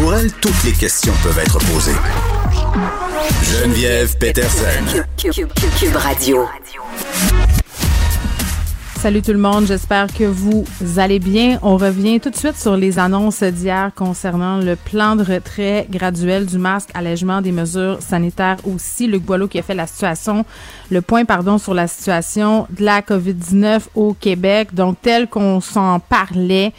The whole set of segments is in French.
Pour elle, toutes les questions peuvent être posées. Geneviève Peterson. Cube, Cube- Cube Radio. Salut tout le monde, j'espère que vous allez bien. On revient tout de suite sur les annonces d'hier concernant le plan de retrait graduel du masque, allègement des mesures sanitaires aussi. Luc Boileau qui a fait la situation, le point, pardon, sur la situation de la COVID-19 au Québec. Donc, tel qu'on s'en parlait,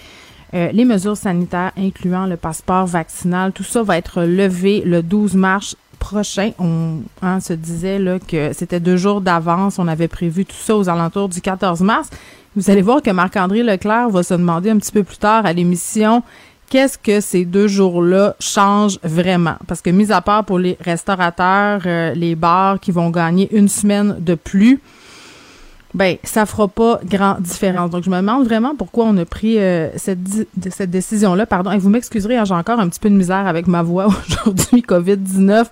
euh, les mesures sanitaires incluant le passeport vaccinal, tout ça va être levé le 12 mars prochain. On hein, se disait là, que c'était deux jours d'avance. On avait prévu tout ça aux alentours du 14 mars. Vous allez voir que Marc-André Leclerc va se demander un petit peu plus tard à l'émission qu'est-ce que ces deux jours-là changent vraiment? Parce que, mis à part pour les restaurateurs, euh, les bars qui vont gagner une semaine de plus, ben ça fera pas grande différence. Donc je me demande vraiment pourquoi on a pris euh, cette cette décision là. Pardon, Et vous m'excuserez, hein, j'ai encore un petit peu de misère avec ma voix aujourd'hui. Covid 19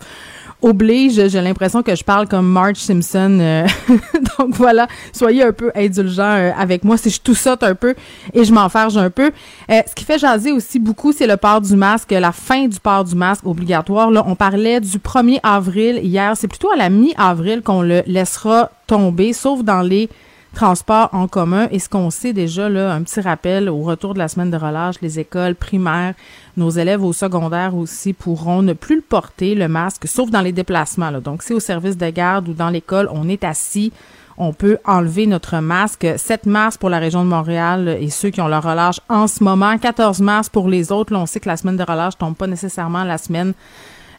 oblige. J'ai l'impression que je parle comme Marge Simpson. euh, donc voilà, soyez un peu indulgents euh, avec moi si je tout saute un peu et je m'enfarge un peu. Euh, ce qui fait jaser aussi beaucoup, c'est le port du masque, la fin du port du masque obligatoire. Là, on parlait du 1er avril hier. C'est plutôt à la mi-avril qu'on le laissera tomber, sauf dans les transports en commun. Et ce qu'on sait déjà, là, un petit rappel, au retour de la semaine de relâche, les écoles primaires, nos élèves au secondaire aussi pourront ne plus le porter, le masque, sauf dans les déplacements. là. Donc, si au service de garde ou dans l'école, on est assis, on peut enlever notre masque. 7 mars pour la région de Montréal et ceux qui ont leur relâche en ce moment. 14 mars pour les autres. Là, on sait que la semaine de relâche tombe pas nécessairement la semaine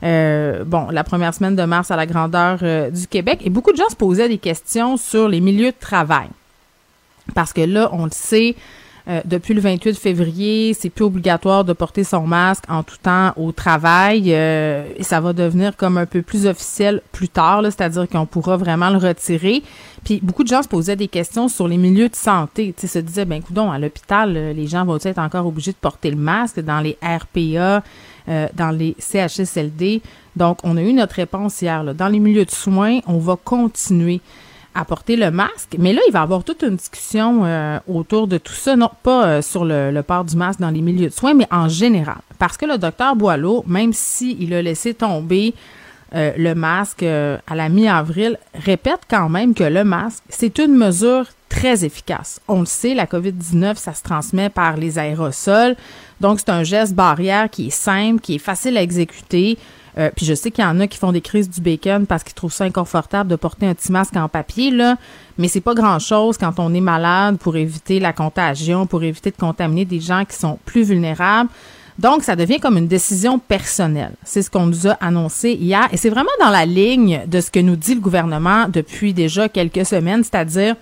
euh, bon, la première semaine de mars à la grandeur euh, du Québec. Et beaucoup de gens se posaient des questions sur les milieux de travail. Parce que là, on le sait, euh, depuis le 28 février, c'est plus obligatoire de porter son masque en tout temps au travail. euh, ça va devenir comme un peu plus officiel plus tard, c'est-à-dire qu'on pourra vraiment le retirer. Puis beaucoup de gens se posaient des questions sur les milieux de santé. Sais, se disaient, ben coudon, à l'hôpital, euh, les gens vont être encore obligés de porter le masque dans les RPA, dans les CHSLD. Donc, on a eu notre réponse hier. Dans les milieux de soins, on va continuer à le masque. Mais là, il va y avoir toute une discussion euh, autour de tout ça, non pas euh, sur le, port du masque dans les milieux de soins, mais en général. Parce que le docteur Boileau, même s'il a laissé tomber euh, le masque à la mi-avril, répète quand même que le masque, c'est une mesure très efficace. On le sait, la COVID-19, ça se transmet par les aérosols. Donc, c'est un geste barrière qui est simple, qui est facile à exécuter. Euh, puis je sais qu'il y en a qui font des crises du bacon parce qu'ils trouvent ça inconfortable de porter un petit masque en papier, là. Mais c'est pas grand chose quand on est malade pour éviter la contagion, pour éviter de contaminer des gens qui sont plus vulnérables. Donc, ça devient comme une décision personnelle. C'est ce qu'on nous a annoncé hier. Et c'est vraiment dans la ligne de ce que nous dit le gouvernement depuis déjà quelques semaines, c'est-à-dire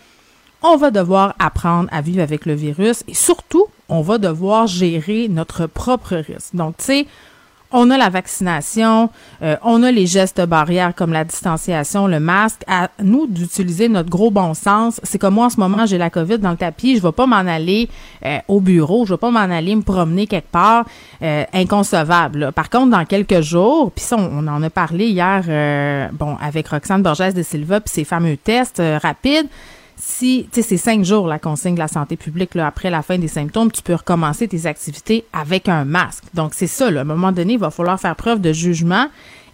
on va devoir apprendre à vivre avec le virus et surtout, on va devoir gérer notre propre risque. Donc, tu sais, on a la vaccination, euh, on a les gestes barrières comme la distanciation, le masque. À nous d'utiliser notre gros bon sens. C'est comme moi en ce moment, j'ai la COVID dans le tapis, je vais pas m'en aller euh, au bureau, je vais pas m'en aller me promener quelque part, euh, inconcevable. Par contre, dans quelques jours, puis ça, on, en a parlé hier, bon, avec Roxane Borges de Silva, puis ces fameux tests rapides si, tu sais, c'est cinq jours la consigne de la santé publique, là, après la fin des symptômes, tu peux recommencer tes activités avec un masque. Donc, c'est ça, là, à un moment donné, il va falloir faire preuve de jugement.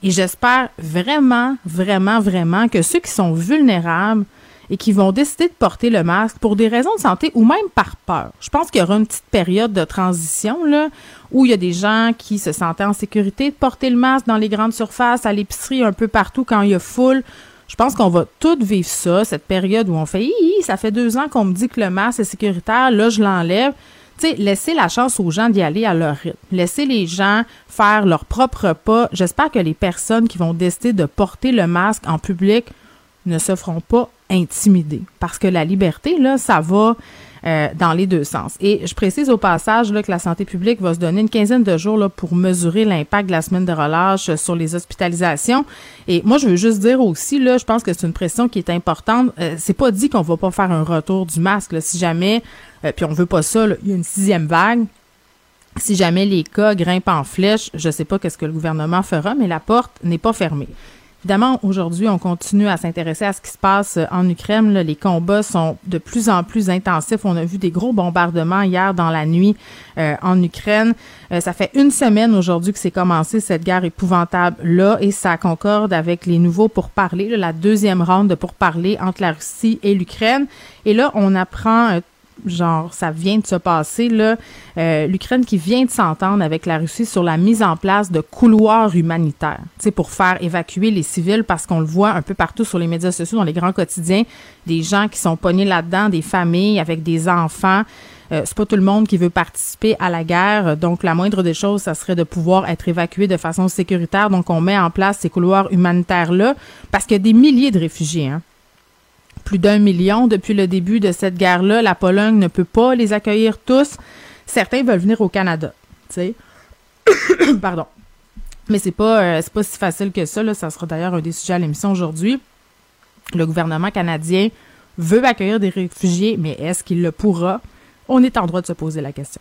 Et j'espère vraiment, vraiment, vraiment que ceux qui sont vulnérables et qui vont décider de porter le masque pour des raisons de santé ou même par peur. Je pense qu'il y aura une petite période de transition là où il y a des gens qui se sentaient en sécurité de porter le masque dans les grandes surfaces, à l'épicerie, un peu partout quand il y a foule. Je pense qu'on va toutes vivre ça, cette période où on fait ça fait deux ans qu'on me dit que le masque est sécuritaire, là je l'enlève. Tu sais, laissez la chance aux gens d'y aller à leur rythme. Laissez les gens faire leur propre pas. J'espère que les personnes qui vont décider de porter le masque en public ne se feront pas intimider. Parce que la liberté, là, ça va euh, dans les deux sens. Et je précise au passage là, que la santé publique va se donner une quinzaine de jours là, pour mesurer l'impact de la semaine de relâche sur les hospitalisations. Et moi, je veux juste dire aussi, là, je pense que c'est une pression qui est importante. Euh, c'est pas dit qu'on va pas faire un retour du masque. Là, si jamais, euh, puis on veut pas ça, il y a une sixième vague. Si jamais les cas grimpent en flèche, je sais pas qu'est-ce que le gouvernement fera, mais la porte n'est pas fermée. Évidemment, aujourd'hui, on continue à s'intéresser à ce qui se passe euh, en Ukraine. Les combats sont de plus en plus intensifs. On a vu des gros bombardements hier dans la nuit euh, en Ukraine. Euh, ça fait une semaine aujourd'hui que c'est commencé cette guerre épouvantable-là et ça concorde avec les nouveaux pourparlers, la deuxième ronde de pourparlers entre la Russie et l'Ukraine. Et là, on apprend genre ça vient de se passer là, euh, l'Ukraine qui vient de s'entendre avec la Russie sur la mise en place de couloirs humanitaires, tu sais pour faire évacuer les civils parce qu'on le voit un peu partout sur les médias sociaux dans les grands quotidiens, des gens qui sont pognés là-dedans, des familles avec des enfants. Euh, c'est pas tout le monde qui veut participer à la guerre, donc la moindre des choses, ça serait de pouvoir être évacué de façon sécuritaire. Donc on met en place ces couloirs humanitaires là parce qu'il y a des milliers de réfugiés. Hein plus d'un million depuis le début de cette guerre-là. La Pologne ne peut pas les accueillir tous. Certains veulent venir au Canada, sais. Pardon. Mais c'est pas euh, pas si facile que ça. Là. Ça sera d'ailleurs un des sujets à l'émission aujourd'hui. Le gouvernement canadien veut accueillir des réfugiés, mais est-ce qu'il le pourra? On est en droit de se poser la question.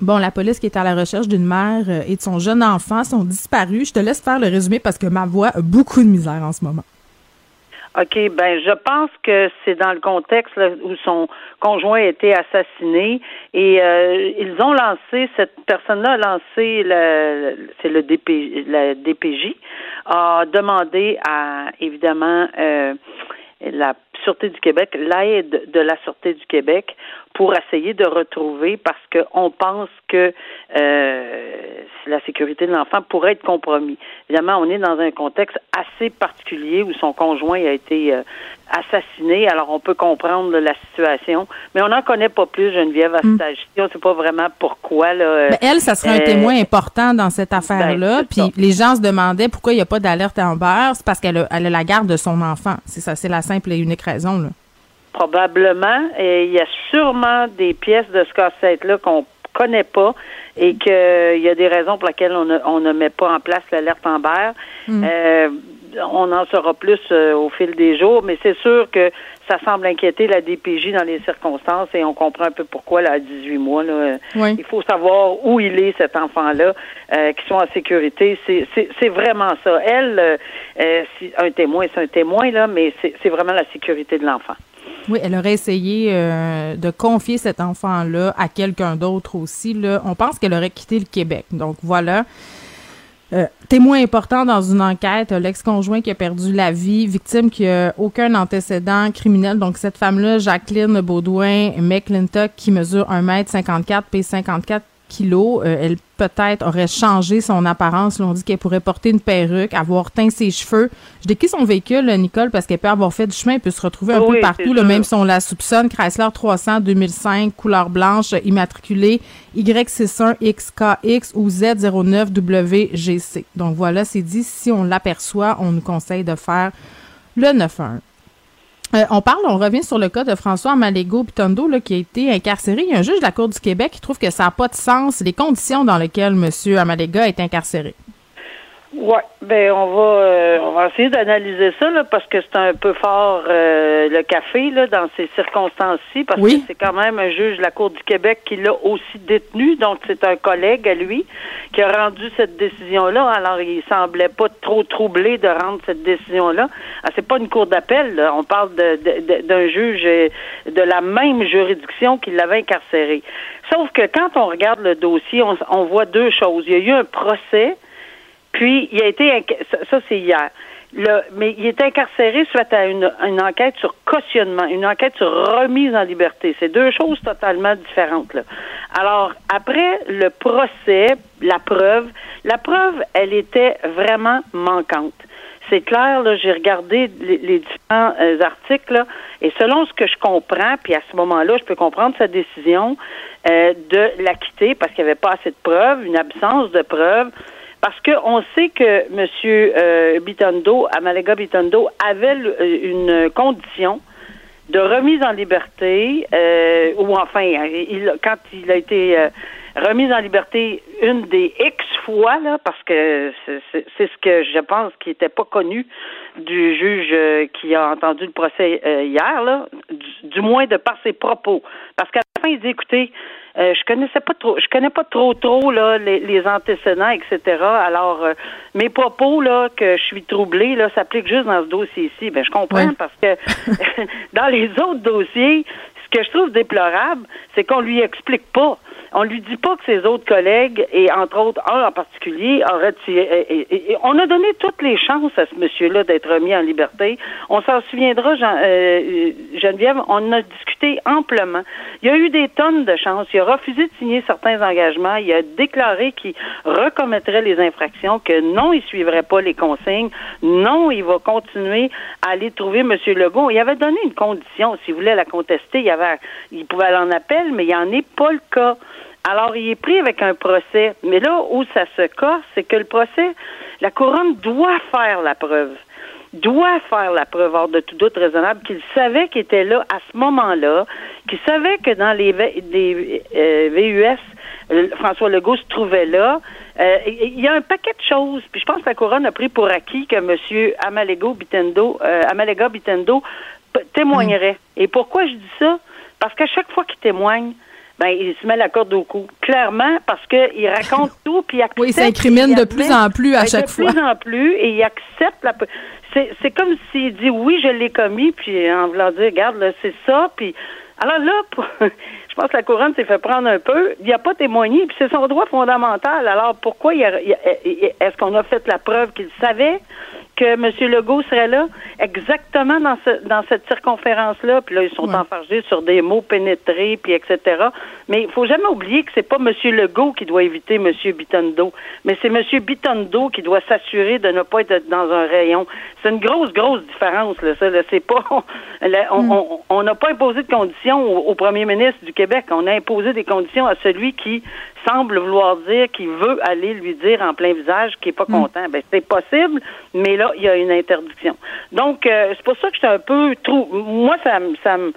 Bon, la police qui est à la recherche d'une mère euh, et de son jeune enfant sont disparus. Je te laisse faire le résumé parce que ma voix a beaucoup de misère en ce moment. OK, ben je pense que c'est dans le contexte où son conjoint a été assassiné et euh, ils ont lancé cette personne-là a lancé le c'est le DP, la DPJ a demandé à évidemment euh, la Sûreté du Québec, l'aide de la Sûreté du Québec pour essayer de retrouver parce qu'on pense que euh, la sécurité de l'enfant pourrait être compromis. Évidemment, on est dans un contexte assez particulier où son conjoint a été euh, assassiné, alors on peut comprendre là, la situation, mais on n'en connaît pas plus, Geneviève, à âge On ne sait pas vraiment pourquoi. Là, euh, Ben, elle, ça serait un témoin important dans cette affaire-là. ben, c'est Puis ça. les gens se demandaient pourquoi il n'y a pas d'alerte Amber. C'est parce qu'elle a, elle a la garde de son enfant. C'est ça, c'est la simple et unique raison. Là. Probablement. Et il y a sûrement des pièces de ce casse-tête-là qu'on connaît pas et qu'il y a des raisons pour lesquelles on ne, on ne met pas en place l'alerte Amber. Euh, on en saura plus euh, au fil des jours, mais c'est sûr que ça semble inquiéter la DPJ dans les circonstances et on comprend un peu pourquoi là, à 18 mois. Là, Oui. Il faut savoir où il est, cet enfant-là, euh, qui sont en sécurité. C'est- vraiment ça. Elle, euh, euh, si, un témoin, c'est un témoin, là, mais c'est c'est vraiment la sécurité de l'enfant. Oui, elle aurait essayé euh, de confier cet enfant-là à quelqu'un d'autre aussi. Là. On pense qu'elle aurait quitté le Québec. Donc voilà. Euh, témoin important dans une enquête, euh, l'ex-conjoint qui a perdu la vie, victime qui a aucun antécédent criminel. Donc cette femme-là, Jacqueline Baudouin McClintock, qui mesure 1m54, pèse 54 kilos, euh, elle peut-être aurait changé son apparence. Là, on dit qu'elle pourrait porter une perruque, avoir teint ses cheveux. Je décris son véhicule, là, Nicole, parce qu'elle peut avoir fait du chemin, elle peut se retrouver un Oui, peu partout, là, même si on la soupçonne. Chrysler 300 2005, couleur blanche, immatriculée Y61XKX ou Z09WGC. Donc voilà, c'est dit, si on l'aperçoit, on nous conseille de faire le 91. Euh, on parle, on revient sur le cas de François Amalégo Pitondo là, qui a été incarcéré. Il y a un juge de la Cour du Québec qui trouve que ça n'a pas de sens les conditions dans lesquelles M. Amalega est incarcéré. Oui, ben on va euh, on va essayer d'analyser ça là, parce que c'est un peu fort euh, le café là dans ces circonstances-ci parce Oui. que c'est quand même un juge de la Cour du Québec qui l'a aussi détenu, donc c'est un collègue à lui qui a rendu cette décision-là. Alors il semblait pas trop troublé de rendre cette décision-là. Ah, c'est pas une cour d'appel, là. on parle de- de- de- d'un juge de la même juridiction qui l'avait incarcéré. Sauf que quand on regarde le dossier, on, on voit deux choses. Il y a eu un procès puis, il a été, ça, ça, c'est hier. Mais il est incarcéré suite à une, une enquête sur cautionnement, une enquête sur remise en liberté. C'est deux choses totalement différentes. Là. Alors, après le procès, la preuve, la preuve, elle était vraiment manquante. C'est clair, là, j'ai regardé les, les différents euh, articles, là, et selon ce que je comprends, puis à ce moment-là, je peux comprendre sa décision euh, de l'acquitter parce qu'il n'y avait pas assez de preuves, une absence de preuves, parce qu'on sait que M. Euh, Bitondo, Amalega Bitondo, avait euh, une condition de remise en liberté, euh, ou enfin, il, quand il a été euh, remis en liberté une des X fois, là, parce que c'est ce que je pense qui n'était pas connu du juge euh, qui a entendu le procès euh, hier, là, du, du moins de par ses propos. Parce qu'à la fin, il dit, écoutez, euh, je connaissais pas trop, je connais pas trop trop là les, les antécédents, etc. Alors euh, mes propos là que je suis troublée là s'appliquent juste dans ce dossier-ci. Ben je comprends Oui. parce que dans les autres dossiers, ce que je trouve déplorable, c'est qu'on lui explique pas. On lui dit pas que ses autres collègues, et entre autres un en particulier, auraient tiré- on a donné toutes les chances à ce monsieur-là d'être remis en liberté. On s'en souviendra, Jean- euh, Geneviève, on a discuté amplement. Il y a eu des tonnes de chances. Il a refusé de signer certains engagements. Il a déclaré qu'il recommettrait les infractions, que non, il suivrait pas les consignes. Non, il va continuer à aller trouver M. Legault. Il avait donné une condition. S'il voulait la contester, il pouvait aller en appel, mais il n'en est pas le cas. Alors, il est pris avec un procès. Mais là où ça se casse, c'est que le procès, la couronne doit faire la preuve doit faire la preuve hors de tout doute raisonnable qu'il savait qu'il était là à ce moment-là, qu'il savait que dans les, V- des, euh, VUS, euh, François Legault se trouvait là. Euh, Il y a un paquet de choses. Puis je pense que la couronne a pris pour acquis que M. Amalego Bitendo, euh, Amalega Bitendo témoignerait. Et pourquoi je dis ça? Parce qu'à chaque fois qu'il témoigne, ben, il se met la corde au cou. Clairement, parce qu'il raconte tout, puis il accepte. Oui, il s'incrimine de plus en plus à chaque de fois. plus en plus, et il accepte la. C'est, c'est comme s'il dit oui, je l'ai commis, puis en voulant dire, regarde, là, c'est ça, puis. Alors là, pour- je pense que la couronne s'est fait prendre un peu. Il n'a pas témoigné, puis c'est son droit fondamental. Alors pourquoi il a- est-ce qu'on a fait la preuve qu'il savait? Que M. Legault serait là exactement dans, ce, dans cette circonférence-là? Puis là, ils sont Ouais. enfargés sur des mots pénétrés, puis etc. Mais il faut jamais oublier que c'est pas M. Legault qui doit éviter M. Bitondo, mais c'est M. Bitondo qui doit s'assurer de ne pas être dans un rayon. C'est une grosse, grosse différence, là, ça. Là. C'est pas, là, on- on on n'a pas imposé de conditions au, au premier ministre du Québec. On a imposé des conditions à celui qui semble vouloir dire qu'il veut aller lui dire en plein visage qu'il est pas content. Ben, c'est possible, mais là, il y a une interdiction. Donc, euh, c'est pour ça que j'étais un peu trop. Moi, ça, me- ça me.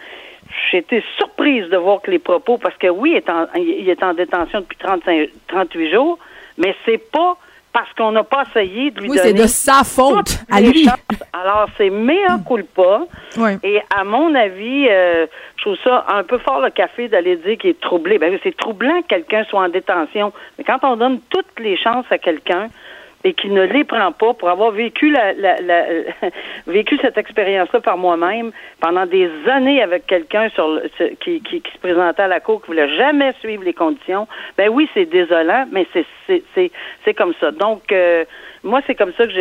J'ai été surprise de voir que les propos, parce que oui, il est en, il est en détention depuis 35, 38 jours, mais c'est pas parce qu'on n'a pas essayé de lui Oui, c'est donner de sa faute à lui. chances. Alors, c'est mea culpa. Oui. Et à mon avis, euh, je trouve ça un peu fort le café d'aller dire qu'il est troublé. Ben c'est troublant que quelqu'un soit en détention. Mais quand on donne toutes les chances à quelqu'un et qu'il ne les prend pas pour avoir vécu la, la- la- vécu cette expérience-là par moi-même pendant des années avec quelqu'un sur le- qui, qui, qui se présentait à la cour, qui voulait jamais suivre les conditions, ben oui, c'est désolant, mais c'est c'est c'est c'est comme ça. Donc euh, moi, c'est comme ça que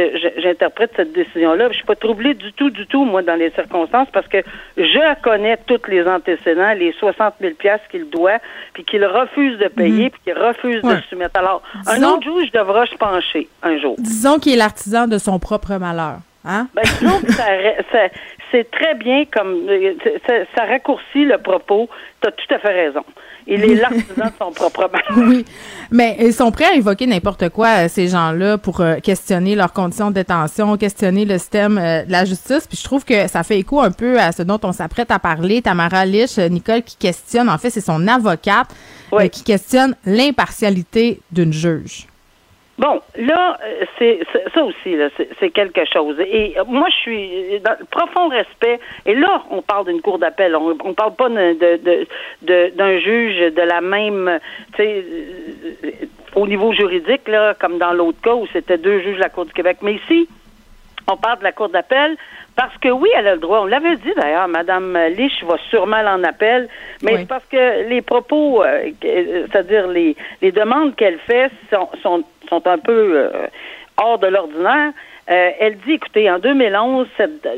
j'interprète cette décision-là. Je suis pas troublée du tout, du tout, moi, dans les circonstances, parce que je connais tous les antécédents, les 60 000 piastres qu'il doit, puis qu'il refuse de payer, puis qu'il refuse Ouais. de se soumettre. Alors, un autre juge devra se pencher un jour. Disons qu'il est l'artisan de son propre malheur. Hein? Ben, disons que ça, ça- c'est très bien comme euh, ça, ça raccourcit le propos. Tu as tout à fait raison. Il est l'artisan de son propre malheur. Oui, mais ils sont prêts à évoquer n'importe quoi, euh, ces gens-là, pour euh, questionner leurs conditions de détention, questionner le système de la justice. Puis je trouve que ça fait écho un peu à ce dont on s'apprête à parler. Tamara Lich, Nicole, qui questionne, en fait, c'est son avocate, Oui. qui questionne l'impartialité d'une juge. Bon, là, euh, c'est ça aussi, c'est quelque chose. Et euh, moi, je suis dans le profond respect. Et là, on parle d'une cour d'appel. On, on parle pas de d'un juge de la même, tu sais, euh, au niveau juridique là, comme dans l'autre cas où c'était deux juges de la Cour du Québec. Mais ici, on parle de la Cour d'appel parce que oui, elle a le droit. On l'avait dit d'ailleurs, Madame Lich va sûrement en appel, mais c'est parce que les propos, euh, c'est-à-dire les, les demandes qu'elle fait sont, sont, sont un peu euh, hors de l'ordinaire. Euh, elle dit, écoutez, en 2011,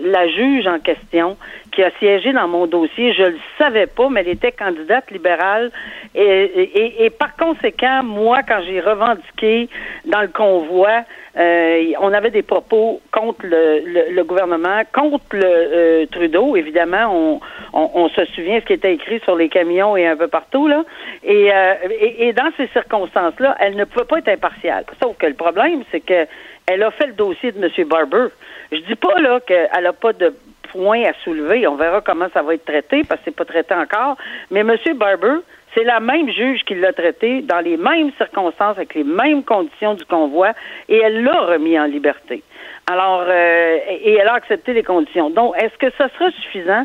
la juge en question qui a siégé dans mon dossier, je le savais pas, mais elle était candidate libérale. Et, et, et par conséquent, moi, quand j'ai revendiqué dans le convoi, euh, on avait des propos contre le, le, gouvernement, contre le euh, Trudeau, évidemment. On, on, on, se souvient ce qui était écrit sur les camions et un peu partout, là. Et, et, et dans ces circonstances-là, elle ne pouvait pas être impartiale. Sauf que le problème, c'est que elle a fait le dossier de M. Barber. Je dis pas là qu'elle n'a pas de à soulever. On verra comment ça va être traité parce que c'est pas traité encore. Mais M. Barber, c'est la même juge qui l'a traité dans les mêmes circonstances, avec les mêmes conditions du convoi, et elle l'a remis en liberté. Alors, euh, et elle a accepté les conditions. Donc, est-ce que ça sera suffisant?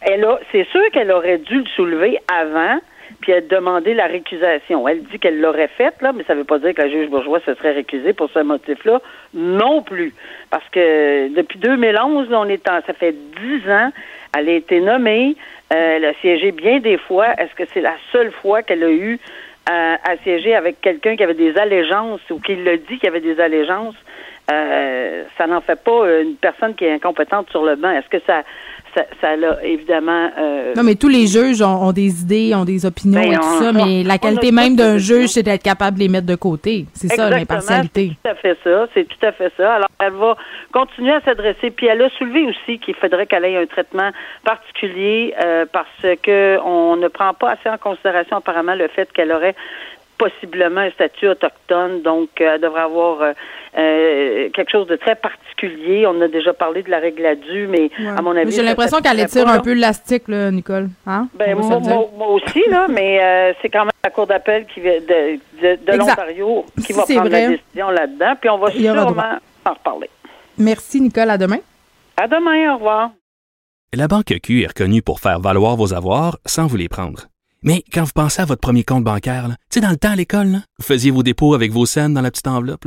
Elle a, c'est sûr qu'elle aurait dû le soulever avant, puis elle demandé la récusation. Elle dit qu'elle l'aurait faite, là, mais ça ne veut pas dire que la juge bourgeois se serait récusée pour ce motif-là non plus. Parce que depuis 2011, on est en, ça fait dix ans, elle a été nommée, euh, elle a siégé bien des fois. Est-ce que c'est la seule fois qu'elle a eu euh, à siéger avec quelqu'un qui avait des allégeances ou qui l'a dit qu'il avait des allégeances? Euh, ça n'en fait pas une personne qui est incompétente sur le banc. Est-ce que ça ça, ça l'a évidemment. Euh, non, mais tous les juges ont, des idées, ont des opinions ben, et tout ça, mais la qualité même d'un juge, c'est d'être capable de les mettre de côté. C'est ça, l'impartialité. C'est tout à fait ça. C'est tout à fait ça. Alors, elle va continuer à s'adresser. Puis elle a soulevé aussi qu'il faudrait qu'elle ait un traitement particulier euh, parce que on ne prend pas assez en considération apparemment le fait qu'elle aurait possiblement un statut autochtone, donc euh, elle devrait avoir euh, euh, quelque chose de très particulier. On a déjà parlé de la règle à dû, mais à mon avis, j'ai l'impression qu'elle étire un peu l'élastique, là, Nicole. Hein? Ben, moi, aussi, là, mais c'est quand même la cour d'appel qui de, de, de l'Ontario qui va prendre la décision là-dedans, puis on va sûrement en reparler. Merci, Nicole. À demain. À demain. Au revoir. La Banque Q est reconnue pour faire valoir vos avoirs sans vous les prendre. Mais quand vous pensez à votre premier compte bancaire, tu sais, dans le temps à l'école, vous faisiez vos dépôts avec vos scènes dans la petite enveloppe.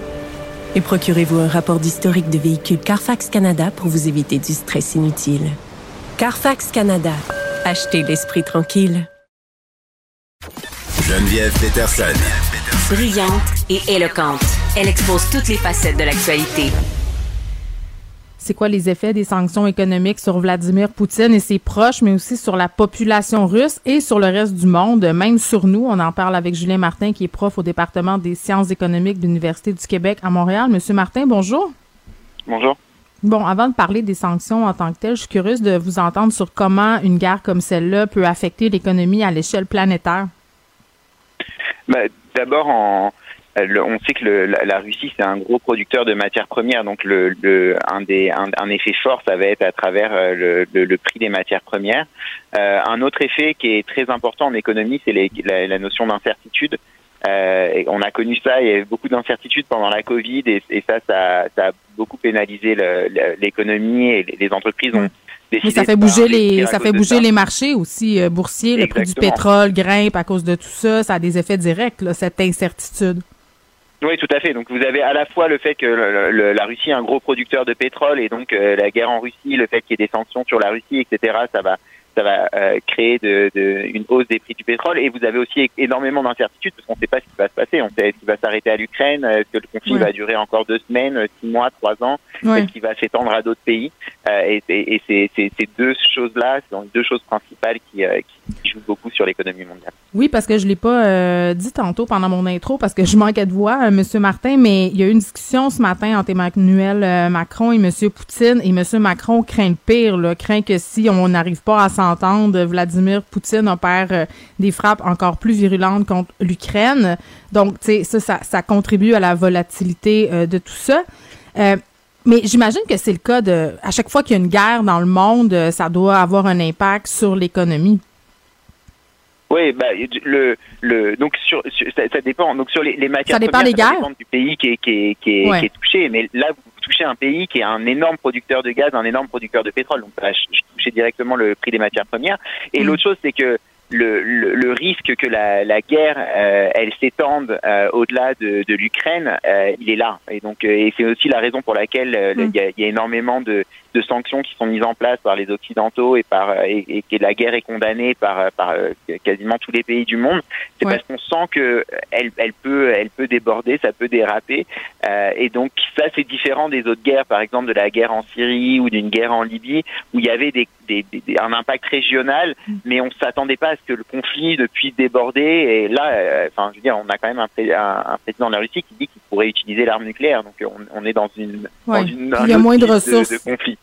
Et procurez-vous un rapport d'historique de véhicule Carfax Canada pour vous éviter du stress inutile. Carfax Canada. Achetez l'esprit tranquille. Geneviève Peterson. Brillante et éloquente. Elle expose toutes les facettes de l'actualité c'est quoi les effets des sanctions économiques sur Vladimir Poutine et ses proches, mais aussi sur la population russe et sur le reste du monde, même sur nous. On en parle avec Julien Martin, qui est prof au département des sciences économiques de l'Université du Québec à Montréal. Monsieur Martin, bonjour. Bonjour. Bon, avant de parler des sanctions en tant que telles, je suis curieuse de vous entendre sur comment une guerre comme celle-là peut affecter l'économie à l'échelle planétaire. Ben, d'abord, en, euh, on sait que le, la, Russie c'est un gros producteur de matières premières, donc le, le un des un, effet fort ça va être à travers euh, le, le, prix des matières premières. Euh, un autre effet qui est très important en économie, c'est la, la, notion d'incertitude. Euh, on a connu ça, il y avait beaucoup d'incertitudes pendant la Covid et, et ça, ça, ça, a beaucoup pénalisé l'économie et les entreprises ont mais ça fait bouger les ça fait bouger les marchés aussi boursiers, le prix du pétrole grimpe à cause de tout ça, ça a des effets directs là, cette incertitude. Oui, tout à fait. Donc vous avez à la fois le fait que la Russie est un gros producteur de pétrole et donc euh, la guerre en Russie, le fait qu'il y ait des sanctions sur la Russie, etc. Ça va ça va euh, créer de, de, une hausse des prix du pétrole. Et vous avez aussi énormément d'incertitudes parce qu'on ne sait pas ce qui va se passer. On sait est-ce qu'il va s'arrêter à l'Ukraine, est-ce que le conflit va durer encore deux semaines, six mois, trois ans, est-ce qu'il va s'étendre à d'autres pays? Euh, et, et, ces deux choses-là, ce sont deux choses principales qui, euh, qui jouent beaucoup sur l'économie mondiale. Oui, parce que je l'ai pas euh, dit tantôt pendant mon intro parce que je manquais de voix, euh, Monsieur Martin, mais il y a eu une discussion ce matin entre Emmanuel euh, Macron et Monsieur Poutine et Monsieur Macron craint le pire, là, craint que si on n'arrive pas à s'entendre, Vladimir Poutine opère des frappes encore plus virulentes contre l'Ukraine. Donc, tu sais, ça, ça, ça, contribue à la volatilité de tout ça. Mais j'imagine que c'est le cas de à chaque fois qu'il y a une guerre dans le monde, ça doit avoir un impact sur l'économie. Oui, bah, le, le, donc sur, ça, ça, dépend. Donc sur les, les matières ça dépend des gars. du pays qui est, qui est, qui est, ouais. qui est touché. Mais là, vous touchez un pays qui est un énorme producteur de gaz, un énorme producteur de pétrole. Donc, bah, je, je touchais directement le prix des matières premières. Et mmh. l'autre chose, c'est que le, le, le, risque que la, la guerre euh, elle s'étende euh, au-delà de, de l'Ukraine, euh, il est là. Et donc et c'est aussi la raison pour laquelle il, y a, il y a énormément de, de sanctions qui sont mises en place par les occidentaux et par et, et que la guerre est condamnée par par quasiment tous les pays du monde. C'est ouais. parce qu'on sent que elle elle peut elle peut déborder, ça peut déraper. et donc ça c'est différent des autres guerres, par exemple de la guerre en Syrie ou d'une guerre en Libye où il y avait des, des, des un impact régional, mmh. mais on s'attendait pas à ce que le conflit ne puisse déborder. Et là, euh, enfin, je veux dire, on a quand même un, un, un, président de la Russie qui dit qu'il pourrait utiliser l'arme nucléaire. Donc, on, on, est dans une, ouais. dans une il y a moins de ressources. De, de conflit.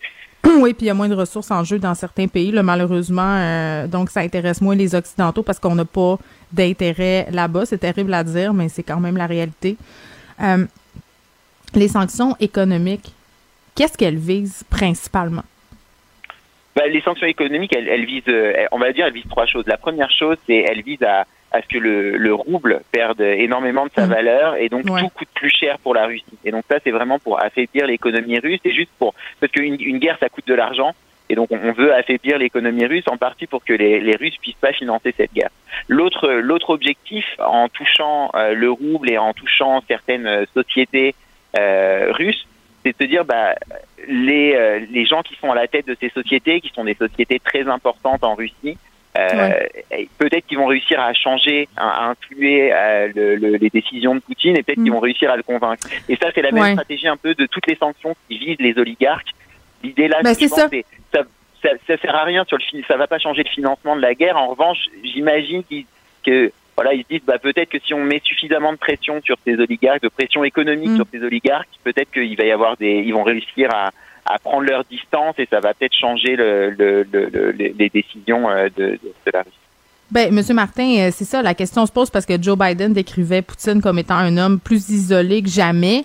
Oui, puis il y a moins de ressources en jeu dans certains pays, malheureusement. Euh, donc, ça intéresse moins les Occidentaux parce qu'on n'a pas d'intérêt là-bas. C'est terrible à dire, mais c'est quand même la réalité. Euh, les sanctions économiques, qu'est-ce qu'elles visent principalement? Ben, les sanctions économiques, elles, visent, elles, on va dire, elles visent trois choses. La première chose, c'est elles visent à, à ce que le, le, rouble perde énormément de sa mmh. valeur et donc ouais. tout coûte plus cher pour la Russie. Et donc ça, c'est vraiment pour affaiblir l'économie russe. C'est juste pour parce qu'une une guerre, ça coûte de l'argent. Et donc, on veut affaiblir l'économie russe en partie pour que les, les Russes puissent pas financer cette guerre. L'autre, l'autre objectif, en touchant euh, le rouble et en touchant certaines sociétés euh, russes, c'est de se dire, bah, les, euh, les gens qui sont à la tête de ces sociétés, qui sont des sociétés très importantes en Russie, euh, ouais. peut-être qu'ils vont réussir à changer, à, influer euh, le, le, les décisions de Poutine et peut-être mmh. qu'ils vont réussir à le convaincre. Et ça, c'est la même ouais. stratégie un peu de toutes les sanctions qui visent les oligarques. L'idée là, bah, c'est ça. ça. Ça, ça sert à rien sur le ça va pas changer le financement de la guerre. En revanche, j'imagine que voilà, ils se disent bah, peut-être que si on met suffisamment de pression sur ces oligarques, de pression économique mmh. sur ces oligarques, peut-être qu'il va y avoir des, ils vont réussir à, à prendre leur distance et ça va peut-être changer le, le, le, les décisions euh, de, de, de la Russie. Ben, Monsieur Martin, c'est ça, la question se pose parce que Joe Biden décrivait Poutine comme étant un homme plus isolé que jamais.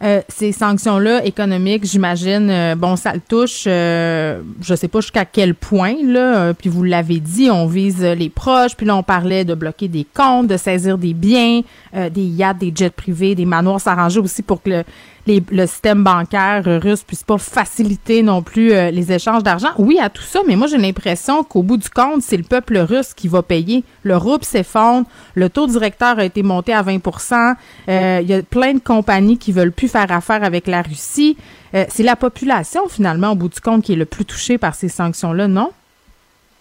Euh, ces sanctions-là économiques, j'imagine, euh, bon, ça le touche, euh, je sais pas jusqu'à quel point, là, euh, puis vous l'avez dit, on vise les proches, puis là, on parlait de bloquer des comptes, de saisir des biens, des yachts, des jets privés, des manoirs, s'arranger aussi pour que le, le système bancaire russe puisse pas faciliter non plus euh, les échanges d'argent. Oui, à tout ça, mais moi j'ai l'impression qu'au bout du compte, c'est le peuple russe qui va payer. Le rouble s'effondre, le taux directeur a été monté à 20% euh, Il y a plein de compagnies qui veulent plus faire affaire avec la Russie. Euh, c'est la population finalement, au bout du compte, qui est le plus touchée par ces sanctions-là, non?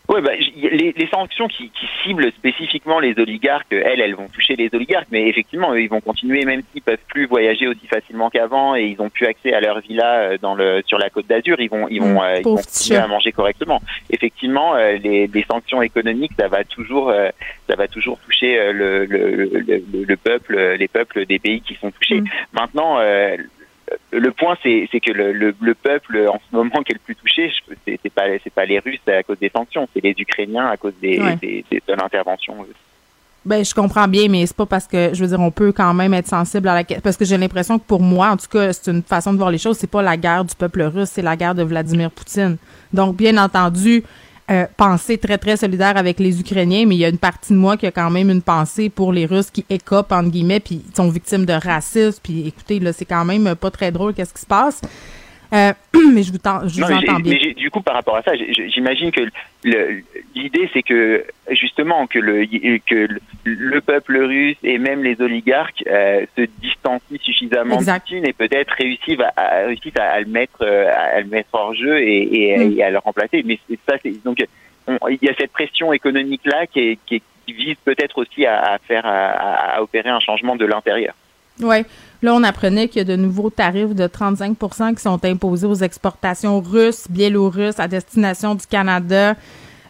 Oui, bah, les, les, sanctions qui, qui, ciblent spécifiquement les oligarques, elles, elles vont toucher les oligarques, mais effectivement, eux, ils vont continuer, même s'ils peuvent plus voyager aussi facilement qu'avant et ils ont plus accès à leur villa dans le sur la Côte d'Azur, ils vont ils vont, mmh, ils vont continuer à manger correctement. Effectivement, les, les, sanctions économiques, ça va toujours ça va toujours toucher le, le, le, le, peuple, les peuples des pays qui sont touchés. Mmh. Maintenant le point, c'est que le, le, le, peuple en ce moment qui est le plus touché, c'est pas c'est pas les Russes à cause des sanctions, c'est les Ukrainiens à cause des, ouais. des, des de l'intervention. Ben, je comprends bien, mais c'est pas parce que, je veux dire, on peut quand même être sensible à la parce que j'ai l'impression que pour moi, en tout cas, c'est une façon de voir les choses. C'est pas la guerre du peuple russe, c'est la guerre de Vladimir Poutine. Donc, bien entendu, euh, pensée très, très solidaire avec les Ukrainiens, mais il y a une partie de moi qui a quand même une pensée pour les Russes qui écopent, entre guillemets, puis sont victimes de racisme. Puis écoutez, là, c'est quand même pas très drôle qu'est-ce qui se passe. Euh, mais je vous, je vous entends bien. Mais du coup, par rapport à ça, j'imagine que l'idée, c'est que justement que le, que le peuple russe et même les oligarques euh, se distancient suffisamment de Poutine et peut-être réussissent à, à, réussissent à, à, le mettre à le mettre hors jeu et, et, mm. et à le remplacer. Mais ça, c'est donc il y a cette pression économique là qui, qui, vise peut-être aussi à, faire à, opérer un changement de l'intérieur. Oui. Là, on apprenait qu'il y a de nouveaux tarifs de 35% qui sont imposés aux exportations russes, biélorusses à destination du Canada.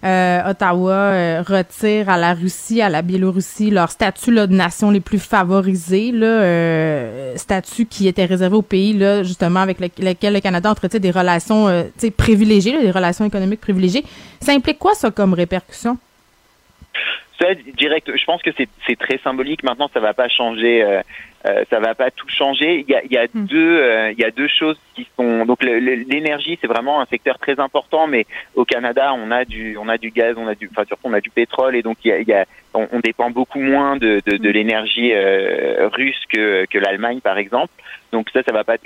Euh, Ottawa euh, retire à la Russie, à la Biélorussie leur statut là, de nation les plus favorisées, là, euh, statut qui était réservé aux pays là, justement avec lesquels le Canada entretenait des relations euh, privilégiées, des relations économiques privilégiées. Ça implique quoi ça comme répercussion? Ça, direct, je pense que c'est très symbolique. Maintenant, ça va pas changer euh, ça va pas tout changer. Il y a, il y a hmm. deux, euh, il y a deux choses qui sont donc l'énergie, c'est vraiment un secteur très important. Mais au Canada, on a du, on a du gaz, on a du, enfin surtout on a du pétrole et donc il y a, il y a on, on, dépend beaucoup moins de, de, de hmm. l'énergie euh, russe que, que l'Allemagne par exemple. Donc ça, ça va pas.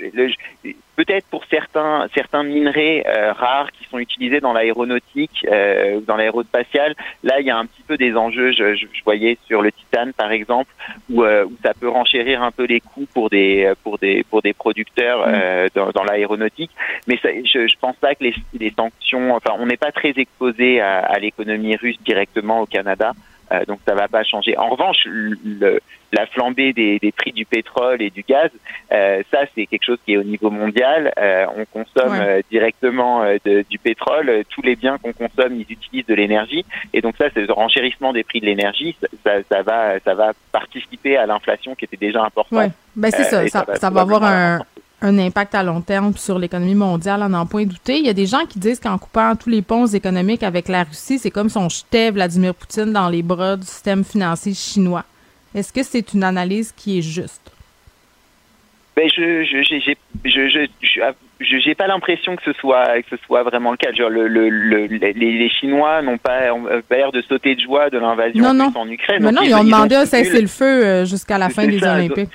Peut-être pour certains certains minerais rares qui sont utilisés dans l'aéronautique, euh, dans l'aérospatiale, là il y a un petit peu des enjeux. Je, je, je voyais sur le titane par exemple, où, où ça peut renchérir un peu les coûts pour des pour des pour des producteurs mm. euh, dans, dans l'aéronautique. Mais ça, je, je pense pas que les, les sanctions, enfin, on n'est pas très exposé à, à l'économie russe directement au Canada. Euh, donc ça va pas changer. En revanche, le, la flambée des, des, prix du pétrole et du gaz, euh, ça c'est quelque chose qui est au niveau mondial. Euh, on consomme directement de, du pétrole. Tous les biens qu'on consomme, ils utilisent de l'énergie. Et donc ça, c'est le renchérissement des prix de l'énergie. Ça, ça, va, ça va participer à l'inflation qui était déjà importante. Ouais. Ben c'est ça. Ça, ça, va avoir un, un impact à long terme sur l'économie mondiale, en n'en point douter. Il y a des gens qui disent qu'en coupant tous les ponts économiques avec la Russie, c'est comme si on jetait Vladimir Poutine dans les bras du système financier chinois. Est-ce que c'est une analyse qui est juste? Ben je je j'ai je je j'ai pas l'impression que ce soit que ce soit vraiment le cas. Genre le, le, le les, Chinois n'ont pas, pas l'air de sauter de joie de l'invasion en Ukraine. Mais non, ils ont demandé à cesser le feu euh, jusqu'à la fin des Olympiques.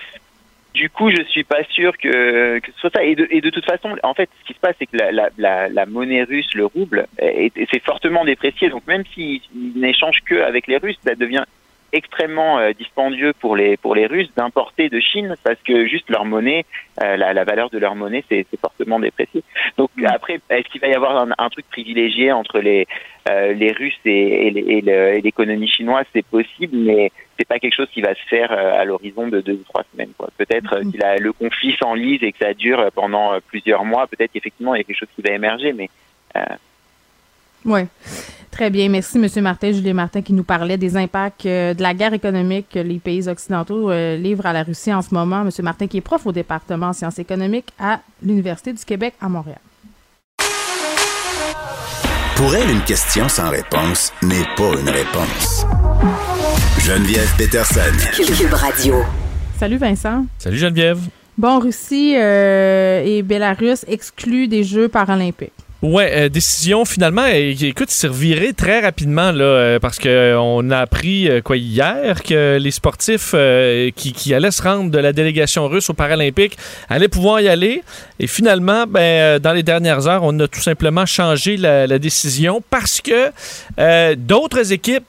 Du coup, je suis pas sûr que, ce soit ça. Et de, et de toute façon, en fait, ce qui se passe, c'est que la, la, la, la, monnaie russe, le rouble, c'est fortement déprécié. Donc, même s'ils n'échangent que avec les Russes, ça devient extrêmement euh, dispendieux pour les pour les Russes d'importer de Chine parce que juste leur monnaie, euh, la, la, valeur de leur monnaie, c'est fortement déprécié. Donc mm. après, est-ce qu'il va y avoir un, un, truc privilégié entre les euh, les Russes et, et l'économie chinoise? C'est possible, mais c'est pas quelque chose qui va se faire à l'horizon de deux ou trois semaines. Peut-être mm. si la, le conflit s'enlise et que ça dure pendant plusieurs mois, peut-être qu'effectivement il y a quelque chose qui va émerger, mais oui. Très bien. Merci, M. Martin, Julien Martin, qui nous parlait des impacts euh, de la guerre économique que les pays occidentaux euh, livrent à la Russie en ce moment. M. Martin, qui est prof au département en sciences économiques à l'Université du Québec à Montréal. Pour elle, une question sans réponse n'est pas une réponse. Geneviève Peterson. Cube Radio. Salut, Vincent. Salut, Geneviève. Bon, Russie euh, et Bélarus excluent des Jeux paralympiques. Ouais, euh, décision finalement. Euh, écoute, c'est reviré très rapidement là, euh, parce que on a appris quoi hier que les sportifs qui, allaient se rendre de la délégation russe aux Paralympiques allaient pouvoir y aller. Et finalement, ben, dans les dernières heures, on a tout simplement changé la décision parce que d'autres équipes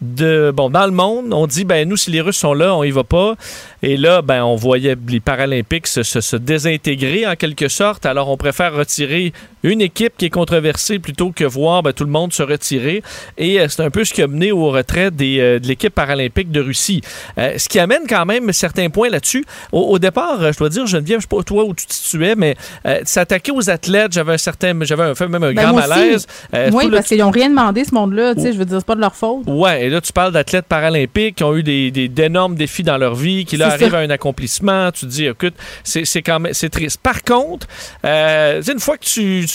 de bon dans le monde, on dit ben nous si les Russes sont là, on y va pas. Et là, ben on voyait les Paralympiques se, se, désintégrer en quelque sorte. Alors on préfère retirer une équipe qui est controversée plutôt que voir ben, tout le monde se retirer. Et euh, c'est un peu ce qui a mené au retrait des, euh, de l'équipe paralympique de Russie. Euh, ce qui amène quand même certains points là-dessus. Au, départ, je dois dire, Geneviève, je sais pas toi où tu te situais, mais s'attaquer aux athlètes, j'avais un certain, j'avais fait même un ben, grand malaise. oui, parce qu'ils n'ont rien demandé ce monde-là. Tu sais, je veux dire, c'est pas de leur faute. Ouais, et là tu parles d'athlètes paralympiques qui ont eu des, d'énormes défis dans leur vie, qui là arrivent à un accomplissement. Tu te dis, écoute, c'est, c'est quand même c'est triste. Par contre, une fois que tu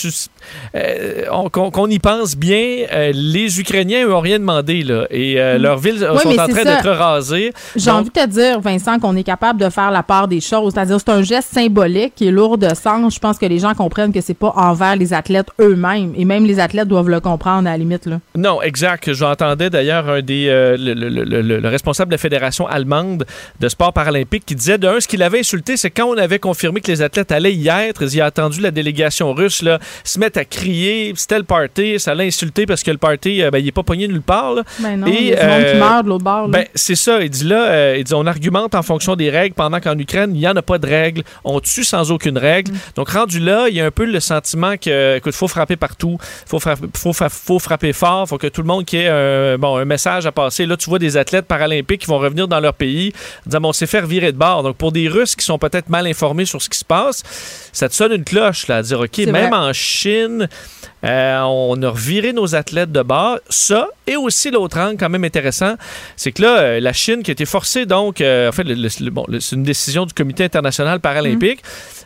euh, qu'on y pense bien, euh, les Ukrainiens n'ont rien demandé là, et euh, mm. leurs villes sont en train d'être rasées. J'ai envie de te dire, Vincent, qu'on est capable de faire la part des choses. C'est-à-dire, c'est un geste symbolique qui est lourd de sens. Je pense que les gens comprennent que c'est pas envers les athlètes eux-mêmes, et même les athlètes doivent le comprendre à la limite là. Non, exact. J'entendais d'ailleurs un des, le, le- le- le- le responsable de la fédération allemande de sport paralympique qui disait d'un ce qu'il avait insulté, c'est quand on avait confirmé que les athlètes allaient y être, il a attendu la délégation russe là, se mettre à crier, c'était le party, ça l'a insulté parce que le party, euh, ben, il est pas pogné nulle part. là. Ben non, Et, il y a du monde qui euh, meurt de l'autre bord. Ben, c'est ça. Il dit là, euh, il dit, on argumente en fonction des règles pendant qu'en Ukraine, il n'y en a pas de règles. On tue sans aucune règle. Mm. Donc, rendu là, il y a un peu le sentiment que, écoute, faut frapper partout. Faut, frapper, faut, fra- faut frapper fort. Faut que tout le monde qui ait un, bon, un message à passer. Là, tu vois des athlètes paralympiques qui vont revenir dans leur pays disant, bon, on s'est fait virer de bord. Donc, pour des Russes qui sont peut-être mal informés sur ce qui se passe, ça te sonne une cloche, là, à dire, OK, même vrai. en Chine, euh, on a reviré nos athlètes de bord. Ça, et aussi l'autre angle quand même intéressant, c'est que là, euh, la Chine qui a été forcée, donc, euh, en fait, bon, c'est une décision du Comité international paralympique,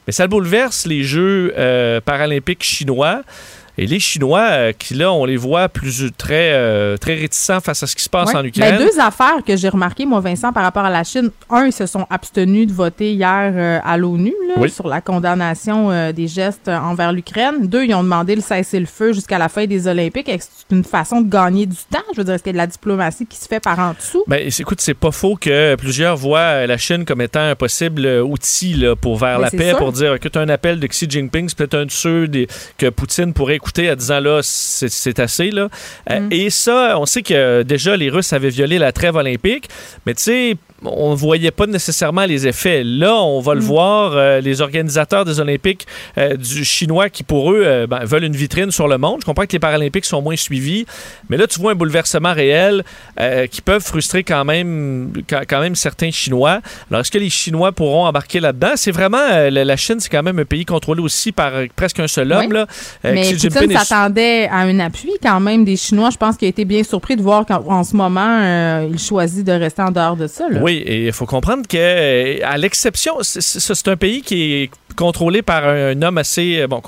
mais ça bouleverse les Jeux paralympiques chinois. Et les Chinois, euh, qui là, on les voit plus très, euh, très réticents face à ce qui se passe Ouais. en Ben, Ukraine. deux affaires que j'ai remarquées, moi, Vincent, par rapport à la Chine. Un, ils se sont abstenus de voter hier euh, à l'ONU Oui. sur la condamnation euh, des gestes euh, envers l'Ukraine. Deux, ils ont demandé le cessez-le-feu jusqu'à la fin des Olympiques. Est-ce que c'est une façon de gagner du temps? Je veux dire, est-ce qu'il y a de la diplomatie qui se fait par en dessous? Ben, écoute, c'est pas faux que plusieurs voient euh, la Chine comme étant un possible euh, outil là, pour vers Ben, la paix, sûr. pour dire que tu as un appel de Xi Jinping, c'est peut-être un de ceux des- que Poutine pourrait écouter en disant là, c'est assez. Là. Euh, Mm. Et ça, on sait que déjà les Russes avaient violé la trêve olympique, mais tu sais, on voyait pas nécessairement les effets. Là, on va le Mm. voir, euh, les organisateurs des Olympiques euh, du Chinois qui, pour eux, euh, ben, veulent une vitrine sur le monde. Je comprends que les Paralympiques sont moins suivis, mais là, tu vois un bouleversement réel qui peuvent frustrer quand même, quand, quand même certains Chinois. Alors, est-ce que les Chinois pourront embarquer là-dedans? C'est vraiment, la, Chine, c'est quand même un pays contrôlé aussi par presque un seul homme. Oui. Là. Mais Xi Jinping est- s'attendait à un appui quand même des Chinois. Je pense qu'il a été bien surpris de voir qu'en en ce moment, il choisit de rester en dehors de ça. là. Oui, et il faut comprendre que, euh, à l'exception, c'est- un pays qui est contrôlé par un homme assez, euh, bon,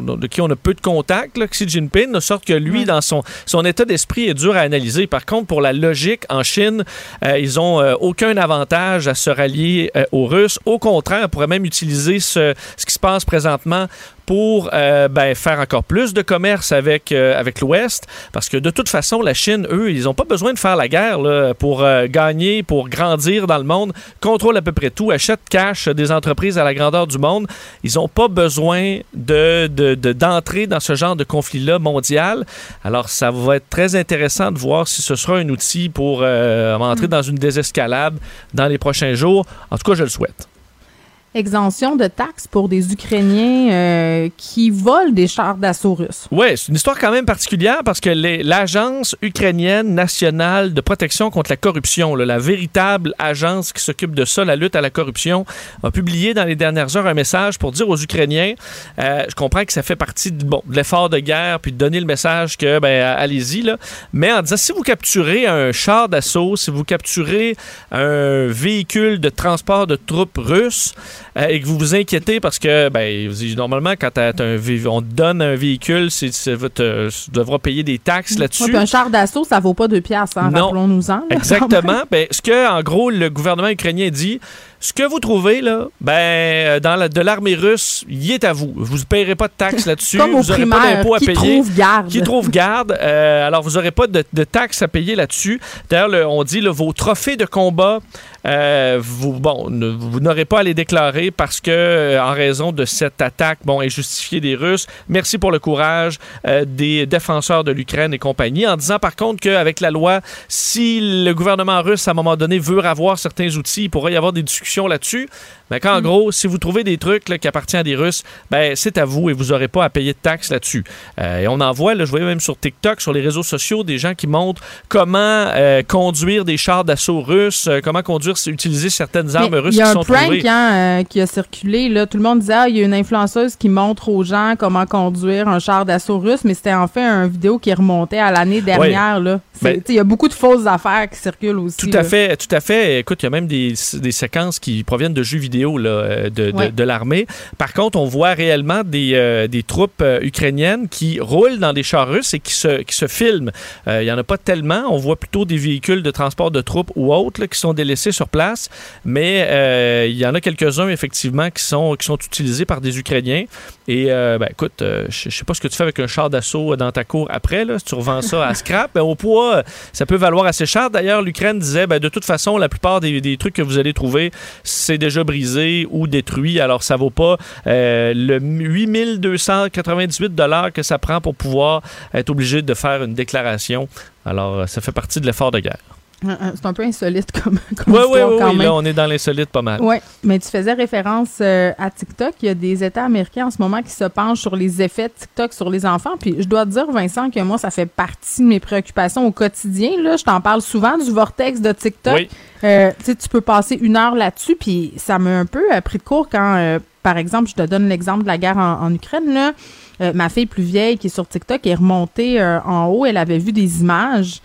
de qui on a peu de contact, là, Xi Jinping, de sorte que lui, dans son, son état d'esprit, est dur à analyser. Par contre, pour la logique, en Chine, euh, ils ont euh, aucun avantage à se rallier euh, aux Russes. Au contraire, on pourrait même utiliser ce, ce qui se passe présentement pour euh, ben, faire encore plus de commerce avec, euh, avec l'Ouest, parce que de toute façon, la Chine, eux, ils n'ont pas besoin de faire la guerre là, pour euh, gagner, pour grandir dans le monde, contrôlent à peu près tout, achètent cash des entreprises à la grandeur du monde. Ils n'ont pas besoin de, de- de- d'entrer dans ce genre de conflit-là mondial. Alors, ça va être très intéressant de voir si ce sera un outil pour entrer dans une désescalade dans les prochains jours. En tout cas, je le souhaite. Exemption de taxes pour des Ukrainiens euh, qui volent des chars d'assaut russes. Oui, c'est une histoire quand même particulière parce que l'Agence ukrainienne nationale de protection contre la corruption, la véritable agence qui s'occupe de ça, la lutte à la corruption, a publié dans les dernières heures un message pour dire aux Ukrainiens, euh, je comprends que ça fait partie de, bon, de l'effort de guerre, puis de donner le message que, ben, allez-y, là, mais en disant, si vous capturez un char d'assaut, si vous capturez un véhicule de transport de troupes russes, euh, et que vous vous inquiétez parce que, ben, normalement, quand un on te donne un véhicule, tu devras payer des taxes Ouais, là-dessus. puis un char d'assaut, ça vaut pas deux piastres, hein, Non. rappelons-nous-en. Exactement. ben, ce que, en gros, le gouvernement ukrainien dit, ce que vous trouvez, là, ben, euh, dans la, de l'armée russe, il est à vous. Vous ne payerez pas de taxes là-dessus. Vous n'aurez pas d'impôts à qui payer. trouve garde. Qui trouve garde. Euh, alors, vous n'aurez pas de, de taxes à payer là-dessus. D'ailleurs, le- on dit, là, vos trophées de combat, euh, vous, bon, ne- vous n'aurez pas à les déclarer parce que, euh, en raison de cette attaque, bon, injustifiée des Russes, merci pour le courage euh, des défenseurs de l'Ukraine et compagnie, en disant par contre qu'avec la loi, si le gouvernement russe, à un moment donné, veut avoir certains outils, il pourrait y avoir des discussions là-dessus. Mais qu'en Mm. gros, si vous trouvez des trucs là, qui appartiennent à des Russes, ben, c'est à vous et vous n'aurez pas à payer de taxes là-dessus. Euh, et on en voit, là, je voyais même sur TikTok, sur les réseaux sociaux, des gens qui montrent comment conduire des chars d'assaut russes, comment conduire, utiliser certaines armes Mais russes Il y a qui un sont prank hein, euh, qui a circulé. Là. Tout le monde disait ah, il y a une influenceuse qui montre aux gens comment conduire un char d'assaut russe, mais c'était en fait une vidéo qui remontait à l'année dernière. là. C'est- Ben- Il y a beaucoup de fausses affaires qui circulent aussi. Tout là. à fait, tout à fait. Écoute, il y a même des, des séquences qui proviennent de jeux vidéo là, euh, de, de, Ouais. de l'armée. Par contre, on voit réellement des, euh, des troupes euh, ukrainiennes qui roulent dans des chars russes et qui se, qui se filment. Il y en a pas tellement. On voit plutôt des véhicules de transport de troupes ou autres là, qui sont délaissés sur place. Mais euh, il y en a quelques-uns, effectivement, qui sont, qui sont utilisés par des Ukrainiens. Et euh, ben, écoute, euh, je sais pas ce que tu fais avec un char d'assaut dans ta cour après. Là, si tu revends ça à scrap, ben, au poids, ça peut valoir assez cher. D'ailleurs, l'Ukraine disait, ben, de toute façon, la plupart des, des trucs que vous allez trouver, c'est déjà brisé ou détruit. Alors, ça vaut pas euh, le 8298 dollars que ça prend pour pouvoir être obligé de faire une déclaration. Alors, ça fait partie de l'effort de guerre. C'est un peu insolite comme, comme Oui, oui, histoire oui, quand oui, même. là, on est dans l'insolite pas mal. Oui, mais tu faisais référence euh, à TikTok. Il y a des États américains en ce moment qui se penchent sur les effets de TikTok sur les enfants. Puis je dois te dire, Vincent, que moi, ça fait partie de mes préoccupations au quotidien. Là, je t'en parle souvent du vortex de TikTok. Oui. Euh, tu sais, tu peux passer une heure là-dessus, puis ça m'a un peu euh, pris de court quand, euh, par exemple, je te donne l'exemple de la guerre en, en Ukraine. Là. Euh, ma fille plus vieille qui est sur TikTok est remontée euh, en haut. Elle avait vu des images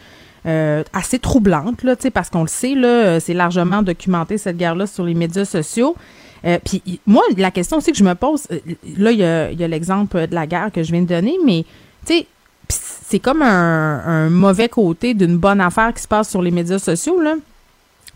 euh, assez troublantes, là, parce qu'on le sait, là, euh, c'est largement documenté cette guerre-là sur les médias sociaux. Euh, Puis moi, la question aussi que je me pose, là, il y a, l'exemple de la guerre que je viens de donner, mais tu sais, c'est comme un, un mauvais côté d'une bonne affaire qui se passe sur les médias sociaux, là.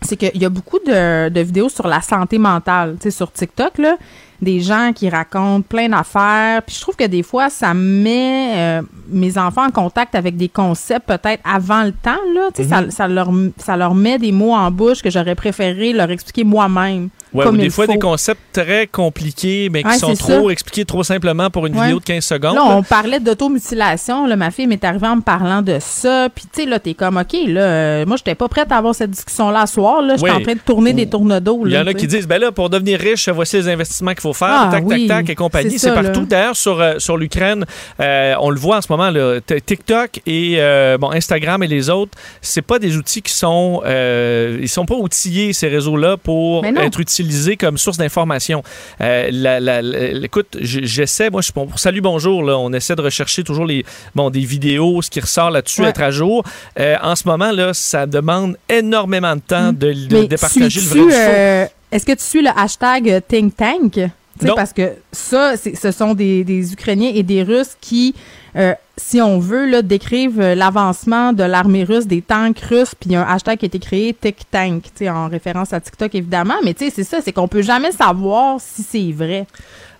C'est qu'il y a beaucoup de, de vidéos sur la santé mentale, tu sais, sur TikTok, là, des gens qui racontent plein d'affaires. Puis je trouve que des fois, ça met euh, mes enfants en contact avec des concepts peut-être avant le temps, là. Tu sais, ça, ça, leur, ça leur met des mots en bouche que j'aurais préféré leur expliquer moi-même. Ouais, comme ou des il fois faut. des concepts très compliqués, mais qui Ouais, sont trop ça. expliqués trop simplement pour une Ouais. vidéo de 15 secondes. Là, on parlait d'automutilation. Là, ma fille m'est arrivée en me parlant de ça. Puis, tu sais, là, t'es comme, OK, là, euh, moi, j'étais pas prête à avoir cette discussion-là ce soir. Là, j'étais en train de tourner des tournedos. Il y en a qui disent, ben là, pour devenir riche, voici les investissements qu'il faut faire, Ah, tac, oui, tac, tac, et compagnie. c'est partout. D'ailleurs, sur, euh, sur l'Ukraine, euh, on le voit en ce moment, là, TikTok et euh, bon, Instagram et les autres, c'est pas des outils qui sont, ils sont pas outillés, ces réseaux-là, pour être utilisés comme source d'information. Euh, la- la- la- écoute, j'essaie, moi, je suis pour Salut, bonjour, là, on essaie de rechercher toujours les, bon, des vidéos, ce qui ressort là-dessus, Ouais. être à jour. Euh, en ce moment, là, ça demande énormément de temps de, de. Mais départager le vrai suis-tu, du faux. euh, Est-ce que tu suis le hashtag Think Tank? Parce que ça, ce sont des, des Ukrainiens et des Russes qui, euh, si on veut, là, décrivent euh, l'avancement de l'armée russe, des tanks russes, puis il y a un hashtag qui a été créé Think Tank, en référence à TikTok, évidemment. Mais c'est ça, c'est qu'on peut jamais savoir si c'est vrai.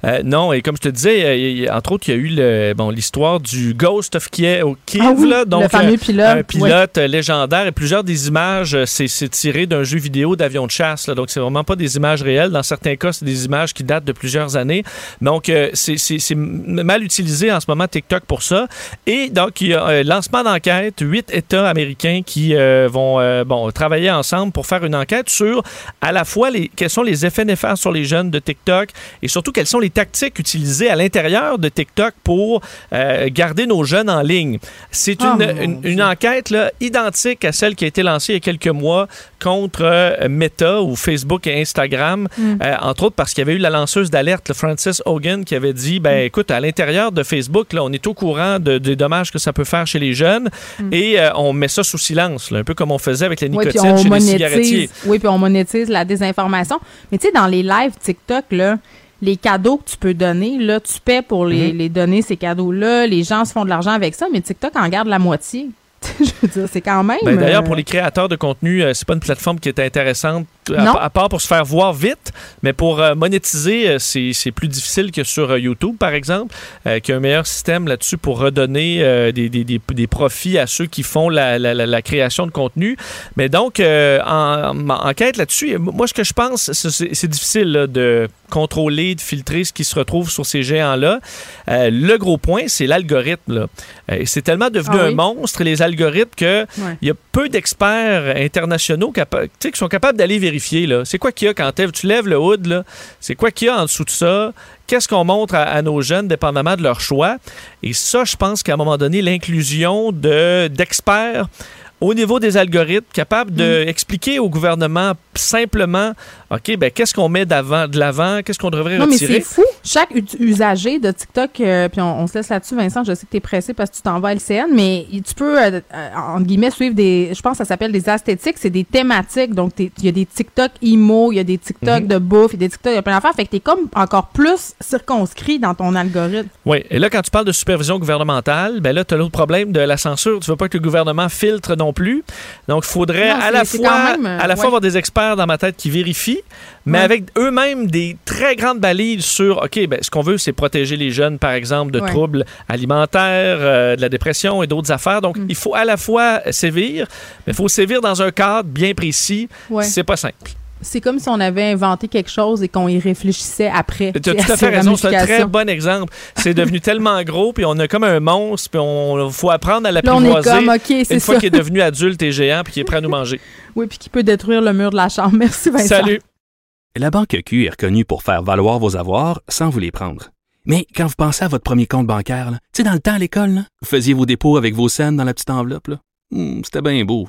Euh, non, et comme je te disais, euh, a- entre autres, il y a eu le, bon, l'histoire du Ghost of Kiev, au Kiev, Ah oui, là, donc, le fameux euh, pilote, un pilote légendaire, et plusieurs des images, c'est, c'est tiré d'un jeu vidéo d'avion de chasse, là, donc c'est vraiment pas des images réelles. Dans certains cas, c'est des images qui datent de plusieurs années. Donc, euh, c'est, c'est- c'est m- mal utilisé en ce moment TikTok pour ça. Et donc, il y a un lancement d'enquête, huit États américains qui euh, vont euh, bon, travailler ensemble pour faire une enquête sur à la fois les, quels sont les effets néfastes sur les jeunes de TikTok et surtout quelles sont les tactiques utilisées à l'intérieur de TikTok pour euh, garder nos jeunes en ligne. C'est Oh, une, une- enquête là, identique à celle qui a été lancée il y a quelques mois contre euh, Meta ou Facebook et Instagram, Mm. euh, entre autres parce qu'il y avait eu la lanceuse d'alerte, le Francis Hogan, qui avait dit, ben écoute, à l'intérieur de Facebook, là, on est au courant de- des dommages que ça peut faire chez les jeunes et euh, on met ça sous silence, là, un peu comme on faisait avec la. Oui, nicotine chez les cigarettiers. Oui, puis on monétise la désinformation. Mais tu sais, dans les lives TikTok, là, les cadeaux que tu peux donner, là, tu paies pour les, Mhm. les donner, ces cadeaux-là. Les gens se font de l'argent avec ça, mais TikTok en garde la moitié. Je veux dire, c'est quand même. Ben, D'ailleurs, euh, pour les créateurs de contenu, euh, c'est pas une plateforme qui est intéressante, à, part pour se faire voir vite, mais pour euh, monétiser, c'est plus difficile que sur YouTube, par exemple, euh, qui a un meilleur système là-dessus pour redonner euh, des, des- des- des profits à ceux qui font la, la- la- la création de contenu. Mais donc, en, en enquête là-dessus, moi, ce que je pense, c'est- difficile là, de contrôler, de filtrer ce qui se retrouve sur ces géants-là. Le gros point, c'est l'algorithme. c'est tellement devenu Ah un monstre, les algorithmes, que Ouais. il y a peu d'experts internationaux qui sont capables d'aller vérifier. là. C'est quoi qu'il y a quand tu lèves le hood? là? C'est quoi qu'il y a en dessous de ça? Qu'est-ce qu'on montre à, à nos jeunes, dépendamment de leur choix? Et ça, je pense qu'à un moment donné, l'inclusion de- d'experts au niveau des algorithmes, capables d'expliquer au gouvernement simplement, OK, ben qu'est-ce qu'on met d'avant, de l'avant? Qu'est-ce qu'on devrait Non, mais retirer? c'est fou. Chaque usager de TikTok, euh, puis on, on se laisse là-dessus, Vincent, je sais que tu es pressé parce que tu t'en vas à LCN, mais tu peux, euh, euh, entre guillemets, suivre des, je pense que ça s'appelle des esthétiques, c'est des thématiques. Donc, il y a des TikTok emo, il y a des TikTok Mhm. de bouffe, il y a des TikTok, il y a plein d'affaires. Fait que tu es comme encore plus circonscrit dans ton algorithme. Oui, et là, quand tu parles de supervision gouvernementale, ben là, tu as l'autre problème de la censure. Tu veux pas que le gouvernement filtre non non plus. Donc, il faudrait Non, à c'est- la c'est fois, quand même, euh, à la fois ouais. avoir des experts dans ma tête qui vérifient, mais Ouais. avec eux-mêmes des très grandes balises sur, OK, ben, ce qu'on veut, c'est protéger les jeunes, par exemple, de Ouais. troubles alimentaires, euh, de la dépression et d'autres affaires. Donc, Mm. il faut à la fois sévir, mais il faut sévir dans un cadre bien précis. C'est pas simple. C'est comme si on avait inventé quelque chose et qu'on y réfléchissait après. Tu as tout à fait raison. C'est un très bon exemple. C'est devenu tellement gros, puis on a comme un monstre, puis on faut apprendre à Là, on est l'apprivoiser. comme, OK, c'est Une fois qu'il est devenu adulte et géant, puis qu'il est prêt à nous manger. Oui, puis qui peut détruire le mur de la chambre. Merci, Vincent. Salut. La Banque Q est reconnue pour faire valoir vos avoirs sans vous les prendre. Mais quand vous pensez à votre premier compte bancaire, là, tu sais, dans le temps à l'école, là, vous faisiez vos dépôts avec vos scènes dans la petite enveloppe. là. Hmm, C'était bien beau.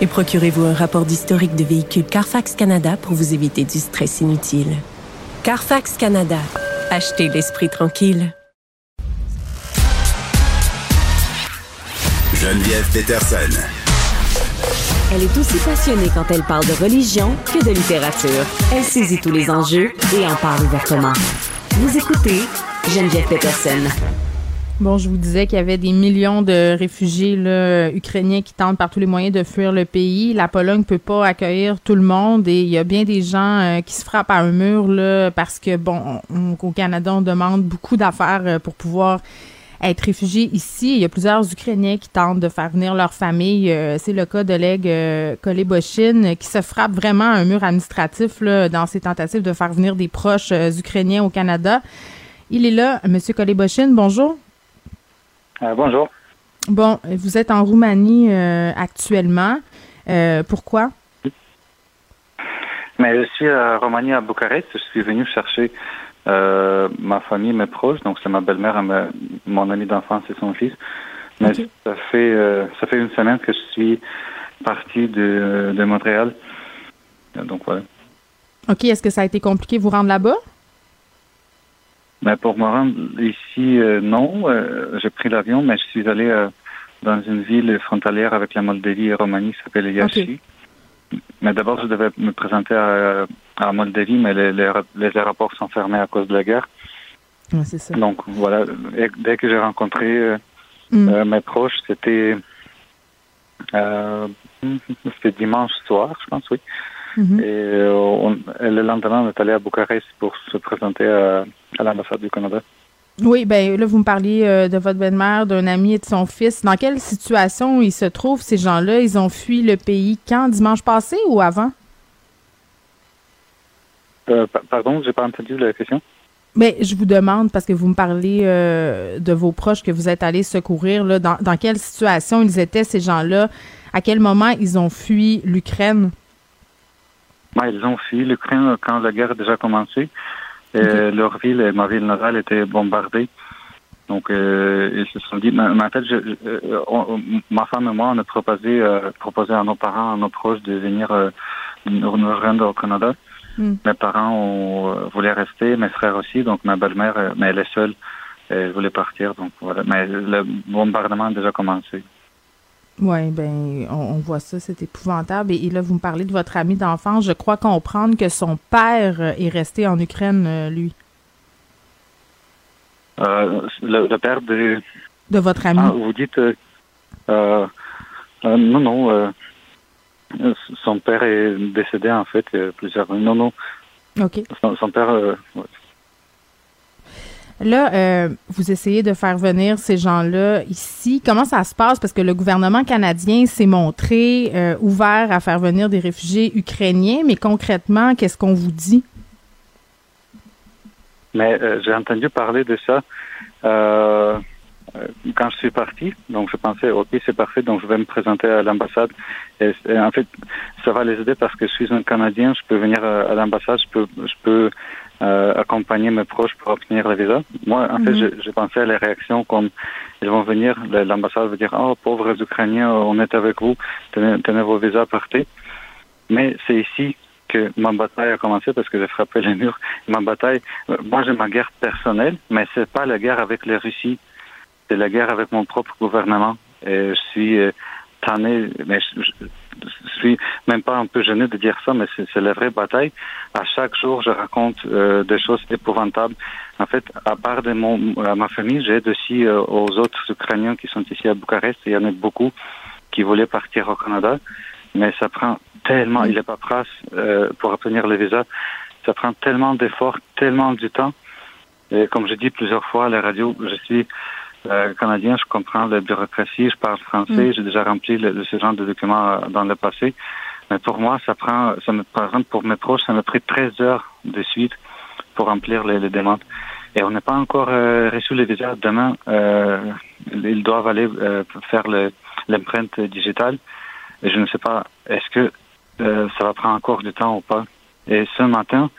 Et procurez-vous un rapport d'historique de véhicule Carfax Canada pour vous éviter du stress inutile. Carfax Canada. Achetez l'esprit tranquille. Geneviève Peterson. Elle est aussi passionnée quand elle parle de religion que de littérature. Elle saisit tous les enjeux et en parle ouvertement. Vous écoutez Geneviève Peterson. Bon, je vous disais qu'il y avait des millions de réfugiés là, ukrainiens qui tentent par tous les moyens de fuir le pays. La Pologne peut pas accueillir tout le monde et il y a bien des gens euh, qui se frappent à un mur là parce que bon, on- au Canada on demande beaucoup d'affaires euh, pour pouvoir être réfugiés ici. Il y a plusieurs Ukrainiens qui tentent de faire venir leur famille. Euh, C'est le cas euh, Koleboshin euh, qui se frappe vraiment à un mur administratif là, dans ses tentatives de faire venir des proches ukrainiens au Canada. Il est là, Monsieur Koleboshin, bonjour. Euh, bonjour. Bon, vous êtes en Roumanie euh, actuellement. Euh, pourquoi? Mais je suis à Roumanie, à Bucarest. Je suis venu chercher ma famille, mes proches. Donc, c'est ma belle-mère, mon ami d'enfance et son fils. Mais ça fait ça fait une semaine que je suis parti de, de Montréal. Donc, voilà. OK, est-ce que ça a été compliqué vous rendre là-bas? Mais pour me rendre ici, euh, non. Euh, j'ai pris l'avion, mais je suis allé euh, dans une ville frontalière avec la Moldavie et Roumanie qui s'appelle Iași. Mais d'abord, je devais me présenter à, à Moldavie, mais les, les, les aéroports sont fermés à cause de la guerre. Ouais, ça. Donc voilà, Et dès que j'ai rencontré Mm. mes proches, c'était c'était dimanche soir, je pense, oui. Mhm. Et, euh, on- et le lendemain, on est allé à Bucarest pour se présenter à, à l'ambassade du Canada. Oui, ben là, vous me parliez euh, de votre belle-mère, d'un ami et de son fils. Dans quelle situation ils se trouvent, ces gens-là? Ils ont fui le pays quand? Dimanche passé ou avant? Euh, pa- pardon, j'ai pas entendu la question. Mais je vous demande, parce que vous me parlez euh, de vos proches que vous êtes allés secourir, là, dans, dans quelle situation ils étaient, ces gens-là? À quel moment ils ont fui l'Ukraine? Ils ont fui l'Ukraine quand la guerre a déjà commencé. Et Leur ville, et ma ville natale, était bombardée. Donc, euh, ils se sont dit, mais, mais en fait, je, je- euh, on- ma femme et moi, on a proposé, euh, proposé à nos parents, à nos proches de venir euh, nous, nous rejoindre au Canada. Mm. Mes parents ont, euh, voulaient rester, mes frères aussi. Donc, ma belle-mère, euh, mais elle est seule, elle voulait partir. Donc, voilà. Mais le bombardement a déjà commencé. Oui, ben, on, on voit ça, c'est épouvantable. Et, et là, vous me parlez de votre ami d'enfance. Je crois comprendre que son père euh, est resté en Ukraine, euh, lui, Euh, le, le père de, de votre ami. Ah, vous dites. euh, euh, euh, non, non. son père est décédé, en fait, plusieurs. Non, non. OK. Son, son père. Là, euh, vous essayez de faire venir ces gens-là ici. Comment ça se passe? Parce que le gouvernement canadien s'est montré euh, ouvert à faire venir des réfugiés ukrainiens, mais concrètement, qu'est-ce qu'on vous dit? Mais euh, j'ai entendu parler de ça euh, quand je suis parti. Donc, je pensais, OK, c'est parfait, donc je vais me présenter à l'ambassade. Et en fait, ça va les aider parce que je suis un Canadien, je peux venir à, à l'ambassade, je peux, je peux euh, accompagner mes proches pour obtenir le visa. Moi, en fait, Mhm. je, je pensais à les réactions comme ils vont venir, l'ambassade va dire, oh, pauvres Ukrainiens, on est avec vous, tenez, tenez vos visas, partez. Mais c'est ici que ma bataille a commencé parce que j'ai frappé les murs. Ma bataille, euh, moi j'ai ma guerre personnelle, mais c'est pas la guerre avec la Russie, c'est la guerre avec mon propre gouvernement. Et je suis euh, tanné, mais je, suis même pas un peu gêné de dire ça, mais c'est la vraie bataille. À chaque jour, je raconte euh, des choses épouvantables. En fait, à part de mon, ma famille, j'aide aussi aux autres Ukrainiens qui sont ici à Bucarest. Il y en a beaucoup qui voulaient partir au Canada, mais ça prend tellement, il n'est pas prêt euh, pour obtenir le visa. Ça prend tellement d'efforts, tellement du temps. Et comme je dis plusieurs fois à la radio, je suis euh, canadien, je comprends la bureaucratie, je parle français, mm. j'ai déjà rempli le, ce genre de documents euh, dans le passé. Mais pour moi, ça prend, ça me, par exemple, pour mes proches, ça m'a pris 13 heures de suite pour remplir les, les demandes. Et on n'a pas encore euh, reçu le visa. Demain, euh, ils doivent aller euh, faire l'empreinte digitale. Et je ne sais pas, est-ce que euh, ça va prendre encore du temps ou pas. Et ce matin,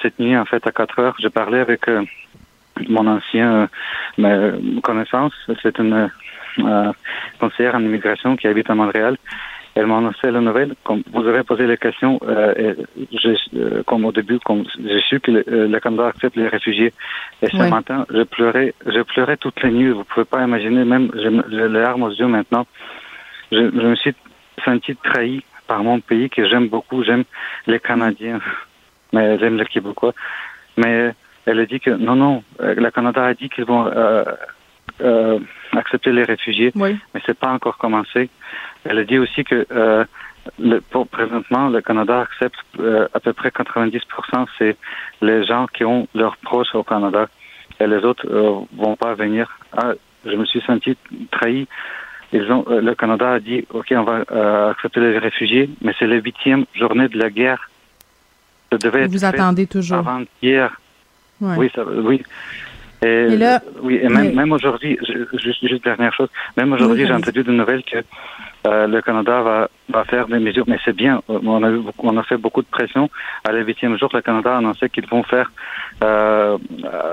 cette nuit, en fait, à 4 heures, j'ai parlé avec mon ancien euh, connaissance. C'est une euh, conseillère en immigration qui habite à Montréal. Elle m'a annoncé la nouvelle. Comme vous avez posé la question, euh, comme au début, comme j'ai su que le, Canada accepte les réfugiés. Et ce matin, je pleurais, je pleurais toutes les nuits. Vous pouvez pas imaginer, même j'ai les larmes aux yeux maintenant. Je, je me suis senti trahi par mon pays que j'aime beaucoup. J'aime les Canadiens, mais j'aime les Québécois. Mais elle a dit que non, non, euh, le Canada a dit qu'ils vont euh, euh, accepter les réfugiés, oui. mais c'est pas encore commencé. Elle a dit aussi que euh, le, pour présentement, le Canada accepte euh, à peu près 90%, c'est les gens qui ont leurs proches au Canada, et les autres euh, vont pas venir. Ah, je me suis senti trahi ils ont, le Canada a dit, OK, on va euh, accepter les réfugiés, mais c'est la huitième journée de la guerre. Ça devait Vous être attendez toujours. Oui, ça, oui. Et, là, oui, et même, même aujourd'hui, juste, juste dernière chose, même aujourd'hui, j'ai entendu de nouvelles que euh, le Canada va, va faire des mesures, mais c'est bien. On a, on a fait beaucoup de pression. À la huitième jour, le Canada a annoncé qu'ils vont faire euh,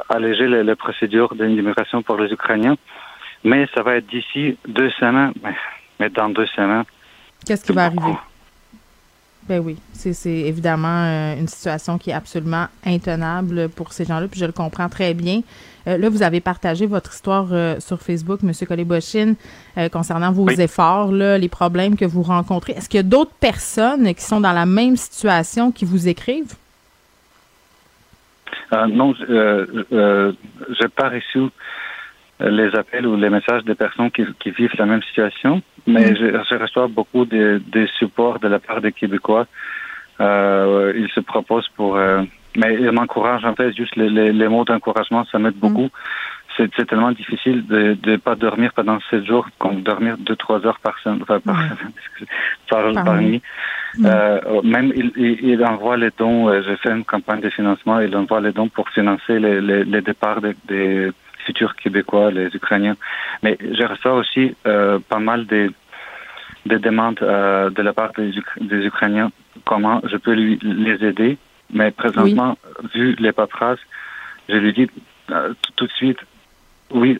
alléger les, les procédures d'immigration pour les Ukrainiens mais ça va être d'ici deux semaines. Mais, dans deux semaines. Qu'est-ce qui va arriver? Ben oui, c'est évidemment euh, une situation qui est absolument intenable pour ces gens-là, puis je le comprends très bien. Euh, là, vous avez partagé votre histoire euh, sur Facebook, M. Collet-Bochine, concernant vos efforts, là, les problèmes que vous rencontrez. Est-ce qu'il y a d'autres personnes qui sont dans la même situation qui vous écrivent? non, je n'ai pas reçu les appels ou les messages des personnes qui, qui vivent la même situation, mais mm. je, je, reçois beaucoup de, de supports de la part des Québécois. Euh, ils se proposent pour... Euh, mais ils m'encouragent, en fait, juste les, les, les mots d'encouragement, ça m'aide beaucoup. Mm. C'est tellement difficile de ne pas dormir pendant sept jours, comme dormir deux, trois heures par, semaine, enfin, par, par, par, nuit. Mm. Euh, même il, il, il, envoie les dons, euh, j'ai fait une campagne de financement, il envoie les dons pour financer les, les, les départs des, des futurs Québécois, les Ukrainiens. Mais je reçois aussi euh, pas mal de, de demandes euh, de la part des, des, Ukrainiens, comment je peux lui, les aider? Mais présentement, vu les paperasses, je lui dis euh, tout de suite, oui,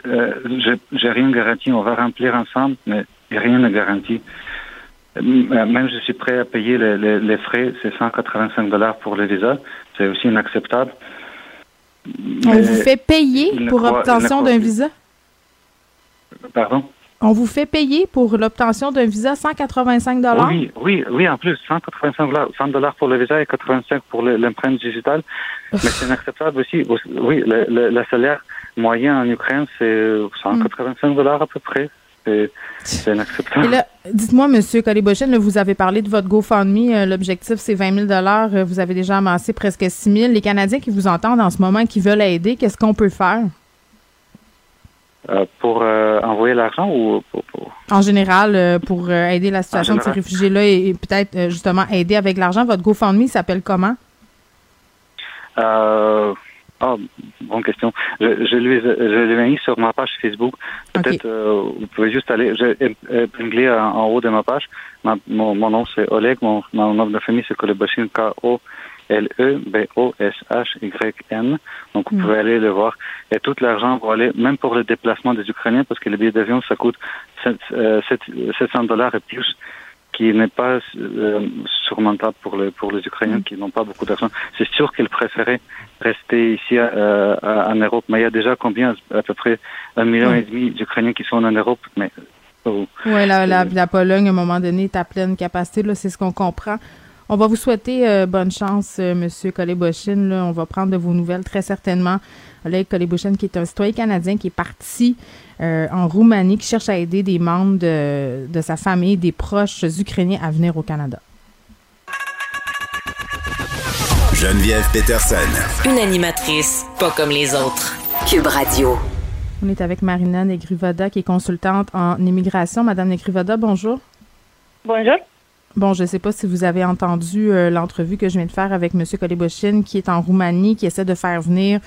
j'ai rien garanti, on va remplir ensemble, mais rien ne garantit. Même je suis prêt à payer les, les, les frais, c'est 185 dollars pour le visa, c'est aussi inacceptable. On vous fait payer pour l'obtention d'un visa? Pardon? On vous fait payer pour l'obtention d'un visa 185 Oui, oui, oui, en plus, 185 100 dollars pour le visa et 85 pour l'empreinte digitale. Mais c'est inacceptable aussi. Oui, le, salaire moyen en Ukraine, c'est 185 dollars à peu près. C'est inacceptable. Et là, dites-moi, M. Colibochin, vous avez parlé de votre GoFundMe. Euh, l'objectif, c'est 20 000 euh, Vous avez déjà amassé presque 6 000 Les Canadiens qui vous entendent en ce moment, qui veulent aider, qu'est-ce qu'on peut faire? Euh, pour envoyer l'argent ou pour, En général, pour aider la situation de ces réfugiés-là et, peut-être justement aider avec l'argent. Votre GoFundMe s'appelle comment? Euh, ah, bonne question. Je, je lui je mis sur ma page Facebook. Peut-être euh, vous pouvez juste aller. J'ai épinglé en, en, haut de ma page. mon, mon, nom c'est Oleg. Mon, mon, nom de famille c'est Koleboshin K O L E B O S H Y N. Donc vous mm. pouvez aller le voir. Et tout l'argent va aller, même pour le déplacement des Ukrainiens, parce que le billet d'avion ça coûte 700 euh, dollars et plus qui n'est pas euh, surmontable pour les, pour les Ukrainiens qui n'ont pas beaucoup d'argent. C'est sûr qu'ils préféraient rester ici euh, en Europe. Mais il y a déjà combien? À peu près un million et demi d'Ukrainiens qui sont en Europe. Mais oh, oui, la, la, la, Pologne, à un moment donné, est à pleine capacité. Là, c'est ce qu'on comprend. On va vous souhaiter euh, bonne chance, euh, Monsieur Koleboshin. On va prendre de vos nouvelles très certainement. Oleg Koleboshin, qui est un citoyen canadien qui est parti euh, en Roumanie, qui cherche à aider des membres de, de sa famille, des proches ukrainiens à venir au Canada. Geneviève Peterson. Une animatrice pas comme les autres. Cube Radio. On est avec Marina Negrivada, qui est consultante en immigration. Madame Negrivada, bonjour. Bonjour. Bon, je ne sais pas si vous avez entendu euh, l'entrevue que je viens de faire avec M. Koleboshin, qui est en Roumanie, qui essaie de faire venir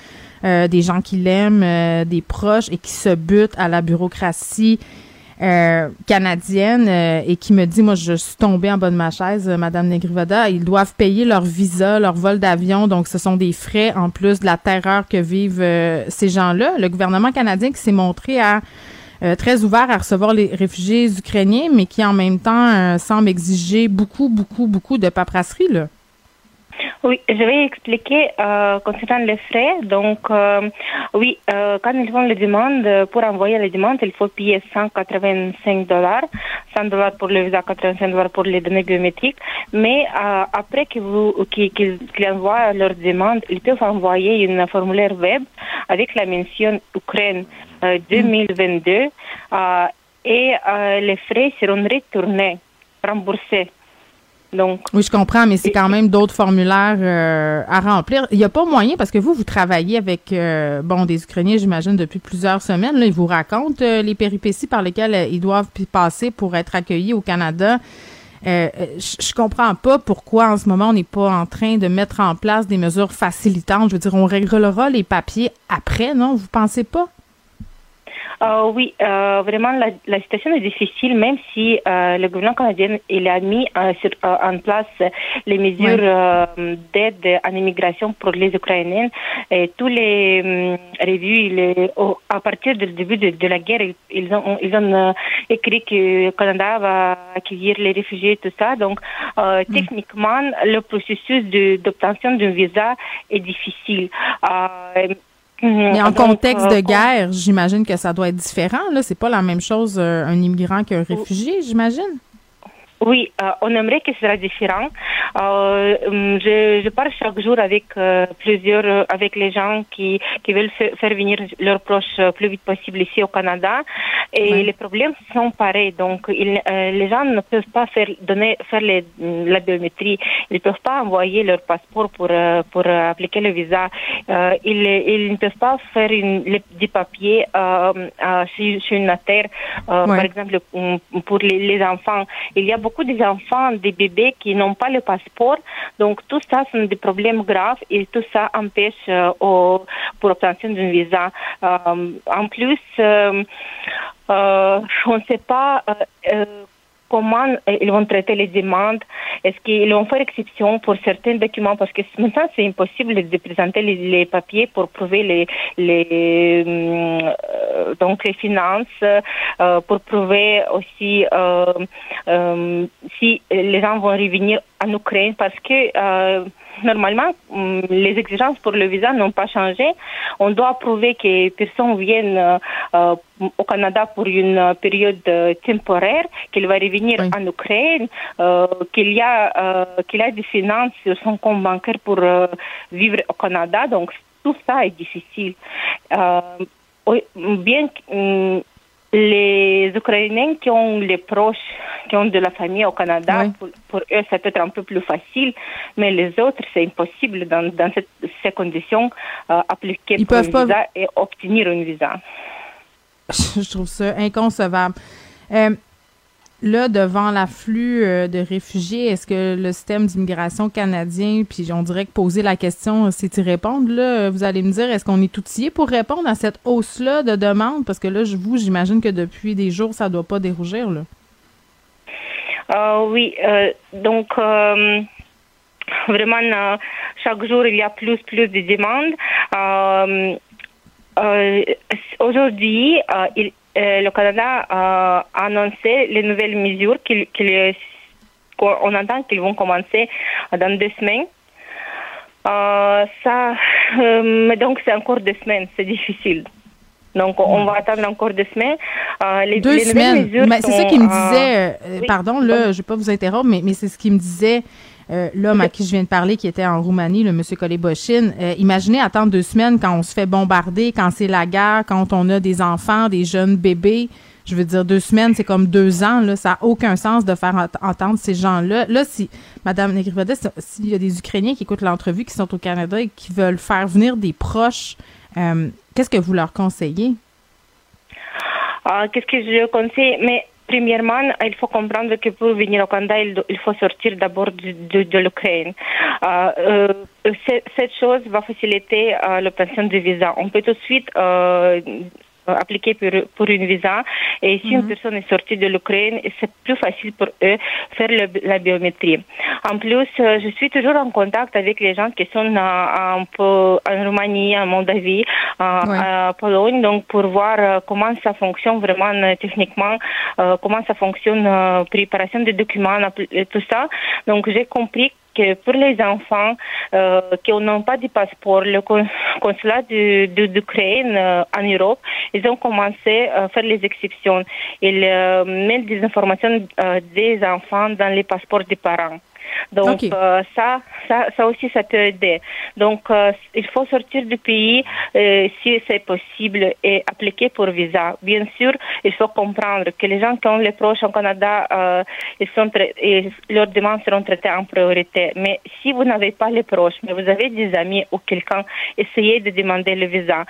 euh, des gens qu'il aime, euh, des proches, et qui se butent à la bureaucratie canadienne et qui me dit, moi, je suis tombée en bas de ma chaise, Madame Negrivada, ils doivent payer leur visa, leur vol d'avion, donc ce sont des frais en plus de la terreur que vivent ces gens-là. Le gouvernement canadien qui s'est montré euh, très ouvert à recevoir les réfugiés ukrainiens, mais qui en même temps euh, semble exiger beaucoup, beaucoup, beaucoup de paperasserie. Là. Oui, je vais expliquer euh, concernant les frais. Donc, euh, oui, euh, quand ils font les demandes, pour envoyer les demandes, il faut payer 185 dollars, 100 dollars pour le visa, 85 dollars pour les données biométriques. Mais après que vous, qu'ils envoient leurs demandes, ils peuvent envoyer une formulaire web avec la mention Ukraine 2022 euh, et les frais seront retournés, remboursés. Donc, oui, je comprends, mais c'est quand même d'autres formulaires euh, à remplir. Il n'y a pas moyen, parce que vous, vous travaillez avec bon des Ukrainiens, j'imagine, depuis plusieurs semaines. Là, ils vous racontent les péripéties par lesquelles ils doivent passer pour être accueillis au Canada. Euh, je, je comprends pas pourquoi en ce moment on n'est pas en train de mettre en place des mesures facilitantes. Je veux dire, on réglera les papiers après, non? Vous pensez pas? Euh, oui, euh, vraiment, la, la, situation est difficile, même si euh, le gouvernement canadien il a mis sur, en place les mesures d'aide en immigration pour les Ukrainiens. Et tous les hum, revues, les, à partir du début de, de, la guerre, ils ont, ils ont écrit que le Canada va accueillir les réfugiés et tout ça. Donc, mm. techniquement, le processus d'obtention d'un visa est difficile. Mais en contexte de guerre, j'imagine que ça doit être différent. Là, c'est pas la même chose euh, un immigrant qu'un réfugié, j'imagine? Oui, euh, on aimerait que ce soit différent. Euh, hum, je, je, parle chaque jour avec euh, plusieurs, avec les gens qui, qui veulent faire venir leurs proches plus vite possible ici au Canada. Et oui. les problèmes sont pareils. Donc, ils, les gens ne peuvent pas faire donner, faire les, la biométrie. Ils ne peuvent pas envoyer leur passeport pour pour appliquer le visa. ils, ils ne peuvent pas faire une, les, des papiers sur, sur, une terre. Ouais. Par exemple, pour les, les enfants, il y a beaucoup beaucoup des enfants, des bébés qui n'ont pas le passeport. Donc tout ça sont des problèmes graves et tout ça empêche euh, au, pour l'obtention d'un visa. Euh, en plus, euh, euh on ne sait pas comment ils vont traiter les demandes. Est-ce qu'ils vont faire exception pour certains documents? Parce que maintenant c'est impossible de présenter les, papiers pour prouver les, euh, donc les finances, euh, pour prouver aussi euh, euh si les gens vont revenir en Ukraine parce que euh, normalement, mm, les exigences pour le visa n'ont pas changé. On doit prouver que personne vienne euh, au Canada pour une période euh, temporaire, qu'il va revenir oui. en Ukraine, euh, qu'il y a euh, qu'il a des finances sur son compte bancaire pour euh, vivre au Canada. Donc tout ça est difficile. bien mm, les Ukrainiens qui ont les proches, qui ont de la famille au Canada, oui. pour, pour, eux, ça peut être un peu plus facile, mais les autres, c'est impossible dans, dans cette, ces conditions, euh, appliquer Ils pour un pas... visa et obtenir un visa. Je trouve ça inconcevable. Euh, là, devant l'afflux euh, de réfugiés, est-ce que le système d'immigration canadien, puis on dirait que poser la question, c'est y répondre, là, vous allez me dire, est-ce qu'on est outillé pour répondre à cette hausse-là de demande? Parce que là, je vous, j'imagine que depuis des jours, ça ne doit pas dérougir, là. Euh, oui, euh, donc euh, vraiment, chaque jour, il y a plus, plus de demandes. Aujourd'hui, il, euh, le Canada a annoncé les nouvelles mesures qu'il qu on entend qu'ils vont commencer dans deux semaines. Euh, ça, euh, mais donc c'est encore deux semaines, c'est difficile. Donc, on va attendre encore deux semaines. Euh, les, deux semaines. Mais c'est ça qui me disait, pardon, là, je ne vais pas vous interrompre, mais, mais c'est ce qui me disait l'homme à qui je viens de parler, qui était en Roumanie, le monsieur Kolebochine. imaginez attendre deux semaines quand on se fait bombarder, quand c'est la guerre, quand on a des enfants, des jeunes bébés. Je veux dire, deux semaines, c'est comme deux ans. Là, ça n'a aucun sens de faire entendre ces gens-là. Là, si, Mme Negrivoda, s'il y a des Ukrainiens qui écoutent l'entrevue, qui sont au Canada et qui veulent faire venir des proches, euh, qu'est-ce que vous leur conseillez? Ah, qu'est-ce que je conseille? Mais premièrement, il faut comprendre que pour venir au Canada, il, faut sortir d'abord de, l'Ukraine. Ah, euh, cette chose va faciliter euh, l'obtention du visa. On peut tout de suite euh, appliquer pour, pour une visa. Et si une mhm. personne est sortie de l'Ukraine, c'est plus facile pour eux faire la biométrie. En plus, euh, je suis toujours en contact avec les gens qui sont en, en, Roumanie, en Moldavie, en, Pologne, donc pour voir euh, comment ça fonctionne vraiment techniquement, comment ça fonctionne, préparation des documents, tout ça. Donc j'ai compris que pour les enfants euh, qui n'ont pas de passeport, le consulat d'Ukraine euh, en Europe, ils ont commencé à faire les exceptions. Ils euh, mettent des informations euh, des enfants dans les passeports des parents. Donc euh, ça, ça, ça aussi, ça peut aider. Donc euh, il faut sortir du pays euh, si c'est possible et appliquer pour visa. Bien sûr, il faut comprendre que les gens qui ont les proches au Canada, ils sont et leurs demandes seront traitées en priorité. Mais si vous n'avez pas les proches, mais vous avez des amis ou quelqu'un, essayez de demander le visa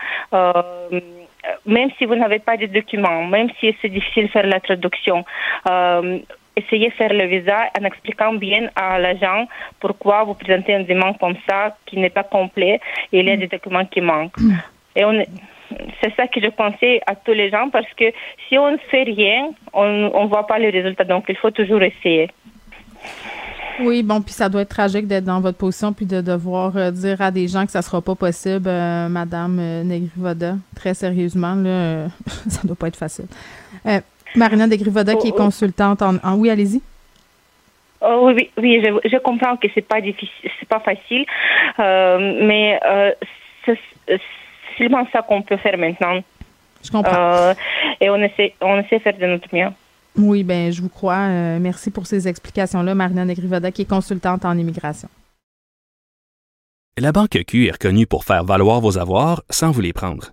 même si vous n'avez pas de documents, même si c'est difficile de faire la traduction, euh, essayez de faire le visa en expliquant bien à l'agent pourquoi vous présentez un demande comme ça qui n'est pas complet et il y a des documents qui manquent. Mm. Et on, c'est ça que je conseille à tous les gens parce que si on ne fait rien, on ne voit pas les résultats. Donc, il faut toujours essayer. Oui, bon, puis ça doit être tragique d'être dans votre position puis de devoir euh, dire à des gens que ça sera pas possible, euh, Madame euh, Negrivoda. Très sérieusement, là, ça doit pas être facile. Marina Degrivoda, qui est oh, oh. consultante en. oui, allez-y. Oh, oui, oui, je, comprends que c'est pas difficile, c'est pas facile, euh, mais euh, c'est seulement ça qu'on peut faire maintenant. Je comprends. Euh, et on essaie, on essaie de faire de notre mieux. Oui, ben je vous crois. merci pour ces explications-là, Marina Negrivoda, qui est consultante en immigration. La Banque Q est reconnue pour faire valoir vos avoirs sans vous les prendre.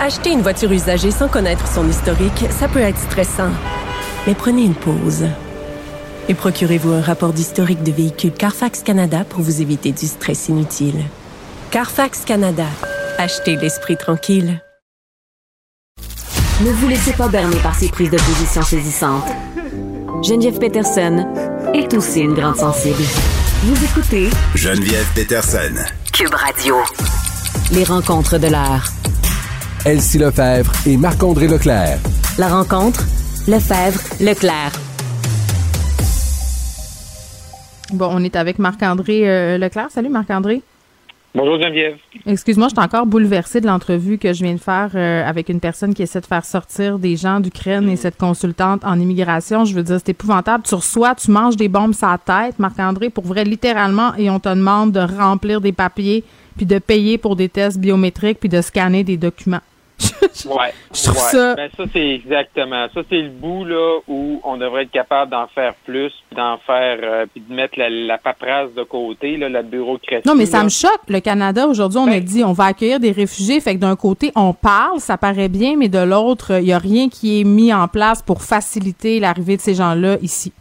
Acheter une voiture usagée sans connaître son historique, ça peut être stressant. Mais prenez une pause. Et procurez-vous un rapport d'historique de véhicule Carfax Canada pour vous éviter du stress inutile. Carfax Canada. Achetez l'esprit tranquille. Ne vous laissez pas berner par ces prises de position saisissantes. Geneviève Peterson est aussi une grande sensible. Vous écoutez Geneviève Peterson. Cube Radio. Les rencontres de l'heure. Elsie Lefebvre et Marc-André Leclerc. La rencontre, Lefebvre, Leclerc. Bon, on est avec Marc-André euh, Leclerc. Salut Marc-André. Bonjour Geneviève. Excuse-moi, je suis encore bouleversée de l'entrevue que je viens de faire euh, avec une personne qui essaie de faire sortir des gens d'Ukraine et cette consultante en immigration. Je veux dire, c'est épouvantable. Tu reçois, tu manges des bombes sur la tête, Marc-André, pour vrai, littéralement, et on te demande de remplir des papiers, puis de payer pour des tests biométriques, puis de scanner des documents ouais. Je trouve ça. Ben, ça, c'est exactement. Ça, c'est le bout là où on devrait être capable d'en faire plus, d'en faire, euh, puis de mettre la, paperasse de côté, là, la bureaucratie. Non, mais ça me choque. Le Canada, aujourd'hui, on a ben dit on va accueillir des réfugiés. Fait que d'un côté, on parle, ça paraît bien, mais de l'autre, il n'y a rien qui est mis en place pour faciliter l'arrivée de ces gens-là ici.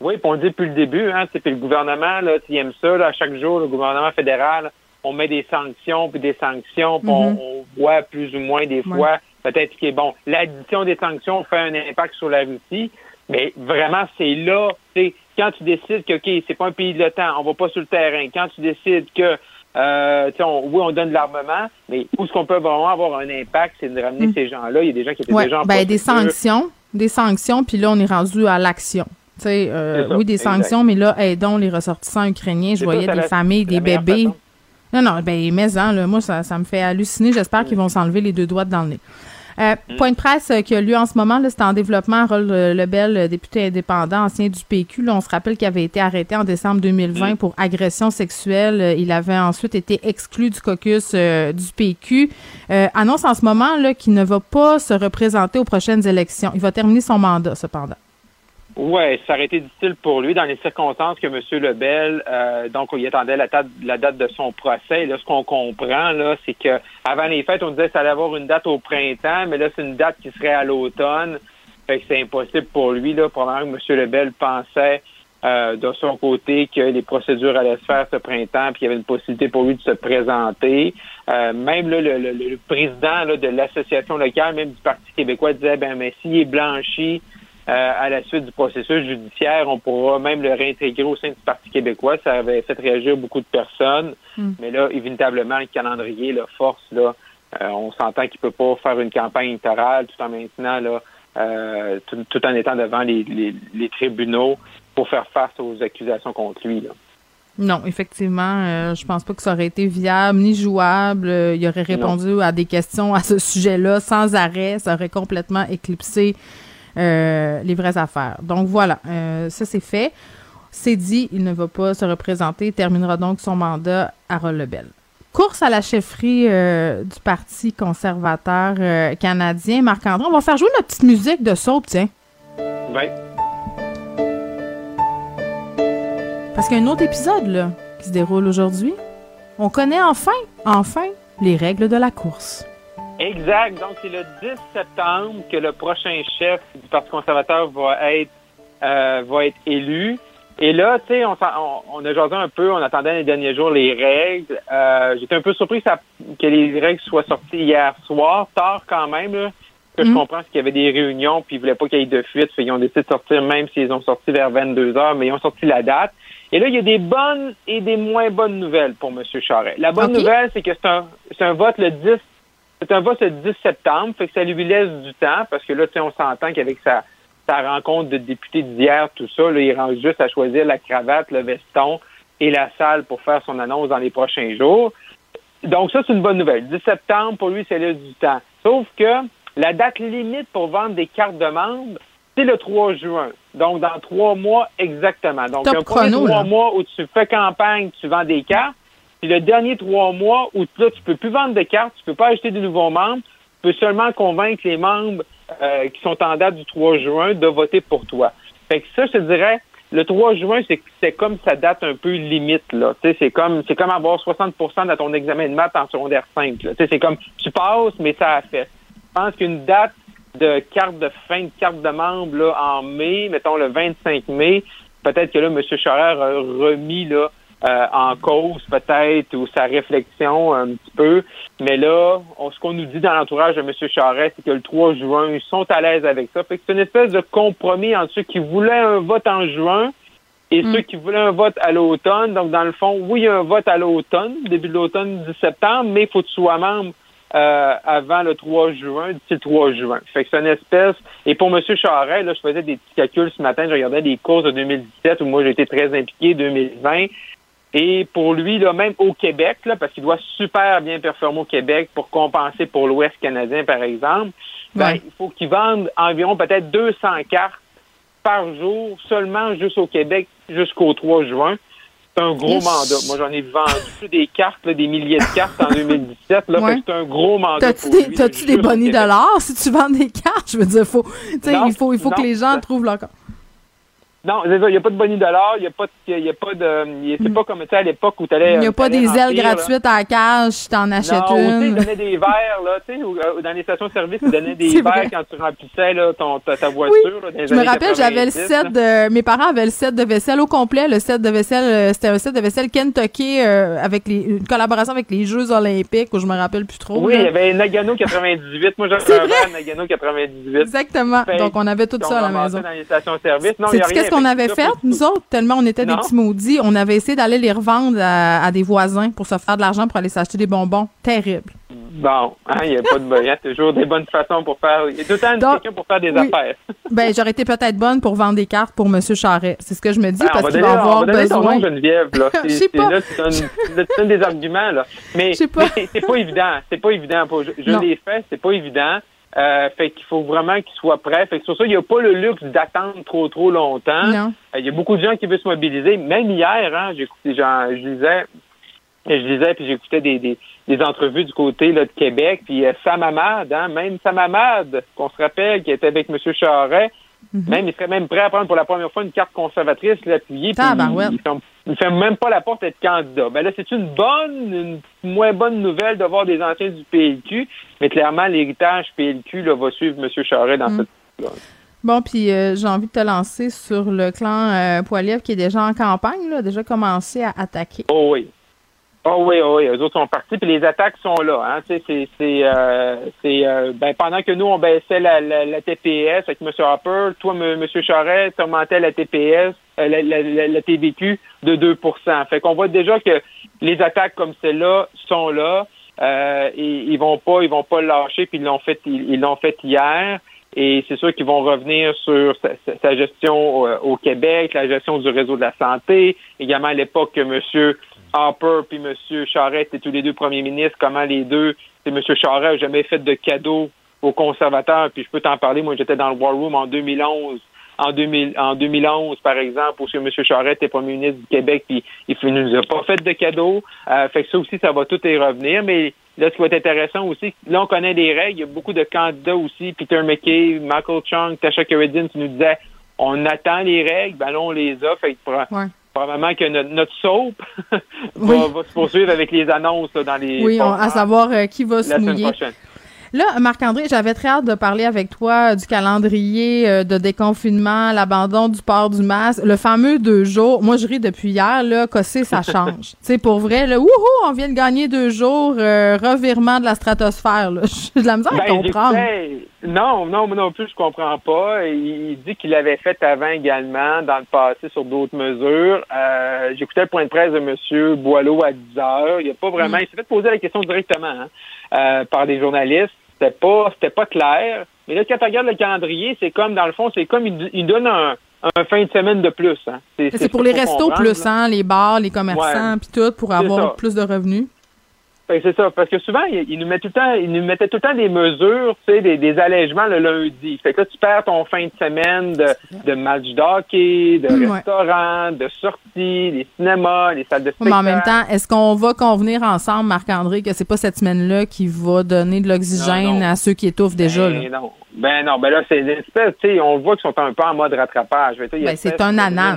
Oui, puis on le dit depuis le début, hein, c'est le gouvernement, là, s'il aime ça, là, chaque jour, le gouvernement fédéral on met des sanctions, puis des sanctions, puis on, mhm. voit plus ou moins des fois peut-être que, bon, l'addition des sanctions fait un impact sur la Russie, mais vraiment, c'est là, tu quand tu décides que, OK, c'est pas un pays de l'OTAN, on va pas sur le terrain, quand tu décides que, euh, oui, on donne de l'armement, mais où est-ce qu'on peut vraiment avoir un impact, c'est de ramener hmm. ces gens-là. Il y a des gens qui étaient déjà en ben, des sanctions, des sanctions, puis là, on est rendu à l'action. Euh, oui, des sanctions, mais là, aidons les ressortissants ukrainiens. Je voyais des familles, des bébés. Non, non, ben, mais hein, là, moi, ça, ça me fait halluciner. J'espère qu'ils vont s'enlever les deux doigts dans le nez. Euh, mm. Point de presse euh, qui a lieu en ce moment, c'est en développement. Rôle euh, Lebel, député indépendant, ancien du PQ. on se rappelle qu'il avait été arrêté en décembre 2020 mm. pour agression sexuelle. Il avait ensuite été exclu du caucus du PQ. annonce en ce moment là, qu'il ne va pas se représenter aux prochaines élections. Il va terminer son mandat, cependant. Oui, ça aurait été difficile pour lui dans les circonstances que M. Lebel, euh, donc il attendait la date, la date de son procès. là, ce qu'on comprend, là, c'est que avant les fêtes, on disait que ça allait avoir une date au printemps, mais là, c'est une date qui serait à l'automne. Fait que c'est impossible pour lui. Là, probablement que M. Lebel pensait euh, de son côté que les procédures allaient se faire ce printemps, puis il y avait une possibilité pour lui de se présenter. Euh, même là, le, le, président là, de l'association locale, même du Parti québécois, disait ben mais s'il est blanchi euh, à la suite du processus judiciaire, on pourra même le réintégrer au sein du Parti québécois. Ça avait fait réagir beaucoup de personnes. Hmm. Mais là, évitablement, le calendrier, la force, là, euh, on s'entend qu'il peut pas faire une campagne électorale tout en maintenant, là, euh, tout, en étant devant les, tribunaux pour faire face aux accusations contre lui. Non, effectivement, je pense pas que ça aurait été viable ni jouable. il aurait répondu à des questions à ce sujet-là sans arrêt. Ça aurait complètement éclipsé euh, les vraies affaires. Donc voilà, euh, ça c'est fait. C'est dit, il ne va pas se représenter. Il terminera donc son mandat à Lebel. Course à la chefferie euh, du Parti conservateur canadien. Marc-André, on va faire jouer notre petite musique de saut, tiens. Oui. Parce qu'il y a un autre épisode là, qui se déroule aujourd'hui. On connaît enfin, enfin, les règles de la course. Exact. Donc, c'est le 10 septembre que le prochain chef du Parti conservateur va être euh, va être élu. Et là, tu sais, on, on, a jasé un peu, on attendait les derniers jours les règles. Euh, J'étais un peu surpris que, ça, que, les règles soient sorties hier soir, tard quand même. Là, que je mm. comprends, qu'il y avait des réunions, puis ils voulaient pas qu'il y ait de fuite. Fait ils ont décidé de sortir, même s'ils ont sorti vers 22 heures, mais ils ont sorti la date. Et là, il y a des bonnes et des moins bonnes nouvelles pour M. Charest. La bonne nouvelle, c'est que c'est un, un vote le 10 c'est un vote le 10 septembre, fait que ça lui laisse du temps, parce que là, on s'entend qu'avec sa, sa rencontre de députés d'hier, tout ça, là, il range juste à choisir la cravate, le veston et la salle pour faire son annonce dans les prochains jours. Donc ça, c'est une bonne nouvelle. 10 septembre, pour lui, ça laisse du temps. Sauf que la date limite pour vendre des cartes de membres, c'est le 3 juin. Donc, dans trois mois exactement. Donc, un premier trois mois où tu fais campagne, tu vends des cartes. Puis le dernier trois mois où là, tu peux plus vendre de cartes, tu peux pas acheter de nouveaux membres, tu peux seulement convaincre les membres euh, qui sont en date du 3 juin de voter pour toi. Fait que ça, je te dirais, le 3 juin, c'est comme sa date un peu limite, là. c'est comme, c'est comme avoir 60% de ton examen de maths en secondaire 5, c'est comme, tu passes, mais ça a fait. Je pense qu'une date de carte de fin de carte de membre, là, en mai, mettons le 25 mai, peut-être que là, M. Charest a remis, là, euh, en cause peut-être ou sa réflexion un petit peu. Mais là, ce qu'on nous dit dans l'entourage de M. Charest, c'est que le 3 juin, ils sont à l'aise avec ça. Fait que c'est une espèce de compromis entre ceux qui voulaient un vote en juin et mm. ceux qui voulaient un vote à l'automne. Donc, dans le fond, oui, il y a un vote à l'automne, début de l'automne, du septembre, mais il faut que tu sois membre euh, avant le 3 juin, d'ici le 3 juin. Fait que c'est une espèce. Et pour M. Charest, là, je faisais des petits calculs ce matin, je regardais des courses de 2017 où moi j'ai été très impliqué, 2020. Et pour lui, là, même au Québec, là, parce qu'il doit super bien performer au Québec pour compenser pour l'Ouest canadien, par exemple, ben, il faut qu'il vende environ peut-être 200 cartes par jour seulement juste au Québec jusqu'au 3 juin. C'est un gros mandat. Moi, j'en ai vendu des cartes, des milliers de cartes en 2017. Là, C'est un gros mandat. T'as-tu des, des bonnies dollars si tu vends des cartes? Je veux dire, faut, il faut, il faut que les gens trouvent leur Non, c'est ça, il n'y a pas de bonus dollar, il n'y a pas de, il y a pas de, c'est pas comme, tu sais, à l'époque où tu allais. Il n'y a pas des ailes gratuites à la cage, si t'en achètes non, ou, tu sais, ils une. donnaient des verres, là, tu sais, ou, euh, dans les stations-service, ils donnaient des verres quand tu remplissais, là, ton, ta, ta voiture, là, dans les Je me rappelle, j'avais le 90, set là. de. Mes parents avaient le set de vaisselle au complet. Le set de vaisselle, euh, c'était un set de vaisselle Kentucky euh, avec les, une collaboration avec les Jeux Olympiques, où je me rappelle plus trop. Oui, là. il y avait Nagano 98. Moi, j'avais un verre Nagano 98. Exactement. Fait Donc, on avait tout ça à la maison. dans les stations-service. Non, il y a rien. Qu'on avait ça, fait, faut- nous autres, tellement on était des petits maudits? On avait essayé d'aller les revendre à, à des voisins pour se faire de l'argent pour aller s'acheter des bonbons. Terrible. Bon, hein, il n'y a pas de il y a toujours des bonnes façons pour faire. Il y a tout le temps Donc, pour faire des oui. affaires. Ben, j'aurais été peut-être bonne pour vendre des cartes pour M. Charret. C'est ce que je me dis, Ben, on parce va qu'il va on avoir va ton besoin. nom, Geneviève. Là. Je C'est- sais pas. Là, tu donnes, donnes des arguments. Là. Mais, c'est pas évident. C'est pas évident. Je, je l'ai fait, c'est pas évident. Euh, fait qu'il faut vraiment qu'il soit prêt. Fait que sur ça, il n'y a pas le luxe d'attendre trop, trop longtemps. Euh, Il y a beaucoup de gens qui veulent se mobiliser. Même hier, hein, j'écoutais, je lisais, je lisais puis j'écoutais des, des, des entrevues du côté là, de Québec. Puis euh, Sam Hamad, hein, même Sam Hamad, qu'on se rappelle, qui était avec M. Charret, Mhm. même il serait même prêt à prendre pour la première fois une carte conservatrice, l'appuyer. puis Tabarouette. il, il, il fait même pas la porte d'être candidat. Ben là, c'est une bonne, une moins bonne nouvelle de voir des anciens du PLQ, mais clairement, l'héritage PLQ là, va suivre M. Charret dans Mm. cette Bon, puis euh, j'ai envie de te lancer sur le clan euh, Poiliev qui est déjà en campagne, là, déjà commencé à attaquer. Oh oui. Oh oui, oh oui, eux autres sont partis, puis les attaques sont là. Hein. C'est, c'est, euh, c'est, euh, ben, pendant que nous, on baissait la, la, la TPS avec M. Hopper, toi, M. M. Charest, tu augmentais la TPS, euh, la, la, TVQ de 2% Fait qu'on voit déjà que les attaques comme celle-là sont là. Euh, et ils vont pas, ils vont pas le lâcher, puis ils l'ont fait, ils, ils l'ont fait hier. Et c'est sûr qu'ils vont revenir sur sa, sa- gestion euh, au Québec, la gestion du réseau de la santé, également à l'époque que M. Harper puis M. Charest étaient tous les deux premiers ministres, comment les deux, c'est M. Charest jamais fait de cadeau aux conservateurs, puis je peux t'en parler, moi j'étais dans le War Room en 2011, en, 2000, en 2011 par exemple, où M. Charest était premier ministre du Québec, puis il ne nous a pas fait de cadeau, euh, fait que ça aussi, ça va tout y revenir, mais là, ce qui va être intéressant aussi, là, on connaît les règles, il y a beaucoup de candidats aussi, Peter McKay, Michael Chung, Tasha Carradine, tu nous disais, on attend les règles, ben là, on les a, fait que Ouais. Probablement que notre, notre soap va, Oui. va se poursuivre avec les annonces là, dans les Oui, on- à savoir euh, qui va la se mouiller. prochaine. Là, Marc-André, j'avais très hâte de parler avec toi du calendrier euh, de déconfinement, l'abandon du port du masque, le fameux deux jours. Moi, je ris depuis hier, là, cosser, ça change? tu sais, pour vrai, là, wouhou, on vient de gagner deux jours, euh, revirement de la stratosphère, là. J'ai de la misère à Ben, comprendre. non, non, moi non plus, je comprends pas. Il, il dit qu'il l'avait fait avant également, dans le passé, sur d'autres mesures. Euh, J'écoutais le point de presse de M. Boileau à 10 heures. Il a pas vraiment, il s'est fait poser la question directement hein, euh, par des journalistes. C'était pas, c'était pas clair. Mais là, quand tu regardes le calendrier, c'est comme, dans le fond, c'est comme il, il donne un, un fin de semaine de plus. Hein. C'est pour les restos plus, hein, les bars, les commerçants, puis tout, pour avoir ça. plus de revenus. Que c'est ça, parce que souvent, il, il nous met tout le temps, il nous mettait tout le temps des mesures, tu sais, des, des allègements le lundi. Fait que là, tu perds ton fin de semaine de, de match d'hockey, de Ouais. restaurants, de sorties, les cinémas, les salles de Oui, spectacle. Mais en même temps, est-ce qu'on va convenir ensemble, Marc-André, que c'est pas cette semaine-là qui va donner de l'oxygène à ceux qui étouffent déjà? Ben là? non. Ben non, ben là, c'est une espèce, tu sais, on voit qu'ils sont un peu en mode rattrapage. A Ben, c'est un de- anan.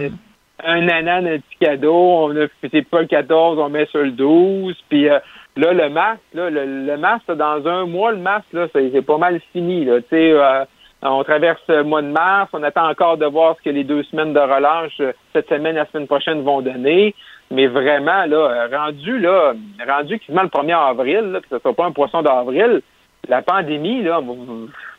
Un anan, un petit cadeau. On a, c'est pas le 14, on met sur le 12. Puis euh, là, le masque, là, le, le masque, dans un mois, le masque, là, c'est, pas mal fini, là. Euh, on traverse le mois de mars. On attend encore de voir ce que les deux semaines de relâche, euh, cette semaine, la semaine prochaine, vont donner. Mais vraiment, là, euh, rendu, là, rendu quasiment le 1er avril, là, que ce soit pas un poisson d'avril, la pandémie, là,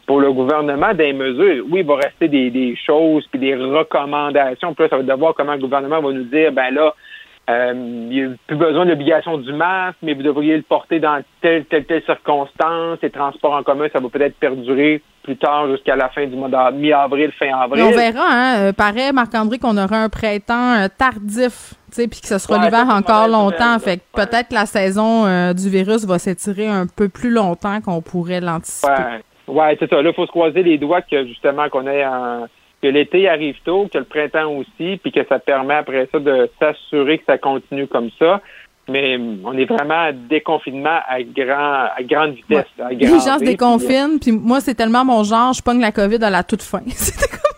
pour le gouvernement, des mesures, oui, il va rester des, choses puis des recommandations. Puis là, ça va être de voir comment le gouvernement va nous dire, ben là, euh, il n'y a plus besoin de l'obligation du masque, mais vous devriez le porter dans telle, telle, telle circonstance. Les transports en commun, ça va peut-être perdurer plus tard jusqu'à la fin du mois d'a- mi-avril, fin avril. Mais on verra, hein. Euh, paraît, Marc-André, qu'on aura un printemps euh, tardif, tu sais, puis que ce sera Ouais, l'hiver encore longtemps. Fait que peut-être que la saison euh, du virus va s'étirer un peu plus longtemps qu'on pourrait l'anticiper. Ouais, ouais c'est ça. Là, il faut se croiser les doigts que justement qu'on ait un- que l'été arrive tôt, que le printemps aussi, puis que ça permet après ça de s'assurer que ça continue comme ça. Mais on est vraiment à déconfinement à, grand, à grande vitesse. À les gens se déconfinent, puis moi, c'est tellement mon genre, je pogne la COVID à la toute fin.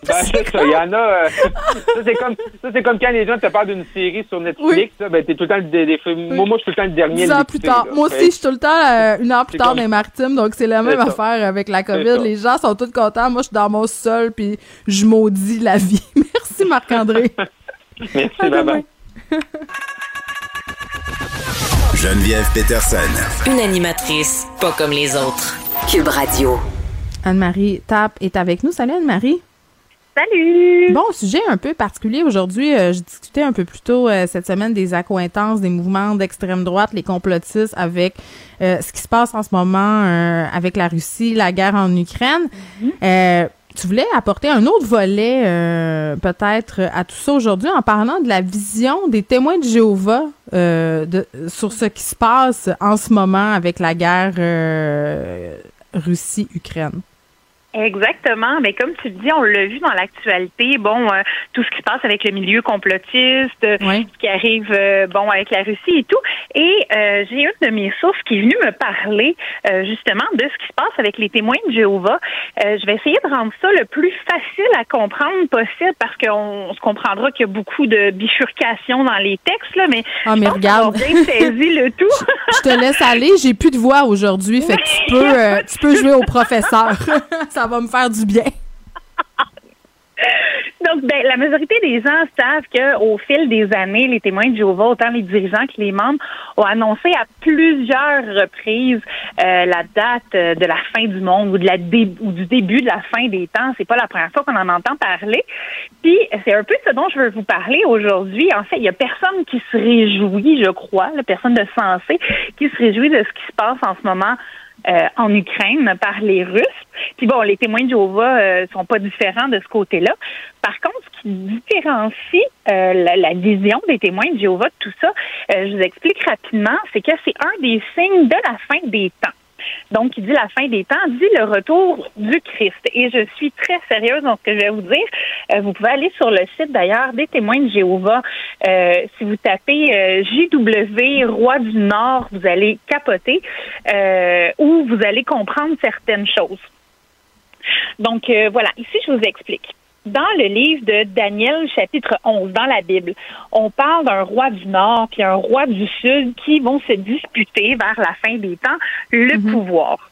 Ben, c'est ça. Il y en a. Euh, ça, c'est comme, ça, c'est comme quand les gens te parlent d'une série sur Netflix. Oui. ben, t'es tout le temps des, des, moi, moi, je suis tout le temps le dernier. Dix ans plus tard. moi aussi, je suis tout le temps euh, une heure plus tard dans les maritimes. Donc, c'est la même affaire avec la COVID. Les gens sont tous contents. Moi, je suis dans mon sol, puis je maudis la vie. Merci, Marc-André. Merci, bye Geneviève Peterson. Une animatrice pas comme les autres. Cube Radio. Anne-Marie Tapp est avec nous. Salut Anne-Marie. Salut! Bon, sujet un peu particulier aujourd'hui. Euh, je discutais un peu plus tôt euh, cette semaine des accointances des mouvements d'extrême droite, les complotistes avec euh, ce qui se passe en ce moment avec la Russie, la guerre en Ukraine. Mm-hmm. Tu voulais apporter un autre volet peut-être à tout ça aujourd'hui en parlant de la vision des témoins de Jéhovah de, sur ce qui se passe en ce moment avec la guerre Russie-Ukraine? Exactement, mais comme tu le dis, on l'a vu dans l'actualité. Bon, euh, tout ce qui se passe avec le milieu complotiste, ce qui arrive, euh, bon, avec la Russie et tout. Et euh, j'ai une de mes sources qui est venue me parler justement de ce qui se passe avec les témoins de Jéhovah. je vais essayer de rendre ça le plus facile à comprendre possible parce qu'on se comprendra qu'il y a beaucoup de bifurcations dans les textes là, mais, ah, mais regarde, bien saisi le tout. je te laisse aller. J'ai plus de voix aujourd'hui, fait que tu peux, tu peux jouer au professeur. ça va me faire du bien. Donc, ben, la majorité des gens savent qu'au fil des années, les témoins de Jéhovah, autant les dirigeants que les membres, ont annoncé à plusieurs reprises euh, la date euh, de la fin du monde ou, de la du début de la fin des temps. C'est pas la première fois qu'on en entend parler. Puis, c'est un peu ce dont je veux vous parler aujourd'hui. En fait, il y a personne qui se réjouit, je crois, personne de sensé, qui se réjouit de ce qui se passe en ce moment euh, en Ukraine par les Russes. Puis bon, les témoins de Jéhovah euh, sont pas différents de ce côté-là. Par contre, ce qui différencie euh, la, vision des témoins de Jéhovah de tout ça, je vous explique rapidement, c'est que c'est un des signes de la fin des temps. Donc, il dit la fin des temps, dit le retour du Christ. Et je suis très sérieuse dans ce que je vais vous dire. Euh, vous pouvez aller sur le site d'ailleurs des témoins de Jéhovah. Euh, si vous tapez euh, JW Roi du Nord, vous allez capoter ou vous allez comprendre certaines choses. Donc voilà, ici je vous explique dans le livre de Daniel, chapitre 11, dans la Bible, on parle d'un roi du Nord puis un roi du Sud qui vont se disputer vers la fin des temps le mhm. pouvoir.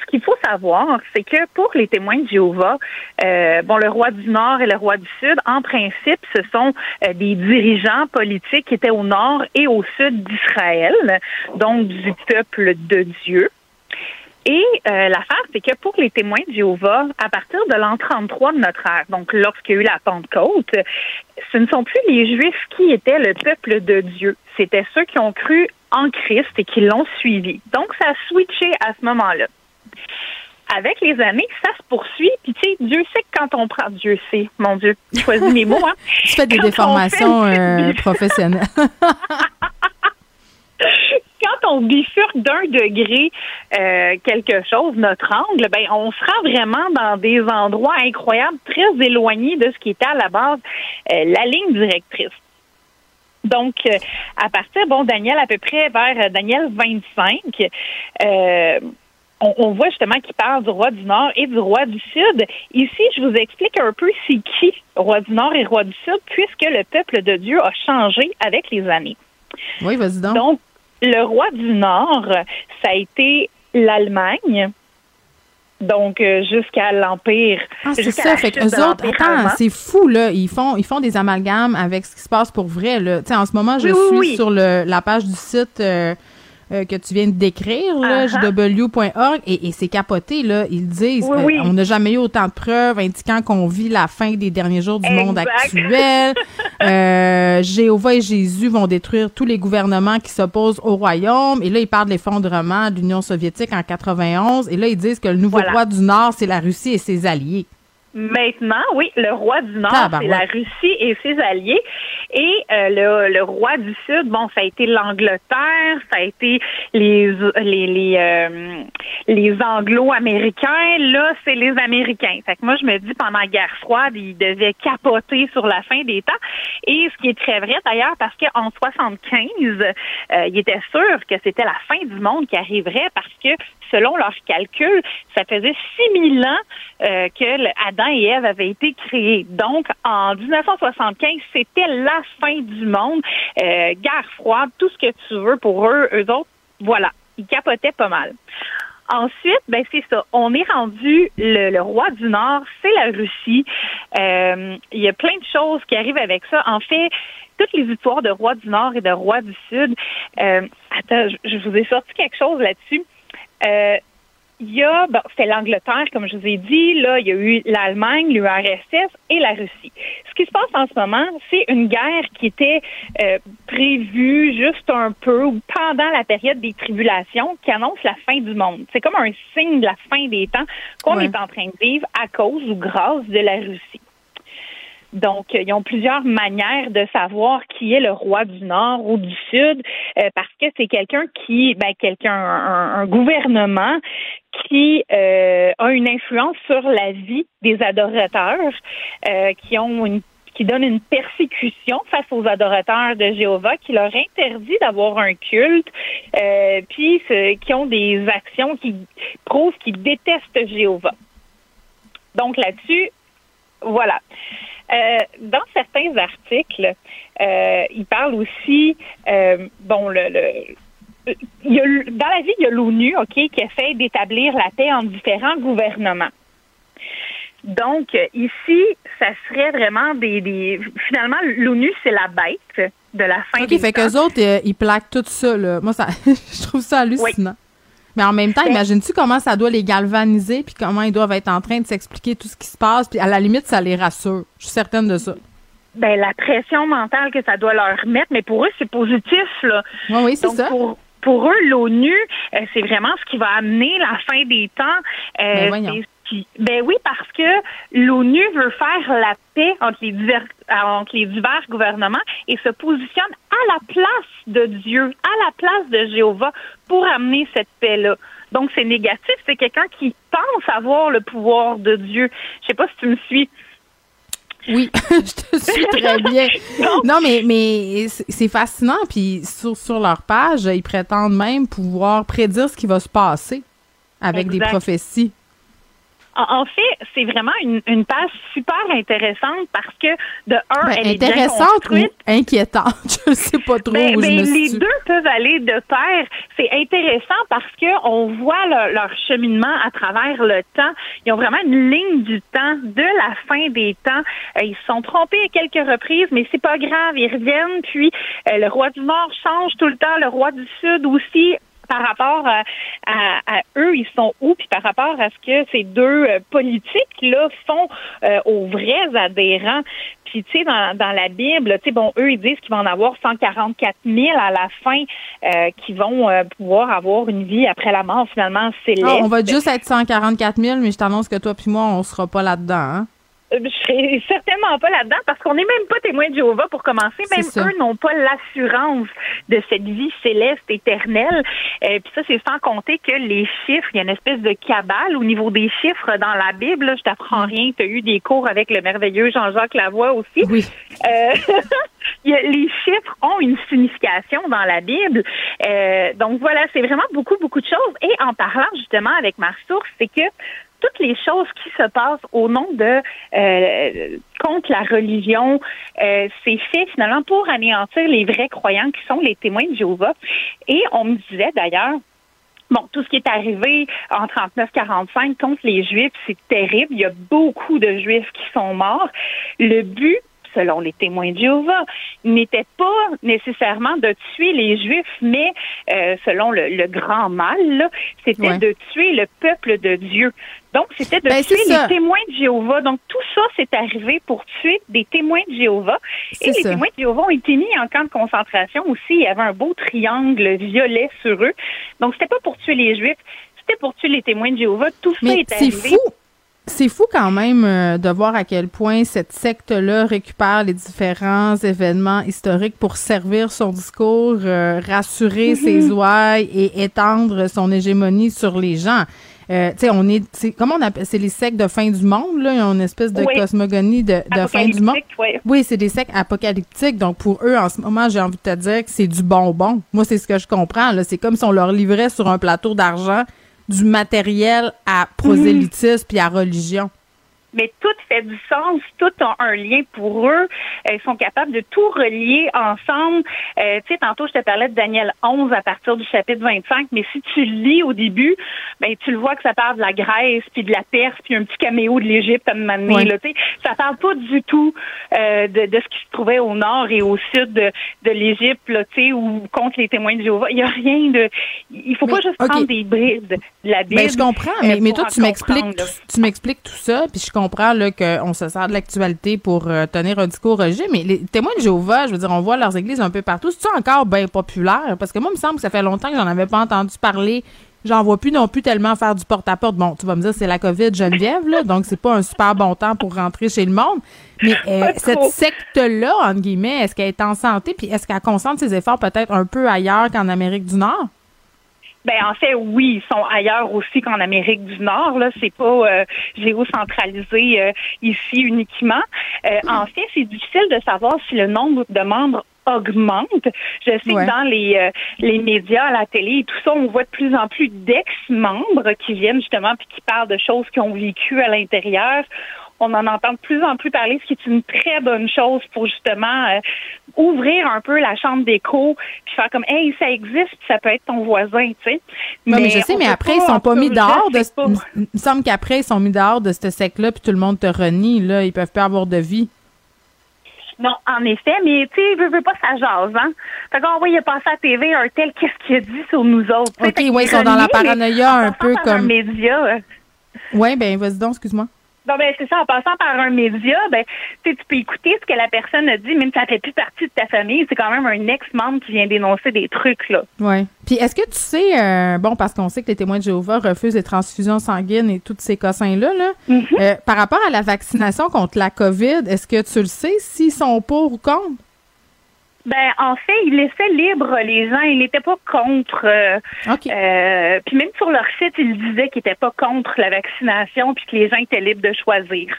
Ce qu'il faut savoir, c'est que pour les témoins de Jéhovah, euh, bon, le roi du Nord et le roi du Sud, en principe, ce sont euh, des dirigeants politiques qui étaient au Nord et au Sud d'Israël, donc du peuple de Dieu. Et euh, l'affaire, c'est que pour les témoins de Jéhovah, à partir de l'an 33 de notre ère, donc lorsqu'il y a eu la Pentecôte, ce ne sont plus les Juifs qui étaient le peuple de Dieu. C'était ceux qui ont cru en Christ et qui l'ont suivi. Donc, ça a switché à ce moment-là. Avec les années, ça se poursuit. Puis, tu sais, Dieu sait que quand on prend... Dieu sait, mon Dieu, choisis mes mots, hein. Tu fais des déformations euh, professionnelles. quand on bifurque d'un degré euh, quelque chose, notre angle, ben on sera vraiment dans des endroits incroyables, très éloignés de ce qui était à la base euh, la ligne directrice. Donc, euh, à partir, bon, Daniel, à peu près vers Daniel 25, on, on, voit justement qu'il parle du roi du Nord et du roi du Sud. Ici, je vous explique un peu c'est qui, roi du Nord et roi du Sud, puisque le peuple de Dieu a changé avec les années. Oui, vas-y donc. Donc, le roi du Nord, ça a été l'Allemagne. Donc euh, jusqu'à l'empire. Ah, c'est ça. Fait eux autres, attends, c'est fou là. Ils font, ils font des amalgames avec ce qui se passe pour vrai là. Tu sais, en ce moment, je suis sur le, la page du site. Euh, euh, que tu viens de décrire, là, jw.org, et, et c'est capoté, là. Ils disent, euh, on n'a jamais eu autant de preuves indiquant qu'on vit la fin des derniers jours du monde actuel. euh, Jéhovah et Jésus vont détruire tous les gouvernements qui s'opposent au royaume. Et là, ils parlent de l'effondrement de l'Union soviétique en 91. Et là, ils disent que le nouveau roi du Nord, c'est la Russie et ses alliés. Maintenant, oui, le roi du Nord, c'est la Russie et ses alliés. Et euh, le, le, roi du Sud, bon, ça a été l'Angleterre, ça a été les les les, euh, les Anglo-Américains. Là, c'est les Américains. Fait que moi, je me dis, pendant la guerre froide, ils devaient capoter sur la fin des temps. Et ce qui est très vrai, d'ailleurs, parce qu'en 75, euh, ils étaient sûrs que c'était la fin du monde qui arriverait parce que, selon leurs calculs, ça faisait 6000 ans euh, que Adam et Ève avaient été créés. Donc, en 1975, c'était la fin du monde. Euh, guerre froide, tout ce que tu veux pour eux, eux autres, voilà, ils capotaient pas mal. Ensuite, ben c'est ça. On est rendu le, roi du Nord, c'est la Russie. Euh, il y a plein de choses qui arrivent avec ça. En fait, toutes les histoires de roi du Nord et de roi du Sud. Attends, je, vous ai sorti quelque chose là-dessus. Euh, il y a, bon, c'est l'Angleterre, comme je vous ai dit, là, il y a eu l'Allemagne, l'URSS et la Russie. Ce qui se passe en ce moment, c'est une guerre qui était euh, prévue juste un peu ou pendant la période des tribulations qui annonce la fin du monde. C'est comme un signe de la fin des temps qu'on est en train de vivre à cause ou grâce de la Russie. Donc, ils ont plusieurs manières de savoir qui est le roi du Nord ou du Sud, euh, parce que c'est quelqu'un qui, ben, quelqu'un, un, gouvernement qui euh, a une influence sur la vie des adorateurs, euh, qui ont une qui donne une persécution face aux adorateurs de Jéhovah, qui leur interdit d'avoir un culte, puis qui ont des actions qui prouvent qu'ils détestent Jéhovah. Donc là-dessus, voilà. Euh, dans certains articles, euh, il parle aussi, euh, bon, le, le il y a, dans la vie, il y a l'ONU, OK, qui essaie d'établir la paix en différents gouvernements. Donc, ici, ça serait vraiment des. des finalement, l'ONU, c'est la bête de la fin OK, fait qu'eux autres, ils plaquent tout ça, là. Moi, ça, je trouve ça hallucinant. Mais en même temps, ben- imagine-tu comment ça doit les galvaniser, puis comment ils doivent être en train de s'expliquer tout ce qui se passe, puis à la limite, ça les rassure. Je suis certaine de ça. Ben, la pression mentale que ça doit leur mettre, mais pour eux, c'est positif, là. Oui, oui, c'est ça. Pour, pour eux, l'ONU, euh, c'est vraiment ce qui va amener la fin des temps. Euh, ben, ben oui, parce que l'ONU veut faire la paix entre les divers, entre les divers gouvernements et se positionne à la place de Dieu, à la place de Jéhovah pour amener cette paix-là. Donc c'est négatif, c'est quelqu'un qui pense avoir le pouvoir de Dieu. Je sais pas si tu me suis. Oui, je te suis très bien. non, mais, mais c'est fascinant. Puis sur, sur leur page, ils prétendent même pouvoir prédire ce qui va se passer avec des prophéties. En fait, c'est vraiment une, une, page super intéressante parce que de un, ben, elle est intéressante ou inquiétante, je ne sais pas trop. Ben, où je ben, me les deux peuvent aller de pair. C'est intéressant parce que on voit leur cheminement à travers le temps. Ils ont vraiment une ligne du temps de la fin des temps. Euh, ils se sont trompés à quelques reprises, mais c'est pas grave. Ils reviennent. Puis euh, le roi du Nord change tout le temps. Le roi du Sud aussi par rapport à, eux, ils sont où, puis par rapport à ce que ces deux euh, politiques-là font euh, aux vrais adhérents. Puis, tu sais, dans, la Bible, tu sais, bon, eux, ils disent qu'ils vont en avoir 144 000 à la fin euh, qui vont pouvoir avoir une vie après la mort, finalement, céleste. Ah, on va juste être 144 000, mais je t'annonce que toi puis moi, on sera pas là-dedans, hein? Euh, je serais certainement pas là-dedans parce qu'on n'est même pas témoin de Jéhovah pour commencer. Même eux n'ont pas l'assurance de cette vie céleste éternelle. Et euh, Puis ça, c'est sans compter que les chiffres, il y a une espèce de cabale au niveau des chiffres dans la Bible. je t'apprends rien. Tu as eu des cours avec le merveilleux Jean-Jacques Lavoie aussi. Oui. Euh, les chiffres ont une signification dans la Bible. donc voilà, c'est vraiment beaucoup, beaucoup de choses. Et en parlant justement avec ma source, c'est que toutes les choses qui se passent au nom de euh, contre la religion, euh, c'est fait finalement pour anéantir les vrais croyants qui sont les témoins de Jéhovah. Et on me disait d'ailleurs, Bon, tout ce qui est arrivé en 39-45 contre les Juifs, c'est terrible. Il y a beaucoup de Juifs qui sont morts. Le but, selon les témoins de Jéhovah, n'était pas nécessairement de tuer les Juifs, mais euh, selon le, grand mal, c'était de tuer le peuple de Dieu. Donc, c'était de ben, tuer les témoins de Jéhovah. Donc, tout ça, c'est arrivé pour tuer des témoins de Jéhovah. Et les témoins de Jéhovah ont été mis en camp de concentration aussi. Il y avait un beau triangle violet sur eux. Donc, c'était pas pour tuer les Juifs, c'était pour tuer les témoins de Jéhovah. Tout ça est, arrivé. Fou. C'est fou quand même euh, de voir à quel point cette secte-là récupère les différents événements historiques pour servir son discours, euh, rassurer Mm-hmm. ses ouailles et étendre son hégémonie sur les gens. Euh, tu sais, on est, comment on appelle, c'est les sectes de fin du monde là, ils ont une espèce de Oui. cosmogonie de, de fin du monde. Oui. Oui, c'est des sectes apocalyptiques. Donc, pour eux, en ce moment, j'ai envie de te dire que c'est du bonbon. Moi, c'est ce que je comprends. Là. C'est comme si on leur livrait sur un plateau d'argent du matériel à prosélytisme puis à religion. Mais tout fait du sens, tout a un lien pour eux. Ils sont capables de tout relier ensemble. Euh, tu sais, tantôt, je te parlais de Daniel 11 à partir du chapitre 25, mais si tu le lis au début, ben tu le vois que ça parle de la Grèce, puis de la Perse, puis un petit caméo de l'Égypte à un moment donné, Ouais. là. Ça parle pas du tout euh, de, de ce qui se trouvait au nord et au sud de, de l'Égypte, là, tu sais, ou contre les témoins de Jéhovah. Il y a rien de... Il faut pas juste prendre des brides de la Bible. Ben, je comprends, euh, mais, mais pour toi, en tu m'expliques, tout- tu m'expliques tout ça, puis je comprends là qu'on se sert de l'actualité pour euh, tenir un discours religieux, mais les témoins de Jéhovah, je veux dire, on voit leurs églises un peu partout. C'est encore bien populaire? Parce que moi, il me semble que ça fait longtemps que j'en avais pas entendu parler. J'en vois plus non plus tellement faire du porte-à-porte. Bon, tu vas me dire, c'est la COVID, Geneviève, là, donc c'est pas un super bon temps pour rentrer chez le monde. Mais euh, cette secte-là, entre guillemets, est-ce qu'elle est en santé, puis est-ce qu'elle concentre ses efforts peut-être un peu ailleurs qu'en Amérique du Nord? Ben en fait, oui, ils sont ailleurs aussi qu'en Amérique du Nord. Là, c'est pas euh, géocentralisé euh, ici uniquement. Euh, en fait, c'est difficile de savoir si le nombre de membres augmente. Je sais Ouais. que dans les euh, les médias, à la télé et tout ça, on voit de plus en plus d'ex-membres qui viennent justement puis qui parlent de choses qu'ils ont vécues à l'intérieur. On en entend de plus en plus parler, ce qui est une très bonne chose pour justement euh, ouvrir un peu la chambre d'écho puis faire comme hey ça existe puis ça peut être ton voisin tu sais Oui, mais je sais, mais après, pas, ils sont pas mis dehors de. pas. Il me semble qu'après, ils sont mis dehors de ce sec-là, puis tout le monde te renie, là. Ils peuvent plus avoir de vie. non en effet mais tu sais veux, veux pas ça jase hein fait qu'on oui il a passé à la TV un tel qu'est-ce qu'il a dit sur nous autres. OK, ouais, ils sont dans la mais paranoïa un peu comme- média euh, Oui, ben, vas-y donc, excuse-moi. Non, ben, c'est ça, en passant par un média, ben, tu sais, tu peux écouter ce que la personne a dit, même si ça fait plus partie de ta famille. C'est quand même un ex-membre qui vient dénoncer des trucs, là. Oui. Puis, est-ce que tu sais, euh, bon, parce qu'on sait que les témoins de Jéhovah refusent les transfusions sanguines et tous ces cossins-là, là, Mm-hmm. euh, par rapport à la vaccination contre la COVID, est-ce que tu le sais s'ils sont pour ou contre? Ben, en fait, il laissait libre les gens. Il n'était pas contre. euh, euh, puis même sur leur site, ils disaient qu'ils n'étaient pas contre la vaccination, puis que les gens étaient libres de choisir.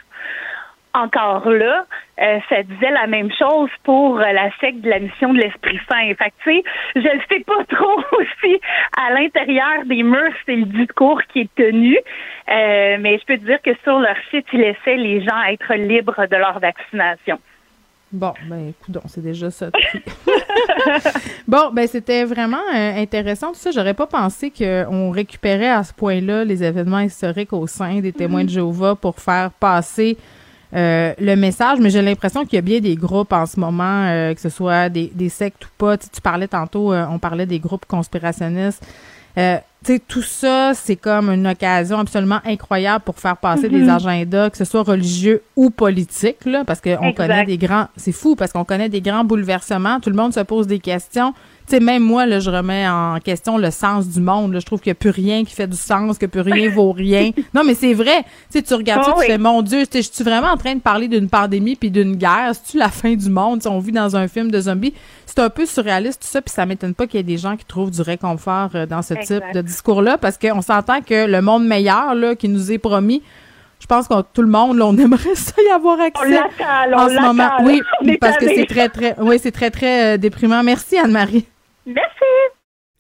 Encore là, euh, ça disait la même chose pour euh, la secte de la mission de l'Esprit Saint. Fait tu sais, je ne sais pas trop aussi à l'intérieur des murs, c'est le discours qui est tenu. Euh, mais je peux te dire que sur leur site, ils laissaient les gens être libres de leur vaccination. Bon, ben, écoute, c'est déjà ça. bon, ben, c'était vraiment euh, intéressant. Tout ça, j'aurais pas pensé qu'on récupérait à ce point-là les événements historiques au sein des témoins de Jéhovah pour faire passer euh, le message, mais j'ai l'impression qu'il y a bien des groupes en ce moment, euh, que ce soit des, des sectes ou pas. Tu, parlais tantôt, euh, on parlait des groupes conspirationnistes. Tu tout ça, c'est comme une occasion absolument incroyable pour faire passer Mhm. des agendas, que ce soit religieux ou politiques, là, parce qu'on connaît des grands, c'est fou, parce qu'on connaît des grands bouleversements. Tout le monde se pose des questions. Tu sais, même moi, là, je remets en question le sens du monde. là. Je trouve qu'il n'y a plus rien qui fait du sens, que plus rien vaut rien. Non, mais c'est vrai. Tu sais, tu regardes ça, Oh tu oui. fais, mon Dieu, je suis vraiment en train de parler d'une pandémie puis d'une guerre? C'est-tu la fin du monde? Tu sais, on vit dans un film de zombies. C'est un peu surréaliste, tout ça, puis ça m'étonne pas qu'il y ait des gens qui trouvent du réconfort euh, dans ce Exact. type de discours-là, parce qu'on s'entend que le monde meilleur, là, qui nous est promis, je pense que tout le monde, là, on aimerait ça y avoir accès. l'attend, là, en on ce moment. l'attend, Oui. On parce que c'est très, très, oui, c'est très, très euh, déprimant. Merci, Anne-Marie. Merci.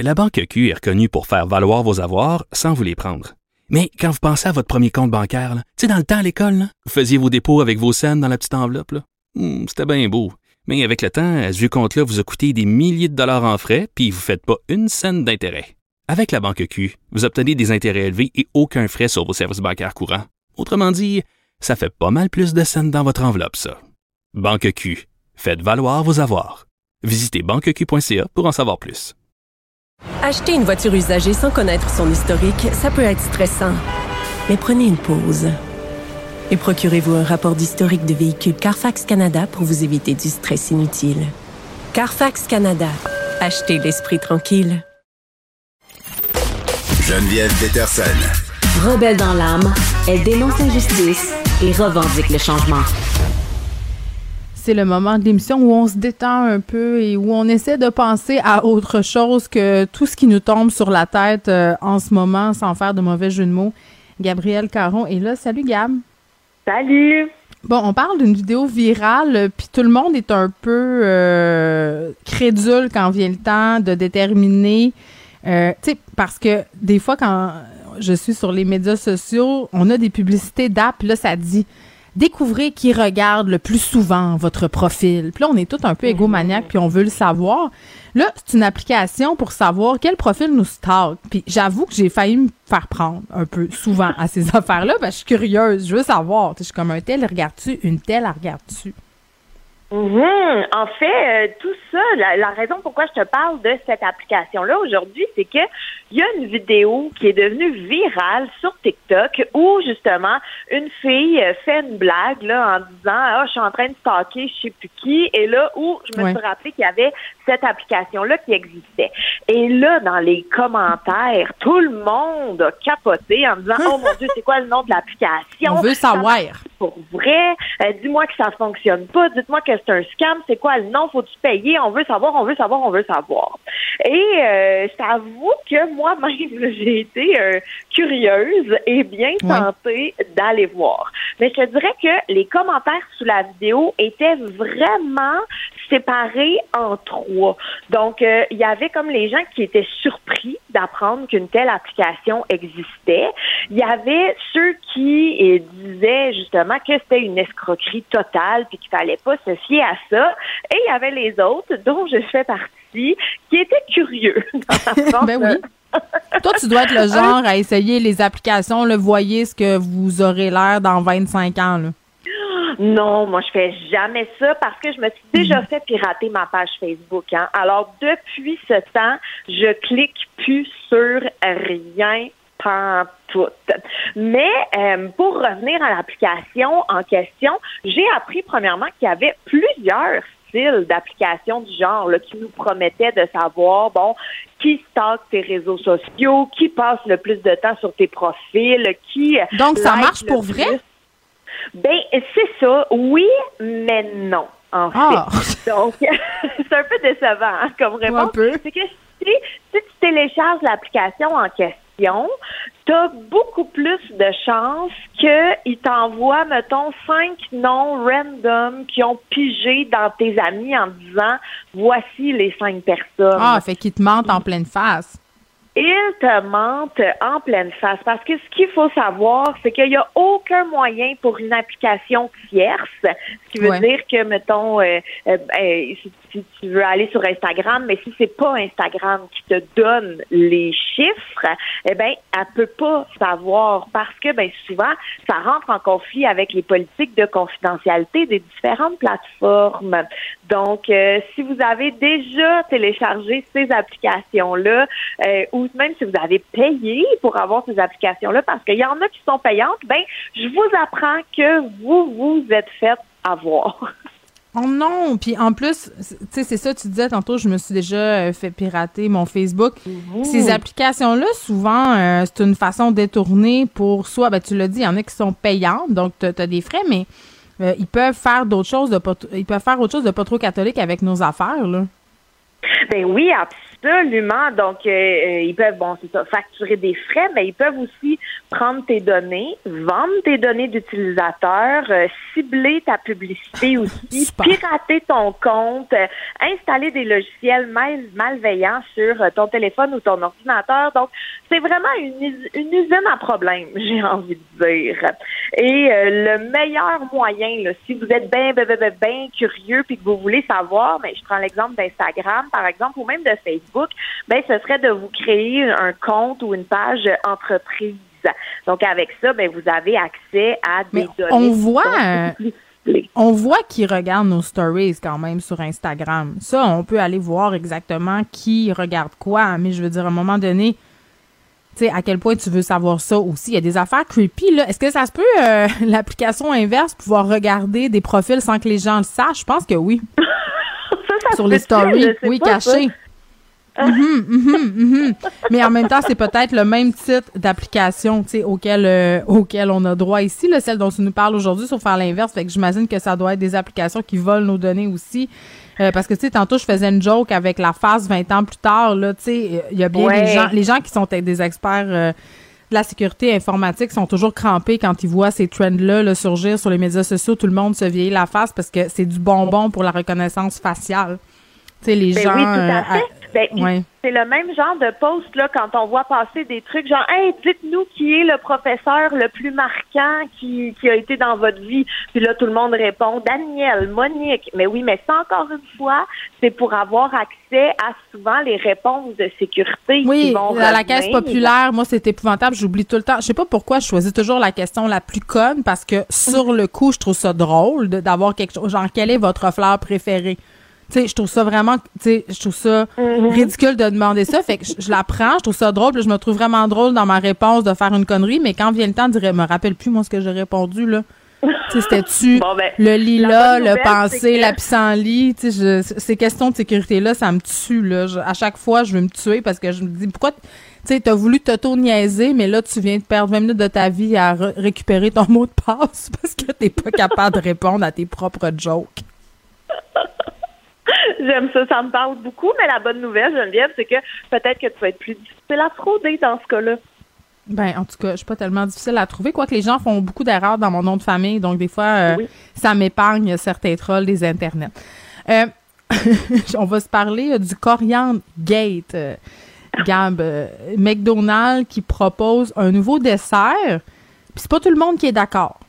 La Banque Q est reconnue pour faire valoir vos avoirs sans vous les prendre. Mais quand vous pensez à votre premier compte bancaire, là, tu sais, dans le temps à l'école, vous faisiez vos dépôts avec vos scènes dans la petite enveloppe. là. Hmm, C'était bien beau. Mais avec le temps, ce vieux compte-là vous a coûté des milliers de dollars en frais, puis vous ne faites pas une scène d'intérêt. Avec la Banque Q, vous obtenez des intérêts élevés et aucun frais sur vos services bancaires courants. Autrement dit, ça fait pas mal plus de scènes dans votre enveloppe, ça. Banque Q. Faites valoir vos avoirs. Visitez banqueq.ca pour en savoir plus. Acheter une voiture usagée sans connaître son historique, ça peut être stressant. Mais prenez une pause. Et procurez-vous un rapport d'historique de véhicule Carfax Canada pour vous éviter du stress inutile. Carfax Canada. Achetez l'esprit tranquille. Geneviève Peterson. Rebelle dans l'âme, elle dénonce l'injustice et revendique le changement. C'est le moment de l'émission où on se détend un peu et où on essaie de penser à autre chose que tout ce qui nous tombe sur la tête euh, en ce moment sans faire de mauvais jeu de mots. Gabriel Caron est là. Salut Gab. Salut. Bon, on parle d'une vidéo virale, puis tout le monde est un peu euh, crédule quand vient le temps de déterminer, euh, tu sais, parce que des fois quand je suis sur les médias sociaux, on a des publicités d'app, là ça dit découvrez qui regarde le plus souvent votre profil. Puis là, on est tous un peu égomaniaques, puis on veut le savoir. Là, c'est une application pour savoir quel profil nous stalk. Puis j'avoue que j'ai failli me faire prendre un peu souvent à ces affaires-là. Ben, je suis curieuse, je veux savoir. Je suis comme un tel, regarde-tu, une telle, regarde-tu? Mhm. En fait, euh, tout ça, la, raison pourquoi je te parle de cette application-là aujourd'hui, c'est que il y a une vidéo qui est devenue virale sur TikTok où justement une fille euh, fait une blague là en disant ah je suis en train de stalker je sais plus qui et là où je me suis rappelé qu'il y avait cette application-là qui existait. Et là, dans les commentaires, tout le monde a capoté en disant Oh mon Dieu, c'est quoi le nom de l'application? On veut savoir. Pour vrai, euh, dis-moi que ça fonctionne pas, dites-moi que c'est un scam, c'est quoi le nom? Faut-tu payer? On veut savoir, on veut savoir, on veut savoir. Et euh, j'avoue que moi-même, j'ai été euh, curieuse et bien tentée d'aller voir. Mais je te dirais que les commentaires sous la vidéo étaient vraiment séparés en trois. Donc, euh, il y avait comme les gens qui étaient surpris d'apprendre qu'une telle application existait. Il y avait ceux qui euh, disaient justement que c'était une escroquerie totale puis qu'il fallait pas se fier à ça. Et il y avait les autres, dont je fais partie, qui étaient curieux. ben oui. Toi, tu dois être le genre à essayer les applications, le voyez ce que vous aurez l'air dans 25 ans. Là. Non, moi je fais jamais ça parce que je me suis déjà mhm. fait pirater ma page Facebook. Hein. Alors depuis ce temps, je clique plus sur rien pas tout. Mais euh, pour revenir à l'application en question, j'ai appris premièrement qu'il y avait plusieurs styles d'applications du genre là, qui nous promettaient de savoir bon qui stocke tes réseaux sociaux, qui passe le plus de temps sur tes profils, qui donc ça marche pour vrai? Ben, c'est ça. Oui, mais non. En ah. fait. Donc, c'est un peu décevant hein, comme réponse. C'est que si, si tu télécharges l'application en question, tu as beaucoup plus de chances qu'il t'envoie, mettons, cinq noms random qui ont pigé dans tes amis en disant voici les cinq personnes. Ah, fait qu'ils te mentent en pleine face. Ils te mentent en pleine face parce que ce qu'il faut savoir, c'est qu'il n'y a aucun moyen pour une application tierce, ce qui veut dire que, mettons, euh, euh, ben, si, tu veux aller sur Instagram, mais si c'est pas Instagram qui te donne les chiffres, eh ben, elle peut pas savoir parce que, ben, souvent, ça rentre en conflit avec les politiques de confidentialité des différentes plateformes. Donc, euh, si vous avez déjà téléchargé ces applications-là, ou même si vous avez payé pour avoir ces applications-là, parce qu'il y en a qui sont payantes, ben, je vous apprends que vous vous êtes fait avoir. Oh non! Puis en plus, tu sais, c'est ça, tu disais tantôt, je me suis déjà euh, fait pirater mon Facebook. Ces applications-là, souvent, euh, c'est une façon détournée pour soit, ben, tu l'as dit, il y en a qui sont payantes, donc tu as, des frais, mais euh, ils peuvent faire d'autres choses de pas, ils peuvent faire autre chose de pas trop catholique avec nos affaires, là. Ben oui, absolument. Donc, euh, euh, ils peuvent, bon, c'est ça, facturer des frais, mais ils peuvent aussi prendre tes données, vendre tes données d'utilisateur, euh, cibler ta publicité aussi, pirater ton compte, installer des logiciels mal, malveillants sur ton téléphone ou ton ordinateur. Donc, c'est vraiment une, une usine à problèmes, j'ai envie de dire. Et le meilleur moyen, là, si vous êtes bien, bien, bien, bien curieux puis que vous voulez savoir, mais ben, je prends l'exemple d'Instagram, par exemple, ou même de Facebook, ben, ce serait de vous créer un compte ou une page entreprise. Donc, avec ça, ben, vous avez accès à des données. On voit. On voit qui regarde nos stories quand même sur Instagram. Ça, on peut aller voir exactement qui regarde quoi. Mais je veux dire, à un moment donné, tu sais, à quel point tu veux savoir ça aussi. Il y a des affaires creepy, là. Est-ce que ça se peut, euh, l'application inverse, pouvoir regarder des profils sans que les gens le sachent? Je pense que oui. sur les stories, oui, cachés. Mhm, mhm, mhm. Mais en même temps, c'est peut-être le même type d'application tu sais, auquel, euh, auquel on a droit ici, là, celle dont tu nous parles aujourd'hui, sauf faire l'inverse. Fait que j'imagine que ça doit être des applications qui volent nos données aussi. Euh, parce que, tu sais, tantôt, je faisais une joke avec la face 20 ans plus tard, là, tu sais, il y a bien Ouais. des gens, les gens qui sont des experts euh, de la sécurité informatique sont toujours crampés quand ils voient ces trends-là là, surgir sur les médias sociaux. Tout le monde se vieillit la face parce que c'est du bonbon pour la reconnaissance faciale. Tu sais, les Ben gens... oui, tout à euh, fait. Ben, ouais. C'est le même genre de post là quand on voit passer des trucs genre Hey, dites-nous qui est le professeur le plus marquant qui, qui a été dans votre vie. Puis là, tout le monde répond Daniel, Monique. Mais oui, mais ça encore une fois, c'est pour avoir accès à souvent les réponses de sécurité qui Oui, vont à la caisse populaire, moi, c'est épouvantable. J'oublie tout le temps. Je sais pas pourquoi je choisis toujours la question la plus conne parce que sur le coup, je trouve ça drôle d'avoir quelque chose. Genre, quelle est votre fleur préférée? Tu sais, je trouve ça vraiment, tu sais, je trouve ça ridicule de demander ça. Fait que je, je la prends, je trouve ça drôle, puis je me trouve vraiment drôle dans ma réponse de faire une connerie, mais quand vient le temps dire, me rappelle plus, moi, ce que j'ai répondu, là. C'était-tu Bon, ben, le la lilas, le pensée, que- la pissenlit, je- ces questions de sécurité-là, ça me tue, là. Je- à chaque fois, je veux me tuer parce que je me dis, pourquoi, tu t'as voulu t'auto-niaiser, mais là, tu viens de perdre 20 minutes de ta vie à re- récupérer ton mot de passe parce que t'es pas capable de répondre à tes propres jokes. J'aime ça, ça me parle beaucoup, mais la bonne nouvelle, Geneviève, c'est que peut-être que tu vas être plus difficile à frauder dans ce cas-là. Ben, en tout cas, je suis pas tellement difficile à trouver, quoique les gens font beaucoup d'erreurs dans mon nom de famille, donc des fois, euh, ça m'épargne certains trolls des internets. Euh, on va se parler euh, du Coriander Gate. Gab, euh, McDonald's qui propose un nouveau dessert, puis c'est pas tout le monde qui est d'accord.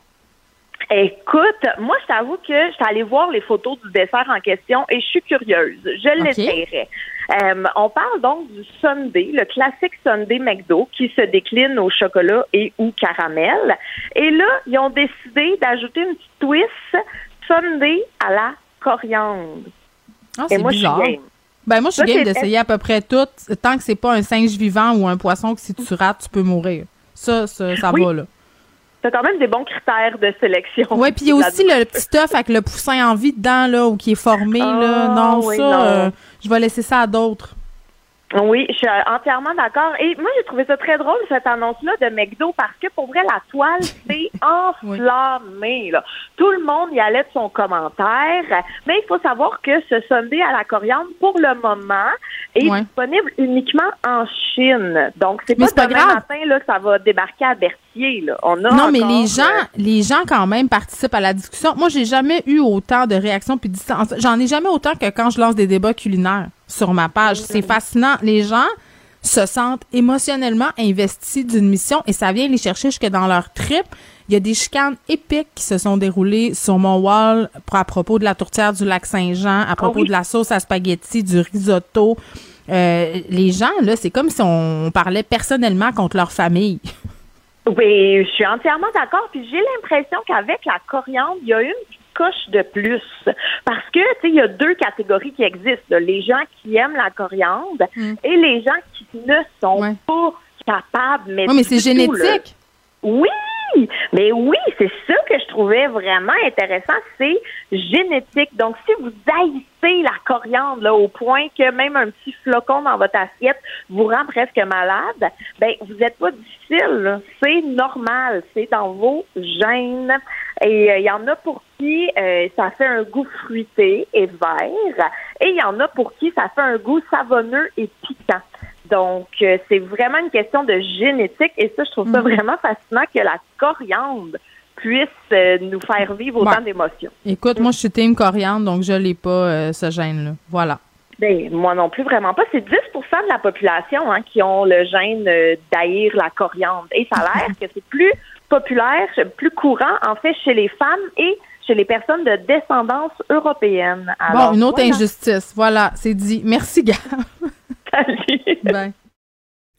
Écoute, moi, je t'avoue que je suis allée voir les photos du dessert en question et je suis curieuse. Je l'essayerai. Euh, on parle donc du Sunday, le classique Sunday McDo qui se décline au chocolat et ou caramel. Et là, ils ont décidé d'ajouter une petite twist Sunday à la coriandre. Ah, c'est je bizarre. game. Ben, moi, je suis game d'essayer à peu près tout, tant que c'est pas un singe vivant ou un poisson que si tu rates, tu peux mourir. Ça, ça, ça Oui. va, là. T'as quand même des bons critères de sélection. Oui, puis il y a aussi le petit œuf avec le poussin en vie dedans, là, ou qui est formé, là. Ah, Non, oui, ça, non. euh, je vais laisser ça à d'autres. Oui, je suis entièrement d'accord. Et moi, j'ai trouvé ça très drôle, cette annonce-là de McDo, parce que pour vrai, la toile s'est enflammée. là. Tout le monde y allait de son commentaire. Mais il faut savoir que ce Sunday à la coriandre, pour le moment, est Ouais. disponible uniquement en Chine. Donc, c'est pas pas demain grave. matin là, que ça va débarquer à Berthier. Là. On a Non, mais les gens, euh, les gens quand même participent à la discussion. Moi, j'ai jamais eu autant de réactions puis de distance. J'en ai jamais autant que quand je lance des débats culinaires sur ma page. C'est fascinant. Les gens se sentent émotionnellement investis d'une mission et ça vient les chercher jusque dans leur trip. Il y a des chicanes épiques qui se sont déroulées sur mon wall pour- à propos de la tourtière du lac Saint-Jean, à propos oui. de la sauce à spaghetti, du risotto. Euh, les gens, là, c'est comme si on parlait personnellement contre leur famille. Oui, je suis entièrement d'accord. Puis j'ai l'impression qu'avec la coriandre, il y a une coche de plus. Parce que, tu sais, il y a deux catégories qui existent. là. Les gens qui aiment la coriandre et les gens qui ne sont pas capables. Mais, Oui, mais c'est là. génétique. Oui, mais oui, c'est ça que je trouvais vraiment intéressant, c'est génétique. Donc, si vous haïssez la coriandre là, au point que même un petit flocon dans votre assiette vous rend presque malade, ben vous n'êtes pas difficile. C'est normal, c'est dans vos gènes. Et euh, il y en a pour qui euh, ça fait un goût fruité et vert, et il y en a pour qui ça fait un goût savonneux et piquant. Donc, euh, c'est vraiment une question de génétique et ça, je trouve ça vraiment fascinant que la coriandre puisse nous faire vivre autant Ouais. d'émotions. Écoute, moi, je suis team coriandre, donc je l'ai pas, ce gène-là. Voilà. Ben, moi non plus, vraiment pas. C'est 10% de la population hein, qui ont le gène d'haïr la coriandre. Et ça a l'air que c'est plus populaire, plus courant, en fait, chez les femmes et chez les personnes de descendance européenne. Alors, bon, une autre voilà. injustice. Voilà, c'est dit. Merci, gars. Ben.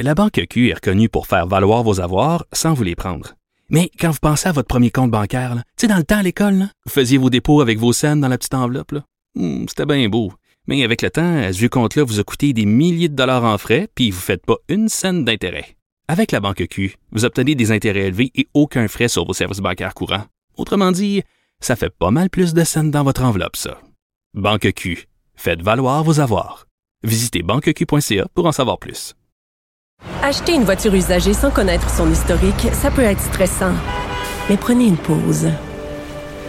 La Banque Q est reconnue pour faire valoir vos avoirs sans vous les prendre. Mais quand vous pensez à votre premier compte bancaire, tu sais, dans le temps à l'école, vous faisiez vos dépôts avec vos scènes dans la petite enveloppe. là. Hmm, C'était bien beau. Mais avec le temps, à ce vieux compte-là vous a coûté des milliers de dollars en frais, puis vous ne faites pas une scène d'intérêt. Avec la Banque Q, vous obtenez des intérêts élevés et aucun frais sur vos services bancaires courants. Autrement dit, ça fait pas mal plus de scènes dans votre enveloppe, ça. Banque Q, faites valoir vos avoirs. Visitez banqueq.ca pour en savoir plus. Acheter une voiture usagée sans connaître son historique, ça peut être stressant. Mais prenez une pause.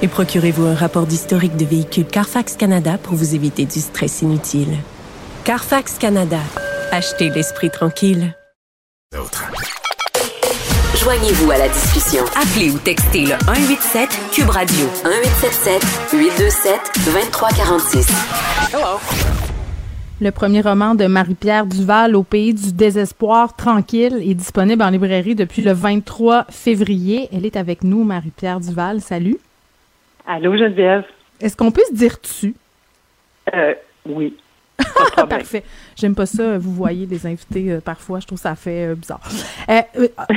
Et procurez-vous un rapport d'historique de véhicule Carfax Canada pour vous éviter du stress inutile. Carfax Canada. Achetez l'esprit tranquille. Joignez-vous à la discussion. Appelez ou textez le 187 Cube Radio 1877 827 2346. Hello. Le premier roman de Marie-Pierre Duval, Au pays du désespoir tranquille, est disponible en librairie depuis le 23 février. Elle est avec nous, Marie-Pierre Duval. Salut. Allô, Geneviève. Est-ce qu'on peut se dire tu? Euh, oui. Parfait. J'aime pas ça. Vous voyez les invités euh, parfois. Je trouve ça fait euh, bizarre. Euh,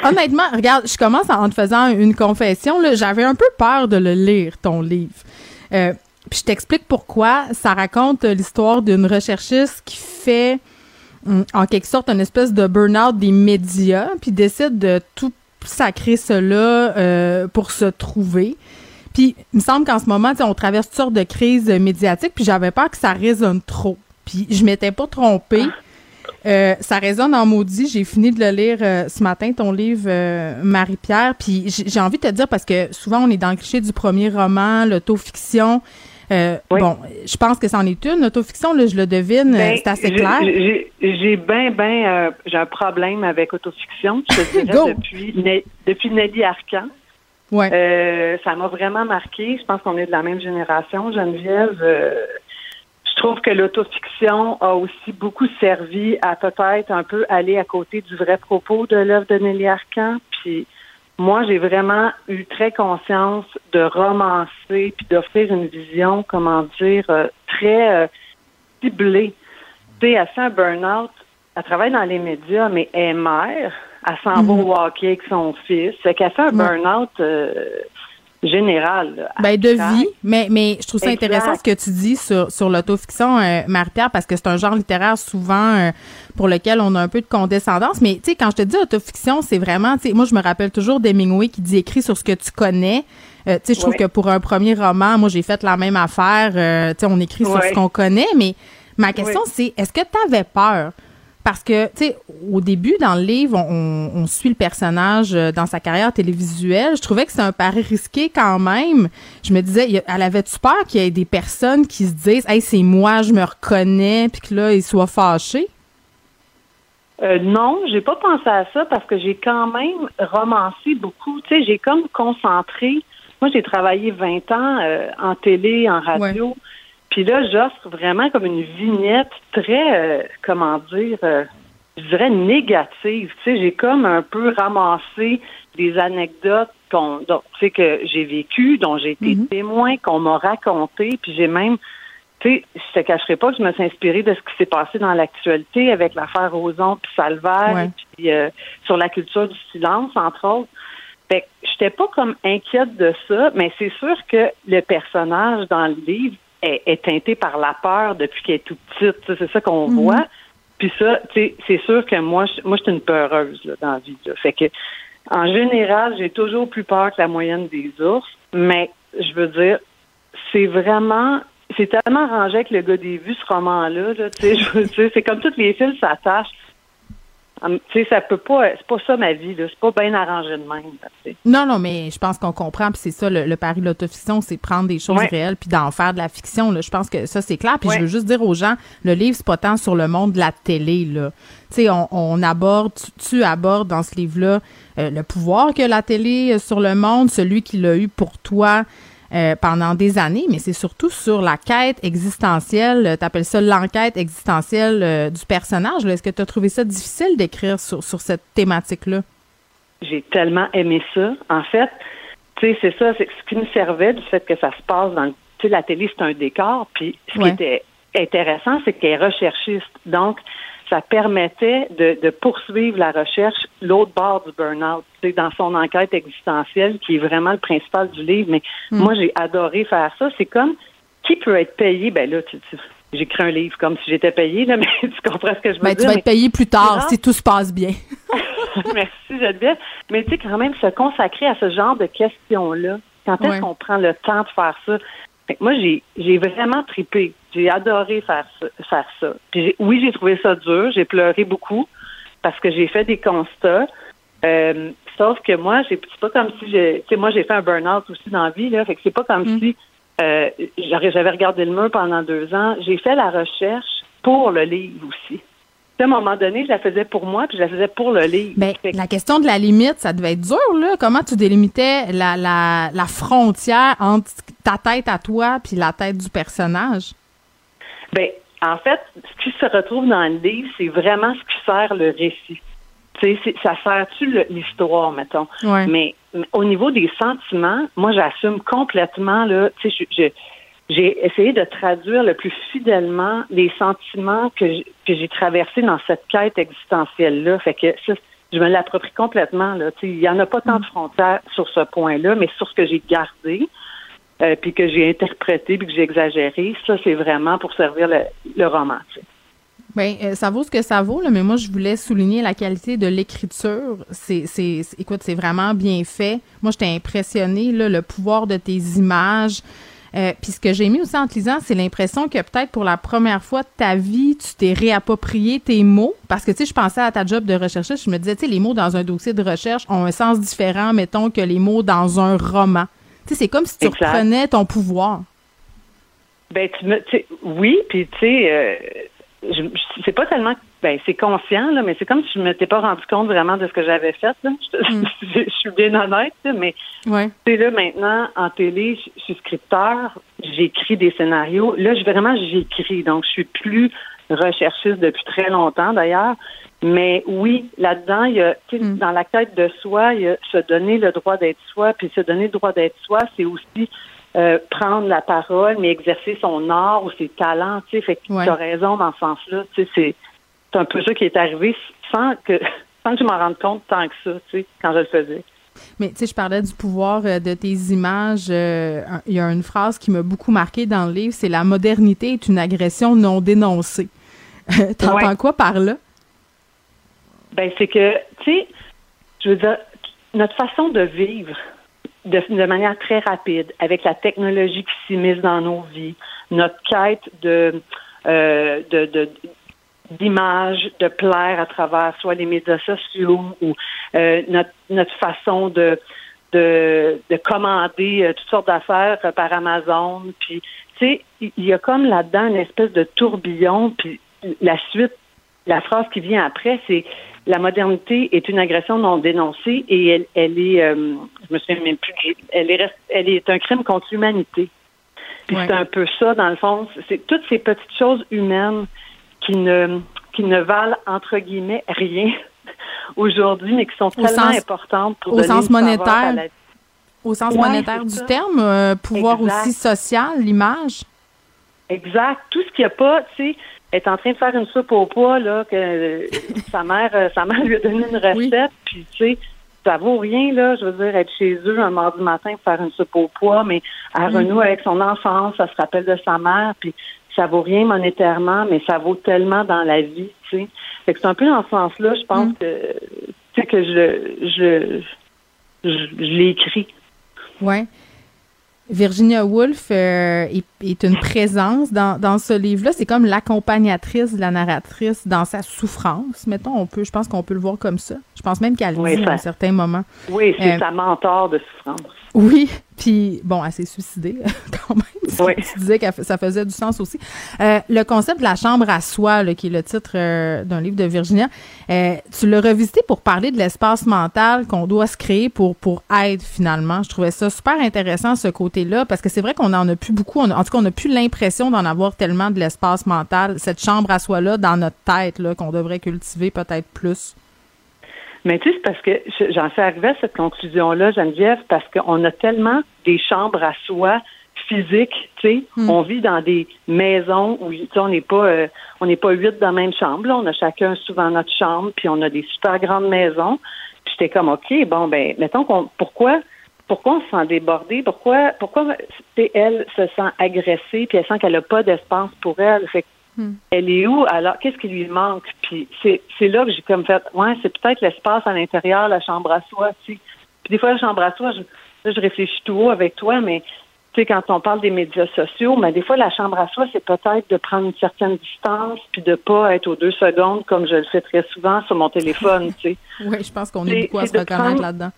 honnêtement, regarde, je commence en te faisant une confession. J'avais un peu peur de le lire, ton livre. Puis je t'explique pourquoi. Ça raconte l'histoire d'une recherchiste qui fait hum, en quelque sorte une espèce de burn-out des médias, puis décide de tout sacrer cela pour se trouver. Puis il me semble qu'en ce moment, on traverse toutes sortes de crises médiatiques, puis j'avais peur que ça résonne trop. Puis je m'étais pas trompée. Euh, ça résonne en maudit. J'ai fini de le lire euh, ce matin, ton livre Marie-Pierre. Puis j'ai envie de te dire, parce que souvent on est dans le cliché du premier roman, l'autofiction. Euh, Bon, je pense que c'en est une. Autofiction, là, je le devine, ben, c'est assez clair. J'ai bien, bien, euh, j'ai un problème avec autofiction. Je te dirais depuis, depuis Nelly Arcan. Ouais. Euh, ça m'a vraiment marqué. Je pense qu'on est de la même génération, Geneviève. Je trouve que l'autofiction a aussi beaucoup servi à peut-être un peu aller à côté du vrai propos de l'œuvre de Nelly Arcan. Puis moi, j'ai vraiment eu très conscience de romancer puis d'offrir une vision, comment dire, euh, très euh, ciblée. Tu sais, elle fait un burn-out, elle travaille dans les médias, mais elle est mère, elle s'en va au hockey avec son fils. Fait qu'elle fait un burn-out euh, général. ben, de vie, mais, mais je trouve ça intéressant ce que tu dis sur, sur l'autofiction, euh, parce que c'est un genre littéraire souvent euh, pour lequel on a un peu de condescendance. Mais, tu sais, quand je te dis autofiction, c'est vraiment, tu sais, moi, je me rappelle toujours d'Hemingway qui dit écrit sur ce que tu connais. Euh, tu sais, je trouve que pour un premier roman, moi, j'ai fait la même affaire. tu sais, on écrit sur ce qu'on connaît, mais ma question, c'est, est-ce que tu avais peur? Parce que, tu sais, au début, dans le livre, on, suit le personnage euh, dans sa carrière télévisuelle. Je trouvais que c'est un pari risqué quand même. Je me disais, elle avait-tu peur qu'il y ait des personnes qui se disent, hey, c'est moi, je me reconnais, puis que là, ils soient fâchés? Euh, non, j'ai pas pensé à ça parce que j'ai quand même romancé beaucoup. Tu sais, j'ai comme concentré. Moi, j'ai travaillé 20 ans euh, en télé, en radio. Puis là, j'offre vraiment comme une vignette très, euh, comment dire, euh, je dirais négative. Tu sais, j'ai comme un peu ramassé des anecdotes qu'on, sais, que j'ai vécues, dont j'ai été mhm. témoin, qu'on m'a raconté, puis j'ai même, tu sais, je te cacherai pas que je me suis inspirée de ce qui s'est passé dans l'actualité avec l'affaire Roson puis Salvaire, puis euh, sur la culture du silence, entre autres. Fait que j'étais pas comme inquiète de ça, mais c'est sûr que le personnage dans le livre, est, teintée par la peur depuis qu'elle est toute petite. C'est ça qu'on mhm. voit. Puis ça, c'est sûr que moi, je, moi, je suis une peureuse dans la vie. Fait que, en général, j'ai toujours plus peur que la moyenne des ours. Mais je veux dire, c'est vraiment c'est tellement arrangé avec le gars des vues, ce roman-là. Là, c'est comme toutes les fils s'attachent. Hum, tu sais, ça peut pas, c'est pas ça ma vie, là. C'est pas bien arrangé de même, Non, non, mais je pense qu'on comprend, puis c'est ça, le, pari de l'autofiction, c'est prendre des choses réelles puis d'en faire de la fiction, là. Je pense que ça, c'est clair. Puis je veux juste dire aux gens, le livre, c'est pas tant sur le monde de la télé, là. Tu sais, on, aborde, tu, abordes dans ce livre-là euh, le pouvoir que la télé sur le monde, celui qui l'a eu pour toi, euh, pendant des années, mais c'est surtout sur la quête existentielle, tu appelles ça l'enquête existentielle euh, du personnage. Est-ce que tu as trouvé ça difficile d'écrire sur, sur cette thématique-là? J'ai tellement aimé ça. En fait, tu sais, c'est ça, c'est ce qui me servait du fait que ça se passe dans, tu sais, la télé, c'est un décor, puis ce qui était intéressant, c'est qu'elle est recherchiste. Donc, ça permettait de, poursuivre la recherche l'autre bord du burn-out, dans son enquête existentielle, qui est vraiment le principal du livre. Mais hmm. moi, j'ai adoré faire ça. C'est comme qui peut être payé? Ben là, tu, j'écris un livre comme si j'étais payé, là, mais tu comprends ce que je veux ben, dire. Tu vas être payé plus tard si tout se passe bien. Merci, Geneviève. Mais tu sais, quand même, se consacrer à ce genre de questions-là, quand est-ce qu'on prend le temps de faire ça? Fait que moi, j'ai, j'ai vraiment tripé. J'ai adoré faire ça. Faire ça. Puis j'ai- oui, j'ai trouvé ça dur. J'ai pleuré beaucoup parce que j'ai fait des constats. Euh, sauf que moi, j'ai, c'est pas comme si j'ai, tu sais, moi, j'ai fait un burn-out aussi dans la vie, là. Fait que c'est pas comme si euh, j'avais regardé le mur pendant deux ans. J'ai fait la recherche pour le livre aussi. À un moment donné, je la faisais pour moi, puis je la faisais pour le livre. Ben, la question de la limite, ça devait être dur, là. Comment tu délimitais la, la, la frontière entre ta tête à toi puis la tête du personnage? Ben, en fait, ce qui se retrouve dans le livre, c'est vraiment ce qui sert le récit. Tu sais, c'est- ça sert-tu l'histoire, mettons? Ouais. Mais, mais au niveau des sentiments, moi, j'assume complètement, là, tu sais, je- je- j'ai essayé de traduire le plus fidèlement les sentiments que j'ai- que j'ai traversés dans cette quête existentielle-là. Fait que ça, je me l'approprie complètement, là. Il y en a pas tant de frontières sur ce point-là, mais sur ce que j'ai gardé, euh, puis que j'ai interprété, puis que j'ai exagéré, ça, c'est vraiment pour servir le, le roman. tu sais. Ben, euh, ça vaut ce que ça vaut, là, mais moi, je voulais souligner la qualité de l'écriture. C'est, c'est, c'est- écoute, c'est vraiment bien fait. Moi, j'étais impressionnée, là, le pouvoir de tes images. Euh, Puis ce que j'ai mis aussi en te lisant, c'est l'impression que peut-être pour la première fois de ta vie, tu t'es réapproprié tes mots. Parce que, tu sais, je pensais à ta job de recherchiste, je me disais, tu sais, les mots dans un dossier de recherche ont un sens différent, mettons, que les mots dans un roman. Tu sais, c'est comme si tu Exact. reprenais ton pouvoir. Ben, tu me, oui, puis tu sais, euh, c'est pas tellement, ben, c'est conscient là, mais c'est comme si je m'étais pas rendu compte vraiment de ce que j'avais fait. Là. Je, je- je suis bien honnête, là, mais Ouais. tu sais là maintenant en télé, je je suis scripteur, j'écris des scénarios. Là, je vraiment j'écris, donc je suis plus recherchiste depuis très longtemps d'ailleurs. Mais oui, là-dedans, il y a, sais, dans la quête de soi, il y a se donner le droit d'être soi, puis se donner le droit d'être soi, c'est aussi euh, prendre la parole, mais exercer son art ou ses talents, tu sais. Fait que Ouais. tu as raison dans ce sens-là, tu sais, c'est, c'est un peu ça qui est arrivé sans que, sans que je m'en rende compte tant que ça, tu sais, quand je le faisais. Mais tu sais, je parlais du pouvoir euh, de tes images. euh, Il y a une phrase qui m'a beaucoup marqué dans le livre, c'est la modernité est une agression non dénoncée. T'entends Ouais. quoi par là? Ben, c'est que, tu sais, je veux dire, notre façon de vivre de, de manière très rapide, avec la technologie qui s'immisce dans nos vies, notre quête de, euh, de, de d'images, de plaire à travers soit les médias sociaux ou euh, notre, notre façon de, de, de commander euh, toutes sortes d'affaires euh, par Amazon. Puis, tu sais, il y a comme là-dedans une espèce de tourbillon. Puis la suite, la phrase qui vient après, c'est la modernité est une agression non dénoncée et elle, elle est, euh, je me souviens même plus, elle est, elle est un crime contre l'humanité. Puis Ouais. c'est un peu ça, dans le fond, c'est toutes ces petites choses humaines qui ne, qui ne valent, entre guillemets, rien aujourd'hui, mais qui sont Au tellement sens- importantes pour au sens monétaire. la- Au sens Ouais, monétaire du ça. terme, euh, pouvoir Exact. aussi social, l'image. Exact. Tout ce qu'il n'y a pas, tu sais, est en train de faire une soupe au pois, là, que euh, sa mère, euh, sa mère lui a donné une recette, puis tu sais, ça vaut rien, là, je veux dire, être chez eux un mardi matin pour faire une soupe au pois, mais à Mm. renoue avec son enfance, ça se rappelle de sa mère, puis ça vaut rien monétairement, mais ça vaut tellement dans la vie, tu sais. Fait que c'est un peu dans ce sens-là, je pense que, tu sais, que je, je, je, je l'ai écrit. Ouais. Virginia Woolf euh, est, est une présence dans, dans ce livre-là. C'est comme l'accompagnatrice de la narratrice dans sa souffrance. Mettons, on peut, je pense qu'on peut le voir comme ça. Je pense même qu'elle le Oui, dit ça- à un certain moment. Oui, c'est Euh, sa mentor de souffrance. Oui, puis bon, elle s'est suicidée quand même. Tu disais que ça faisait du sens aussi. Euh, le concept de la chambre à soi, là, qui est le titre euh, d'un livre de Virginia, euh, tu l'as revisité pour parler de l'espace mental qu'on doit se créer pour pour être finalement. Je trouvais ça super intéressant ce côté-là parce que c'est vrai qu'on en a plus beaucoup. On a- en tout cas, on n'a plus l'impression d'en avoir tellement de l'espace mental, cette chambre à soi là dans notre tête là qu'on devrait cultiver peut-être plus. Mais tu sais, c'est parce que je- j'en suis arrivée à cette conclusion-là, Geneviève, parce qu'on a tellement des chambres à soi physiques, tu sais. On vit dans des maisons où tu sais, on n'est pas euh, on n'est pas huit dans la même chambre. Là. On a chacun souvent notre chambre, puis on a des super grandes maisons. Puis j'étais comme OK, bon ben, mettons qu'on pourquoi pourquoi on se sent débordé? Pourquoi pourquoi elle se sent agressée, puis elle sent qu'elle n'a pas d'espace pour elle? Fait que elle est où? Alors qu'est-ce qui lui manque? Puis c'est c'est là que j'ai comme fait ouais c'est peut-être l'espace à l'intérieur la chambre à soi tu sais. puis des fois la chambre à soi je, là, je réfléchis tout haut avec toi mais tu sais, quand on parle des médias sociaux, mais des fois, la chambre à soi, c'est peut-être de prendre une certaine distance puis de pas être aux deux secondes comme je le fais très souvent sur mon téléphone, tu sais. Oui, je pense qu'on est beaucoup à se reconnaître là-dedans.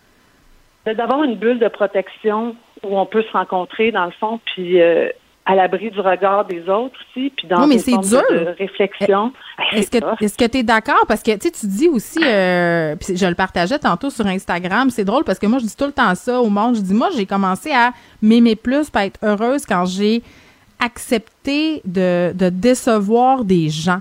D'avoir une bulle de protection où on peut se rencontrer, dans le fond, puis euh, à l'abri du regard des autres aussi, puis dans oui, mais des c'est dur. de réflexion. Est-ce que est-ce que tu es d'accord? Parce que tu dis aussi euh, puis je le partageais tantôt sur Instagram, c'est drôle parce que moi je dis tout le temps ça au monde, je dis moi j'ai commencé à m'aimer plus, pas être heureuse quand j'ai accepté de, de décevoir des gens.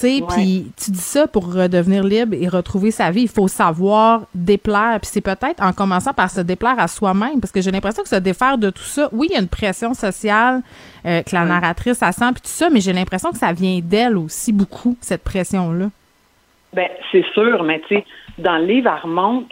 Tu puis tu dis ça pour redevenir libre et retrouver sa vie. Il faut savoir déplaire. Puis c'est peut-être en commençant par se déplaire à soi-même, parce que j'ai l'impression que se défaire de tout ça, oui, il y a une pression sociale euh, que la narratrice a sent, puis tout ça, mais j'ai l'impression que ça vient d'elle aussi beaucoup, cette pression-là. Ben, c'est sûr, mais tu sais, dans le livre, elle remonte,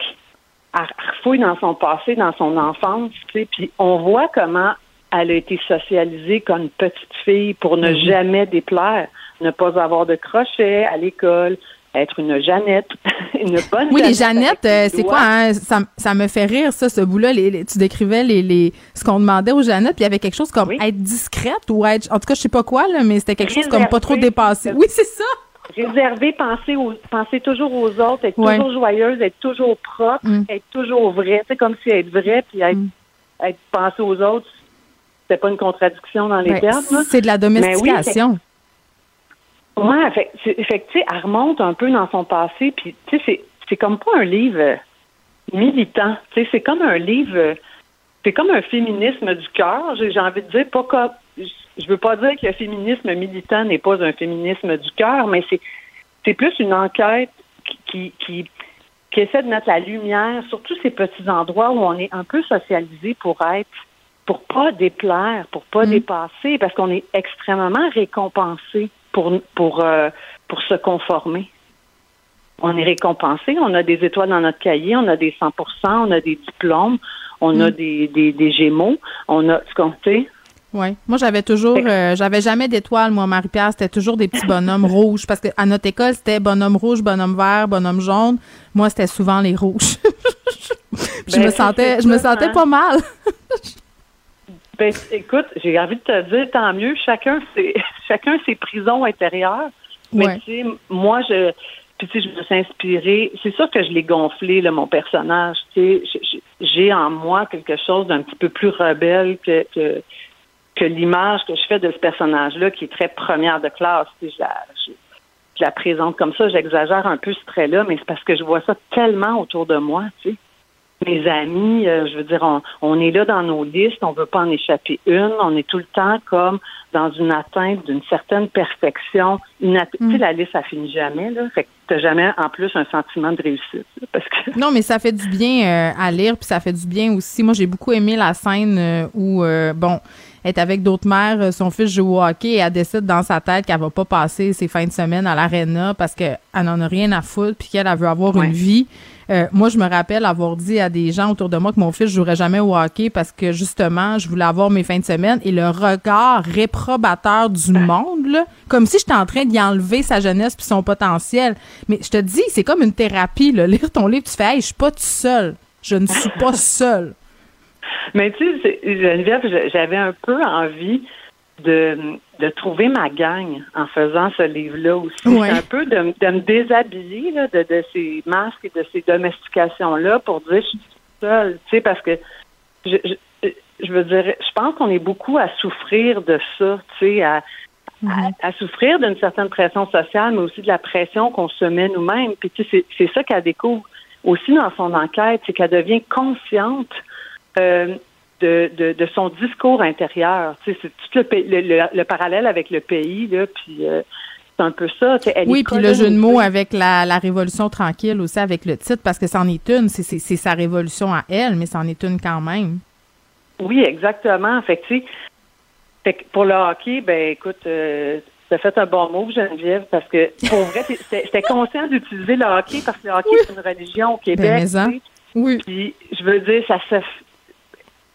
elle refouille dans son passé, dans son enfance, tu sais, puis on voit comment elle a été socialisée comme une petite fille pour ne Mhm. jamais déplaire, ne pas avoir de crochet à l'école, être une Jeannette, une bonne Oui, les Jeannette Jeannettes, euh, c'est quoi? Hein? Ça, ça me fait rire, ça, ce bout-là. Les, les- tu décrivais les, les, ce qu'on demandait aux Jeannettes, puis il y avait quelque chose comme être discrète ou être. En tout cas, je sais pas quoi, là, mais c'était quelque chose comme pas trop dépassé. Oui, c'est ça. Réserver, penser, aux, penser toujours aux autres, être Ouais. toujours joyeuse, être toujours propre, Mm. être toujours vrai. C'est comme si être vrai puis être, être penser aux autres, c'était pas une contradiction dans les Ouais, termes. c'est de la domestication. Ouais, fait, c'est- fait que, tu sais, elle remonte un peu dans son passé, puis tu sais, c'est, c'est comme pas un livre euh, militant. Tu sais, c'est comme un livre, euh, c'est comme un féminisme du cœur. J'ai, j'ai envie de dire, pas comme, je veux pas dire que le féminisme militant n'est pas un féminisme du cœur, mais c'est, c'est plus une enquête qui, qui, qui, qui essaie de mettre la lumière sur tous ces petits endroits où on est un peu socialisé pour être, pour pas déplaire, pour pas dépasser, parce qu'on est extrêmement récompensé pour pour euh, pour se conformer. On est récompensé, on a des étoiles dans notre cahier, on a des 100% on a des diplômes, on a des, des, des gémeaux, on a ce qu'on sait. Oui. Moi, j'avais toujours, euh, j'avais jamais d'étoiles, moi, Marie-Pierre. C'était toujours des petits bonhommes rouges. Parce que à notre école, c'était bonhomme rouge, bonhomme vert, bonhomme jaune. Moi, c'était souvent les rouges. je Ben, me c'est- sentais, je me sentais hein. pas mal. Ben, écoute, j'ai envie de te dire, tant mieux, chacun ses, chacun ses prisons intérieures. Mais Ouais. tu sais, moi, je, puis tu sais, je me suis inspirée. C'est sûr que je l'ai gonflé, là, mon personnage. Tu sais, J'ai- en moi quelque chose d'un petit peu plus rebelle que, que, que l'image que je fais de ce personnage-là, qui est très première de classe. Tu sais, je la, je, je la présente comme ça, j'exagère un peu ce trait-là, mais c'est parce que je vois ça tellement autour de moi, tu sais mes amis, euh, je veux dire, on, on est là dans nos listes, on veut pas en échapper une, on est tout le temps comme dans une atteinte d'une certaine perfection. Une Tu sais, la liste, ça finit jamais, là. Fait que t'as jamais, en plus, un sentiment de réussite, là, parce que Non, mais ça fait du bien euh, à lire, puis ça fait du bien aussi. Moi, j'ai beaucoup aimé la scène euh, où, euh, bon, est avec d'autres mères, euh, son fils joue au hockey et elle décide dans sa tête qu'elle va pas passer ses fins de semaine à l'aréna parce qu'elle n'en a rien à foutre puis qu'elle elle veut avoir Ouais. une vie. Euh, moi, je me rappelle avoir dit à des gens autour de moi que mon fils jouerait jamais au hockey parce que justement, je voulais avoir mes fins de semaine et le regard réprobateur du monde, là, comme si j'étais en train d'y enlever sa jeunesse puis son potentiel. Mais je te dis, c'est comme une thérapie, là. Lire ton livre, tu fais, hey, je suis pas toute seule. Je ne suis pas seule. Mais tu sais, Geneviève, j'avais un peu envie de, de trouver ma gang en faisant ce livre-là aussi. Ouais. C'est un peu de, de me déshabiller là, de, de ces masques et de ces domestications-là pour dire je suis seule, tu sais, parce que je, je, je veux dire, je pense qu'on est beaucoup à souffrir de ça, tu sais, à, à, à souffrir d'une certaine pression sociale, mais aussi de la pression qu'on se met nous-mêmes. Puis tu sais, c'est, c'est ça qu'elle découvre aussi dans son enquête, c'est qu'elle devient consciente euh, de, de, de son discours intérieur. Tu sais, c'est tout le, le, le- le parallèle avec le pays, là, puis euh, c'est un peu ça. tu sais, elle Oui, puis le jeu de mots avec la, la Révolution tranquille aussi, avec le titre, parce que c'en est une. C'est, c'est, c'est sa révolution à elle, mais c'en est une quand même. Oui, exactement. Fait que, tu sais, fait que pour le hockey, ben écoute, euh, t'as fait un bon mot, Geneviève, parce que pour vrai, j'étais conscient d'utiliser le hockey parce que le hockey c'est une religion au Québec. Ben, mais sais. Oui. Puis je veux dire, ça se.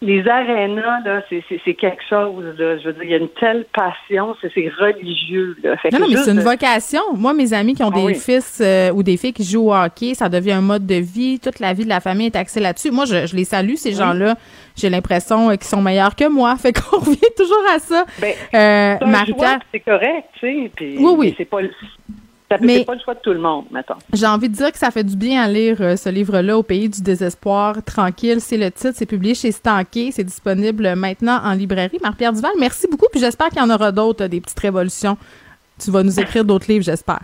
Les arénas, là, c'est, quelque chose, là. Je veux dire, il y a une telle passion, c'est, religieux, là. Fait Non, non, mais c'est une de- vocation. Moi, mes amis qui ont Ah des oui. fils euh, ou des filles qui jouent au hockey, ça devient un mode de vie. Toute la vie de la famille est axée là-dessus. Moi, je, je les salue, ces Oui. gens-là. J'ai l'impression euh, qu'ils sont meilleurs que moi. Fait qu'on revient toujours à ça. Ben, Euh, c'est correct, tu sais. Puis, Oui, oui. C'est pas, ça pas le choix de tout le monde, mettons. j'ai envie de dire que ça fait du bien à lire euh, ce livre-là, Au pays du désespoir, tranquille. C'est le titre. C'est publié chez Stanké. C'est disponible maintenant en librairie. Marie-Pierre Duval, merci beaucoup. Puis j'espère qu'il y en aura d'autres, euh, des petites révolutions. Tu vas nous écrire d'autres livres, j'espère.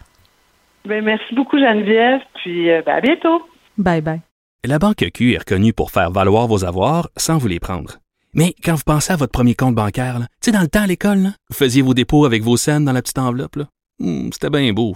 Ben, merci beaucoup, Geneviève, puis euh, ben, à bientôt. Bye bye. La Banque Q est reconnue pour faire valoir vos avoirs sans vous les prendre. Mais quand vous pensez à votre premier compte bancaire, tu sais, dans le temps à l'école, vous faisiez vos dépôts avec vos scènes dans la petite enveloppe. là. Hmm, C'était bien beau.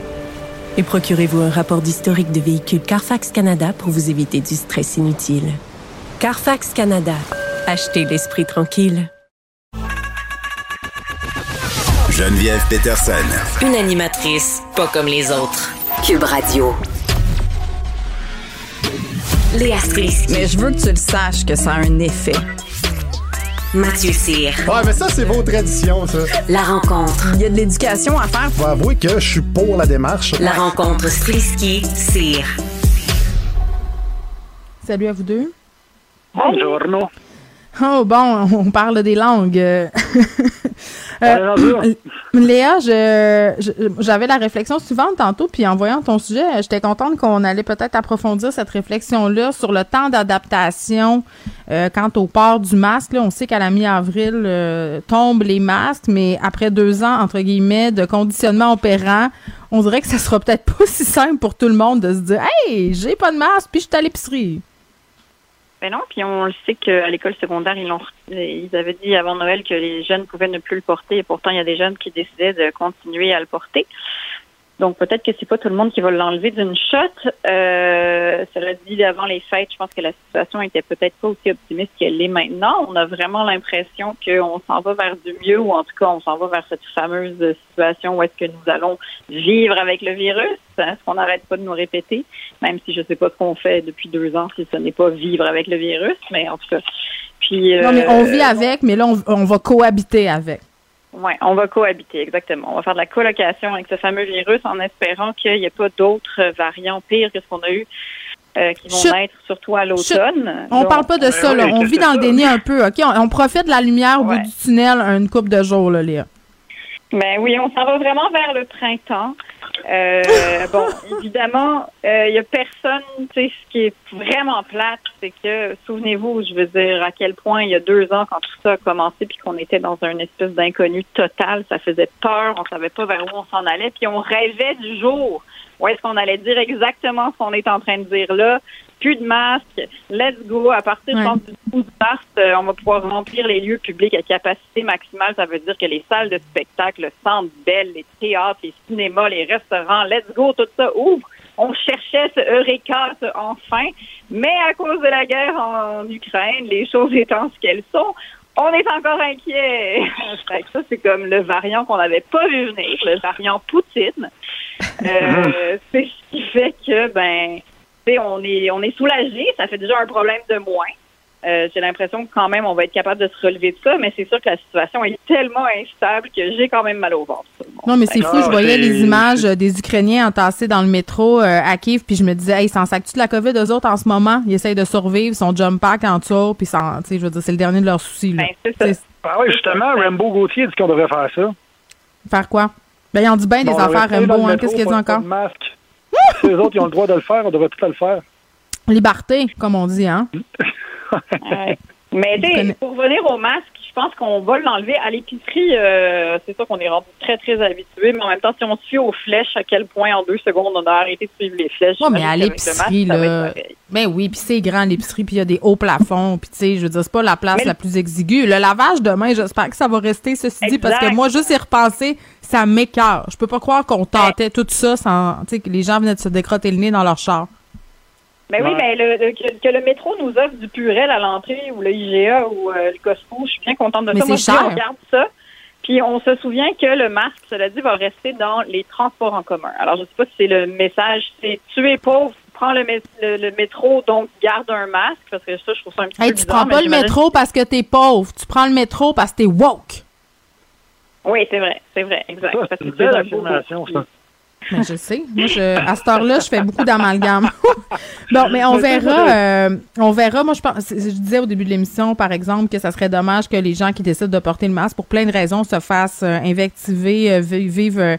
Et procurez-vous un rapport d'historique de véhicule Carfax Canada pour vous éviter du stress inutile. Carfax Canada. Achetez l'esprit tranquille. Geneviève Peterson. Une animatrice pas comme les autres. Cube Radio. Léa Strisky. Mais je veux que tu le saches que ça a un effet. Mathieu Cyr. Ouais, mais ça, c'est vos traditions, ça. La rencontre. Il y a de l'éducation à faire. Faut avouer que je suis pour la démarche. La rencontre Strisky-Cyr. Salut à vous deux. Buongiorno. Oh bon, on parle des langues. Euh, Euh, Léa, j'avais la réflexion suivante tantôt, puis en voyant ton sujet, j'étais contente qu'on allait peut-être approfondir cette réflexion-là sur le temps d'adaptation euh, quant au port du masque. Là, on sait qu'à la mi-avril euh, tombent les masques, mais après deux ans, entre guillemets, de conditionnement opérant, on dirait que ça sera peut-être pas si simple pour tout le monde de se dire « Hey, j'ai pas de masque, puis je suis à l'épicerie ». Ben non, puis on le sait qu'à l'école secondaire, ils, l'ont, ils avaient dit avant Noël que les jeunes pouvaient ne plus le porter, et pourtant il y a des jeunes qui décidaient de continuer à le porter. Donc peut-être que c'est pas tout le monde qui va l'enlever d'une shot. Euh, cela dit, avant les fêtes, je pense que la situation était peut-être pas aussi optimiste qu'elle l'est maintenant. On a vraiment l'impression qu'on s'en va vers du mieux, ou en tout cas on s'en va vers cette fameuse situation où est-ce que nous allons vivre avec le virus, hein, ce qu'on n'arrête pas de nous répéter, même si je sais pas ce qu'on fait depuis deux ans si ce n'est pas vivre avec le virus, mais en tout cas. Puis, Non, mais on euh, vit avec, mais là, on, on va cohabiter avec. Oui, on va cohabiter, exactement. On va faire de la colocation avec ce fameux virus en espérant qu'il n'y ait pas d'autres variants pires que ce qu'on a eu euh, qui vont Chut. naître surtout à l'automne. On Donc, parle pas de euh, ça, là. oui, On vit dans le déni un peu, OK? On, on profite de la lumière au bout du tunnel une couple de jours, là, Léa. Ben oui, on s'en va vraiment vers le printemps. Euh, bon, évidemment, euh, il y a personne, tu sais, ce qui est vraiment plate, c'est que, souvenez-vous, je veux dire, à quel point il y a deux ans, quand tout ça a commencé, puis qu'on était dans une espèce d'inconnu total, ça faisait peur, on savait pas vers où on s'en allait, puis on rêvait du jour où est-ce qu'on allait dire exactement ce qu'on est en train de dire là? Plus de masques, let's go. À partir, je Ouais. pense, du 12 mars, euh, on va pouvoir remplir les lieux publics à capacité maximale. Ça veut dire que les salles de spectacle, le centre belle, les théâtres, les cinémas, les restaurants, let's go, tout ça ouvre. On cherchait ce eureka, ce enfin. Mais à cause de la guerre en Ukraine, les choses étant ce qu'elles sont, on est encore inquiet. Fait que ça, c'est comme le variant qu'on n'avait pas vu venir, le variant Poutine. Euh, c'est ce qui fait que, ben, on est, on est soulagé. Ça fait déjà un problème de moins. Euh, j'ai l'impression que quand même, on va être capable de se relever de ça, mais c'est sûr que la situation est tellement instable que j'ai quand même mal au ventre. Non, mais c'est fou. Je voyais les images euh, des Ukrainiens entassés dans le métro euh, à Kiev, puis je me disais, hey, ils s'en sacent-tu de la COVID, eux autres, en ce moment? Ils essayent de survivre, son jump pack en dessous, puis sans- je veux dire, c'est le dernier de leurs soucis, là. C'est- Ah oui, justement, Rambo Gauthier dit qu'on devrait faire ça. Faire quoi? Ben, ils ont dit bien des Bon, affaires, Rambo, hein. Qu'est-ce qu'il y a dit encore? de masque. Si les autres, ils ont le droit de le faire, on devrait tout le faire. Liberté, comme on dit, hein? Ouais. Mais tu sais, pour revenir au masque, je pense qu'on va l'enlever. À l'épicerie, euh, c'est sûr qu'on est rendu très, très habitué, mais en même temps, si on suit aux flèches, à quel point en deux secondes on a arrêté de suivre les flèches. Ouais, mais à l'épicerie, ça là. Ben oui, puis c'est grand l'épicerie, puis il y a des hauts plafonds, puis tu sais, je veux dire, c'est pas la place Mais- la plus exiguë. Le lavage demain, j'espère que ça va rester, ceci dit, parce que moi, juste y repenser, ça m'écœure. Je peux pas croire qu'on tentait tout ça sans, tu sais, que les gens venaient de se décrotter le nez dans leur char. Mais oui, Ouais. ben le, le- que, que le métro nous offre du purel à l'entrée ou le IGA ou euh, le Costco, je suis bien contente de Mais ça. Moi, je dis, cher. on garde ça. Puis on se souvient que le masque, cela dit, va rester dans les transports en commun. Alors, je sais pas si c'est le message, c'est tu es pauvre, prends le, le, le métro, donc garde un masque, parce que ça, je trouve ça un petit Hey, peu tu bizarre, prends pas le métro parce que t'es pauvre. Tu prends le métro parce que t'es woke. Oui, c'est vrai, c'est vrai, exact. Parce que C'est une belle affirmation, ça. Mais je sais. Moi, je, à cette heure-là, je fais beaucoup d'amalgame. bon, mais on verra. euh, on verra. Moi, je pense. Je disais au début de l'émission, par exemple, que ça serait dommage que les gens qui décident de porter le masque, pour plein de raisons, se fassent euh, invectiver, euh, vivre euh,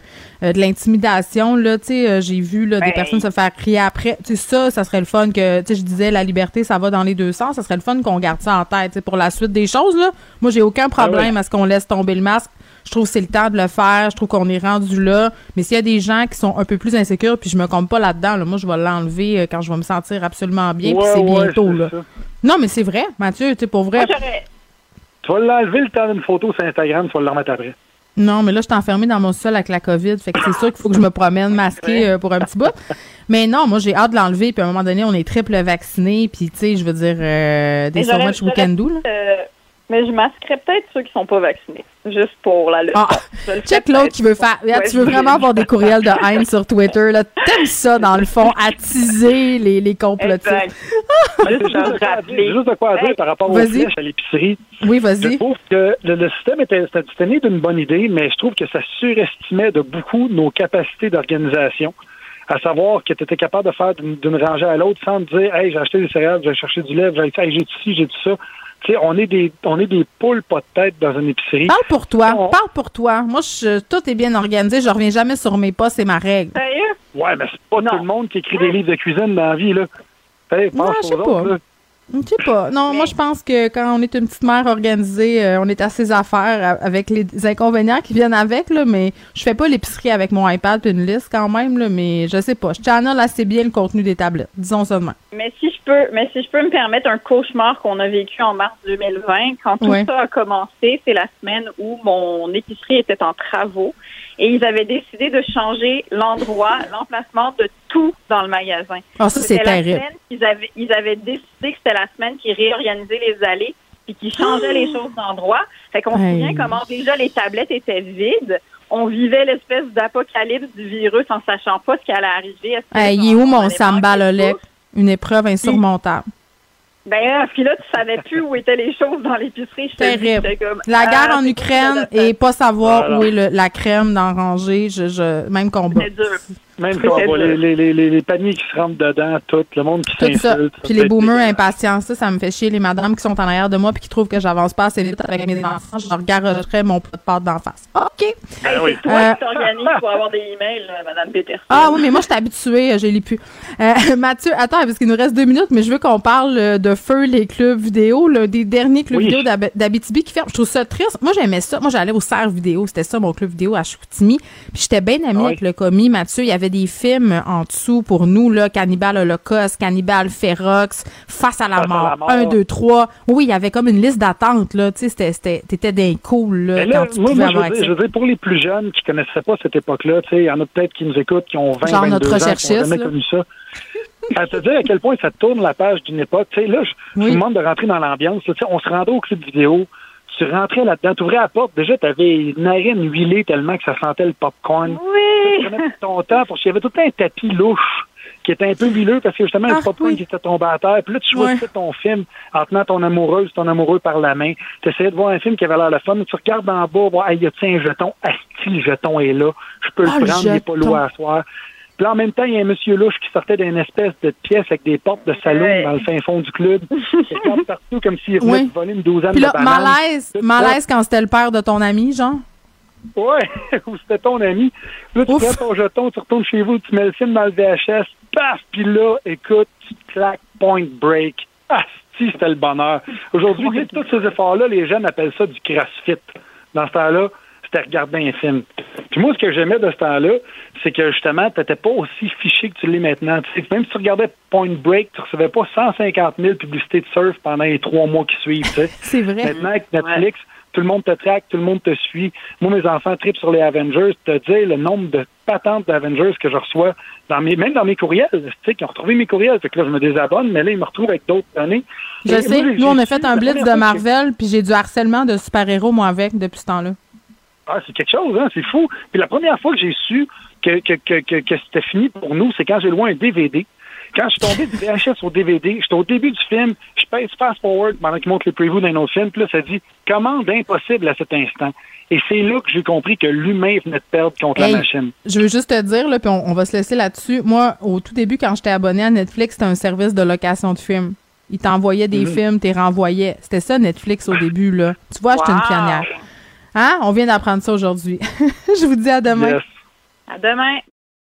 de l'intimidation. Là, tu sais, j'ai vu là, des Ben. personnes se faire crier après. Tu sais, ça, ça serait le fun que. Tu sais, je disais, la liberté, ça va dans les deux sens. Ça serait le fun qu'on garde ça en tête. Pour la suite des choses, là. Moi, j'ai aucun problème oui. à ce qu'on laisse tomber le masque. Je trouve que c'est le temps de le faire. Je trouve qu'on est rendu là. Mais s'il y a des gens qui sont un peu plus insécures, puis je me compte pas là-dedans, là, moi, je vais l'enlever euh, quand je vais me sentir absolument bien, puis c'est ouais, bientôt, là. ça. Non, mais c'est vrai, Mathieu, tu sais, pour vrai. Moi, Tu vas l'enlever le temps d'une photo sur Instagram, tu vas le remettre après. Non, mais là, je suis enfermée dans mon sol avec la COVID. Fait que c'est sûr qu'il faut que je me promène masquée euh, pour un petit bout. Mais non, moi, j'ai hâte de l'enlever. Puis à un moment donné, on est triple vaccinés. Puis, tu sais, je veux dire, euh, des so much we can do, là. euh, mais je masquerais peut-être ceux qui sont pas vaccinés, juste pour la leçon. Ah, Je check l'autre qui veut faire. Regarde, Ouais, tu veux je- vraiment avoir des courriels de haine sur Twitter. là. T'aimes ça, dans le fond, attiser les, les complotistes. C'est juste de quoi à dire- j'ai juste de quoi dire par rapport aux flèches à l'épicerie. Oui, Je vas-y. trouve que le, le système était, c'était c'était né d'une bonne idée, mais je trouve que ça surestimait de beaucoup nos capacités d'organisation. À savoir que tu étais capable de faire d'une d'une rangée à l'autre sans te dire Hey, j'ai acheté des céréales, j'ai cherché du lait, j'ai hey, j'ai tout ci, j'ai tout ça. Tu sais, on est des on est des poules pas de tête dans une épicerie. Parle pour toi. On- Parle pour toi. Moi, je, tout est bien organisé. Je reviens jamais sur mes pas. C'est ma règle. Ouais, mais c'est pas tout le monde qui écrit des livres de cuisine dans la vie, là. Hey, pense Ouais, je sais aux autres, pas. là. Je sais pas. Non, moi, je pense que quand on est une petite mère organisée, euh, on est à ses affaires avec les inconvénients qui viennent avec, là, mais je fais pas l'épicerie avec mon iPad puis une liste quand même, là, mais je sais pas. Je channel assez bien le contenu des tablettes. Disons même. Mais si je peux, mais si je peux me permettre un cauchemar qu'on a vécu en mars 2020, quand tout Ouais. ça a commencé, c'est la semaine où mon épicerie était en travaux et ils avaient décidé de changer l'endroit, l'emplacement de tout dans le magasin. Ah, ça, c'est terrible. semaine qu'ils avaient, ils avaient décidé que c'était la semaine qui réorganisait les allées puis qui changeait les choses d'endroit. Fait qu'on se Hey. souvient comment déjà les tablettes étaient vides. On vivait l'espèce d'apocalypse du virus en sachant pas ce qui allait arriver. Hey, il est où mon Samba? Une épreuve insurmontable. Ben, euh, puis là, tu savais plus où étaient les choses dans l'épicerie. Je Terrible. comme, La guerre ah, en Ukraine et pas savoir Voilà. où est le- la crème dans rangée, je, je, même combat. C'est dur. Même quand les, les, les, les, les paniers qui se rentrent dedans, tout, le monde qui Tout ça. s'insulte. Puis les boomers impatients, ça, ça me fait chier. Les madames qui sont en arrière de moi puis qui trouvent que j'avance pas assez vite avec mes enfants, je leur garocherais mon plat de pâte d'en face. OK. Ben oui. Toi, Euh, tu t'organises pour avoir des emails, là, Madame Peterson. Ah oui, mais moi, je suis habituée, je lis plus. Euh, Mathieu, attends, parce qu'il nous reste deux minutes, mais je veux qu'on parle euh, de feu les clubs vidéo, là, des derniers clubs Oui. vidéo d'Ab- d'Abitibi qui ferment. Je trouve ça triste. Moi, j'aimais ça. Moi, j'allais au Serre Vidéo. C'était ça, mon club vidéo à Chicoutimi. Puis j'étais bien amie Ah oui. avec le commis, Mathieu. Il y avait des films en dessous pour nous, là, Cannibal Holocaust, Cannibal Ferox, Face à la Face mort, la mort. 1, 2, 3. Oui, il y avait comme une liste d'attente, là. Tu sais, c'était- c'était- t'étais d'un cool, là, là, quand tu moi, pouvais moi, je, avoir veux dire, accès. je veux dire, pour les plus jeunes qui connaissaient pas cette époque-là, tu sais, il y en a peut-être qui nous écoutent, qui ont 20, Genre 22 notre ans, qui n'ont jamais là. connu ça. À te dire à quel point ça tourne la page d'une époque. Tu sais, là, je, je Oui. vous demande de rentrer dans l'ambiance. Tu sais, on se rendait au club vidéo, tu rentrais là-dedans, tu ouvrais la porte, déjà, tu avais une narine huilée tellement que ça sentait le popcorn. Oui! Ton temps, parce qu'il y avait tout le temps un tapis louche qui était un peu huileux parce que justement, Ah, le popcorn oui. qui était tombé à terre. Puis là, tu Ouais. choisissais ton film en tenant ton amoureuse, ton amoureux par la main. Tu essayais de voir un film qui avait l'air le fun. Tu regardes en bas, voir, hey, y a-t-il un jeton? Asti, le jeton est là. Je peux Ah, le le prendre, il n'est pas loin à soir. Puis là, en même temps, il y a un monsieur louche qui sortait d'une espèce de pièce avec des portes de salon Ouais. dans le fin fond du club. Il regarde partout comme s'il venait Oui. de voler une douzaine Puis de là, bananes. malaise, Tout malaise quand c'était le père de ton ami, genre? Ouais, ou c'était ton ami. Là, tu Ouf. prends ton jeton, tu retournes chez vous, tu mets le film dans le VHS, paf, puis là, écoute, tu claques point break. Ah, si, c'était le bonheur. Aujourd'hui, tu sais, tous ces efforts-là, les jeunes appellent ça du crossfit. Dans ce temps-là, c'était regarder un film. Puis moi, ce que j'aimais de ce temps-là, c'est que justement, tu n'étais pas aussi fiché que tu l'es maintenant. Tu sais, même si tu regardais Point Break, tu recevais pas 150 000 publicités de surf pendant les trois mois qui suivent. tu sais. C'est vrai. Maintenant, avec Netflix, tout le monde te traque, tout le monde te suit. Moi, mes enfants tripent sur les Avengers. Te dire le nombre de patentes d'Avengers que je reçois, dans mes, même dans mes courriels, tu sais, qui ont retrouvé mes courriels. Fait que là, je me désabonne, mais là, ils me retrouvent avec d'autres données. Je Et sais, moi, nous, on a fait un blitz de que- Marvel, puis j'ai du harcèlement de super-héros, moi, avec, depuis ce temps-là. Ah, c'est quelque chose, hein, c'est fou. Puis la première fois que j'ai su que, que, que, que, que c'était fini pour nous, c'est quand j'ai loué un DVD. Quand je suis tombé du VHS au DVD, j'étais au début du film, je pèse fast forward pendant qu'il montre les previews d'un autre film, puis là, ça dit commande impossible à cet instant. Et c'est là que j'ai compris que l'humain venait de perdre contre Hey, la machine. Je veux juste te dire, là, puis on, on va se laisser là-dessus. Moi, au tout début, quand j'étais abonné à Netflix, c'était un service de location de films. Ils t'envoyaient des Mhm. films, t'es renvoyais. C'était ça, Netflix, au début, là. Tu vois, j'étais une Wow. pionnière. Hein? On vient d'apprendre ça aujourd'hui. je vous dis à demain. À demain.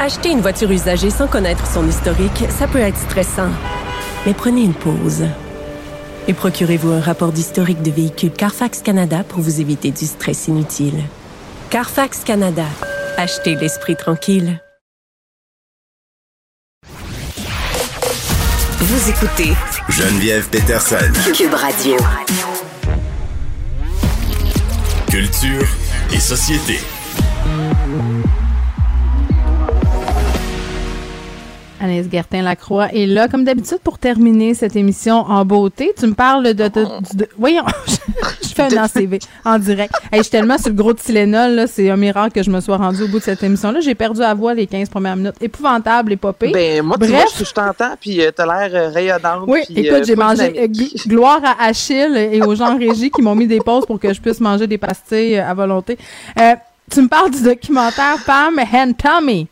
Acheter une voiture usagée sans connaître son historique, ça peut être stressant. Mais prenez une pause. Et procurez-vous un rapport d'historique de véhicule Carfax Canada pour vous éviter du stress inutile. Carfax Canada. Achetez l'esprit tranquille. Vous écoutez Geneviève Peterson. Cube Radio. Culture et société. Anaïs Gertin-Lacroix est là, comme d'habitude, pour terminer cette émission en beauté. Tu me parles de... de- de- voyons, je fais un ACV en direct. Hey, je suis tellement sur le gros Tylenol, là, c'est un miracle que je me sois rendue au bout de cette émission-là. J'ai perdu à voix les 15 premières minutes. Épouvantable, épopée. Ben, moi, tu Bref, vois, je, je t'entends, puis euh, t'as l'air euh, rayonnante. oui, puis, écoute, euh, j'ai mangé gloire à Achille et aux gens en régie qui m'ont mis des pauses pour que je puisse manger des pastilles euh, à volonté. Euh, tu me parles du documentaire Pam and Tommy.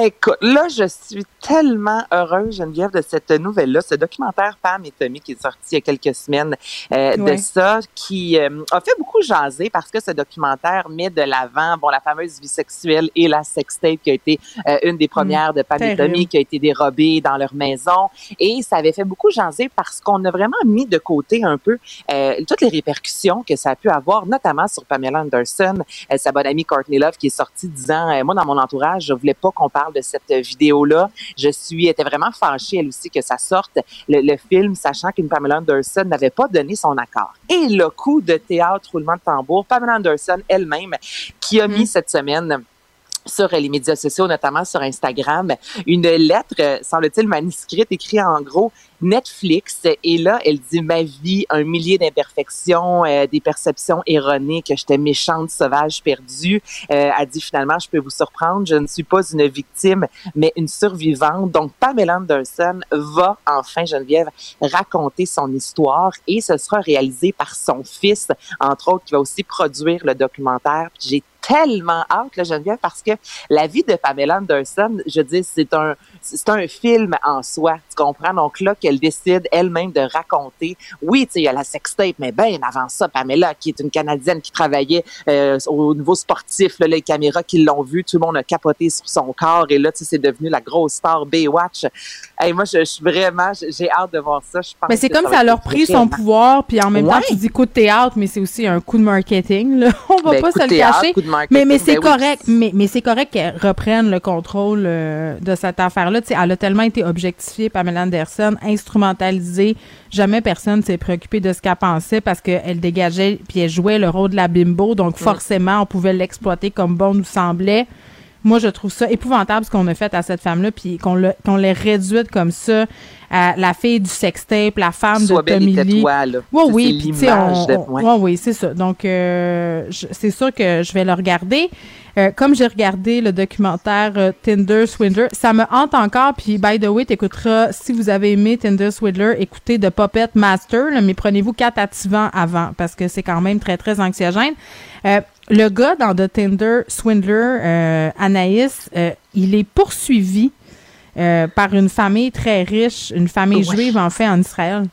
Écoute, là, je suis tellement heureuse, Geneviève, de cette nouvelle-là, ce documentaire Pam et Tommy qui est sorti il y a quelques semaines euh, de ça, qui euh, a fait beaucoup jaser parce que ce documentaire met de l'avant, bon, la fameuse vie sexuelle et la sextape qui a été euh, une des premières de Pam et. Tommy qui a été dérobée dans leur maison. Et ça avait fait beaucoup jaser parce qu'on a vraiment mis de côté un peu euh, toutes les répercussions que ça a pu avoir, notamment sur Pamela Anderson, euh, sa bonne amie Courtney Love qui est sortie disant, euh, moi dans mon entourage, je voulais pas qu'on parle de cette vidéo-là. Je suis, était vraiment fâchée elle aussi que ça sorte le, le film, sachant qu'une Pamela Anderson n'avait pas donné son accord. Et le coup de théâtre roulement de tambour, Pamela Anderson elle-même qui a mis cette semaine sur les médias sociaux, notamment sur Instagram, une lettre, euh, semble-t-il, manuscrite, écrite en gros Netflix. Et là, elle dit ma vie, un millier d'imperfections, euh, des perceptions erronées, que j'étais méchante, sauvage, perdue. Euh, elle dit finalement, je peux vous surprendre, je ne suis pas une victime, mais une survivante. Donc, Pamela Anderson va enfin, Geneviève, raconter son histoire et ce sera réalisé par son fils, entre autres, qui va aussi produire le documentaire. J'ai tellement hâte, là, Geneviève, parce que la vie de Pamela Anderson, je dis, c'est un, c'est un film en soi. Tu comprends? Donc là, qu'elle décide elle-même de raconter. Oui, tu sais, il y a la sextape, mais bien avant ça, Pamela, qui est une Canadienne qui travaillait euh, au niveau sportif, là, les caméras qui l'ont vue, tout le monde a capoté sur son corps. Et là, tu sais, c'est devenu la grosse star Baywatch. Hey, moi, je, suis vraiment, j'ai hâte de voir ça. Je pense Mais c'est comme ça être leur pris son pouvoir, puis en même temps, tu dis coup de théâtre, mais c'est aussi un coup de marketing. Là. On va Ben, pas se le théâtre, cacher. Mais, mais c'est ben oui. correct. Mais, mais c'est correct qu'elle reprenne le contrôle euh, de cette affaire-là. Tu sais, elle a tellement été objectifiée, Pamela Anderson, instrumentalisée. Jamais personne s'est préoccupé de ce qu'elle pensait parce qu'elle dégageait puis elle jouait le rôle de la bimbo. Donc, forcément, on pouvait l'exploiter comme bon nous semblait. Moi, je trouve ça épouvantable ce qu'on a fait à cette femme-là, puis qu'on l'a- qu'on l'ait réduite comme ça la fille du sextape, la femme Sois de Tommy Lee. là. Ouais, Ça, oui, c'est on- de- on- ouais. ouais, oui, c'est ça. Donc, euh, c'est sûr que je vais le regarder. Euh, comme j'ai regardé le documentaire euh, Tinder Swindler, ça me hante encore. Puis, by the way, t'écouteras, si vous avez aimé Tinder Swindler, écoutez The Puppet Master, là, mais prenez-vous quatre activants avant parce que c'est quand même très, très anxiogène. Euh, le gars dans The Tinder Swindler, euh, Anaïs, euh, il est poursuivi euh, par une famille très riche, une famille Ouais. juive en fait en Israël.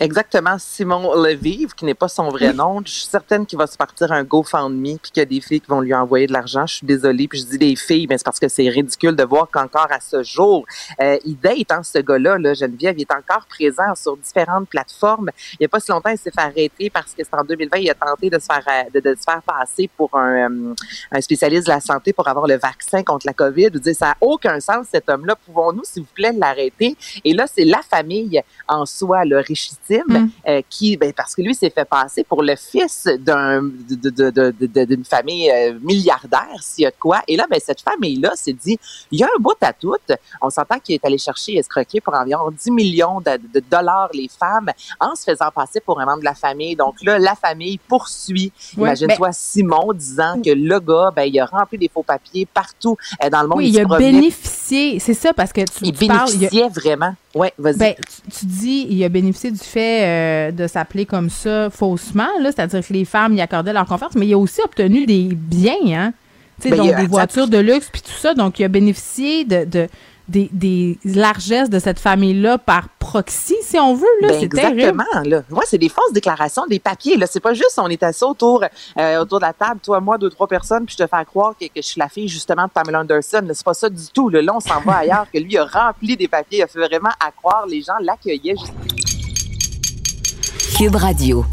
Exactement, Simon Levive, qui n'est pas son vrai nom. Je suis certaine qu'il va se partir un GoFundMe puis qu'il y a des filles qui vont lui envoyer de l'argent. Je suis désolée. Puis je dis des filles, mais c'est parce que c'est ridicule de voir qu'encore à ce jour, euh, il date, hein, ce gars-là, là, Geneviève, il est encore présent sur différentes plateformes. Il n'y a pas si longtemps, il s'est fait arrêter parce que c'est en 2020, il a tenté de se faire, euh, de, de se faire passer pour un, euh, un spécialiste de la santé pour avoir le vaccin contre la COVID. Veux dire, ça n'a aucun sens, cet homme-là. Pouvons-nous, s'il vous plaît, l'arrêter? Et là, c'est la famille en soi, le Mm. euh, qui, ben, parce que lui s'est fait passer pour le fils d'un, d'une famille euh, milliardaire, s'il y a de quoi. Et là, ben, cette famille-là s'est dit, il y a un bout à tout. On s'entend qu'il est allé chercher et escroquer pour environ 10 millions de, de dollars les femmes en se faisant passer pour un membre de la famille. Donc là, la famille poursuit. Imagine-toi Simon disant que le gars, ben, il a rempli des faux papiers partout euh, dans le monde. Oui, il a bénéficié, c'est ça, parce que tu, Il tu parles. il a- vraiment. Ouais, vas-y. Ben, tu, tu dis, il a bénéficié du fait euh, de s'appeler comme ça faussement, là, c'est-à-dire que les femmes y accordaient leur confiance, mais il a aussi obtenu des biens, hein, tu sais, Ben, donc des voitures de luxe puis tout ça, donc il a bénéficié de, de des, des largesses de cette famille-là par proxy, si on veut, là, Ben, c'est terrible. exactement. Là. Ouais, c'est des fausses déclarations, des papiers. Là, c'est pas juste on est assis autour, euh, autour de la table, toi, moi, deux, trois personnes, puis je te fais croire que, que je suis la fille justement de Pamela Anderson. Là, C'est pas ça du tout. Là, Là, on s'en va ailleurs. Que lui a rempli des papiers, il a fait vraiment à croire. Les gens l'accueillaient. juste- Cube Radio.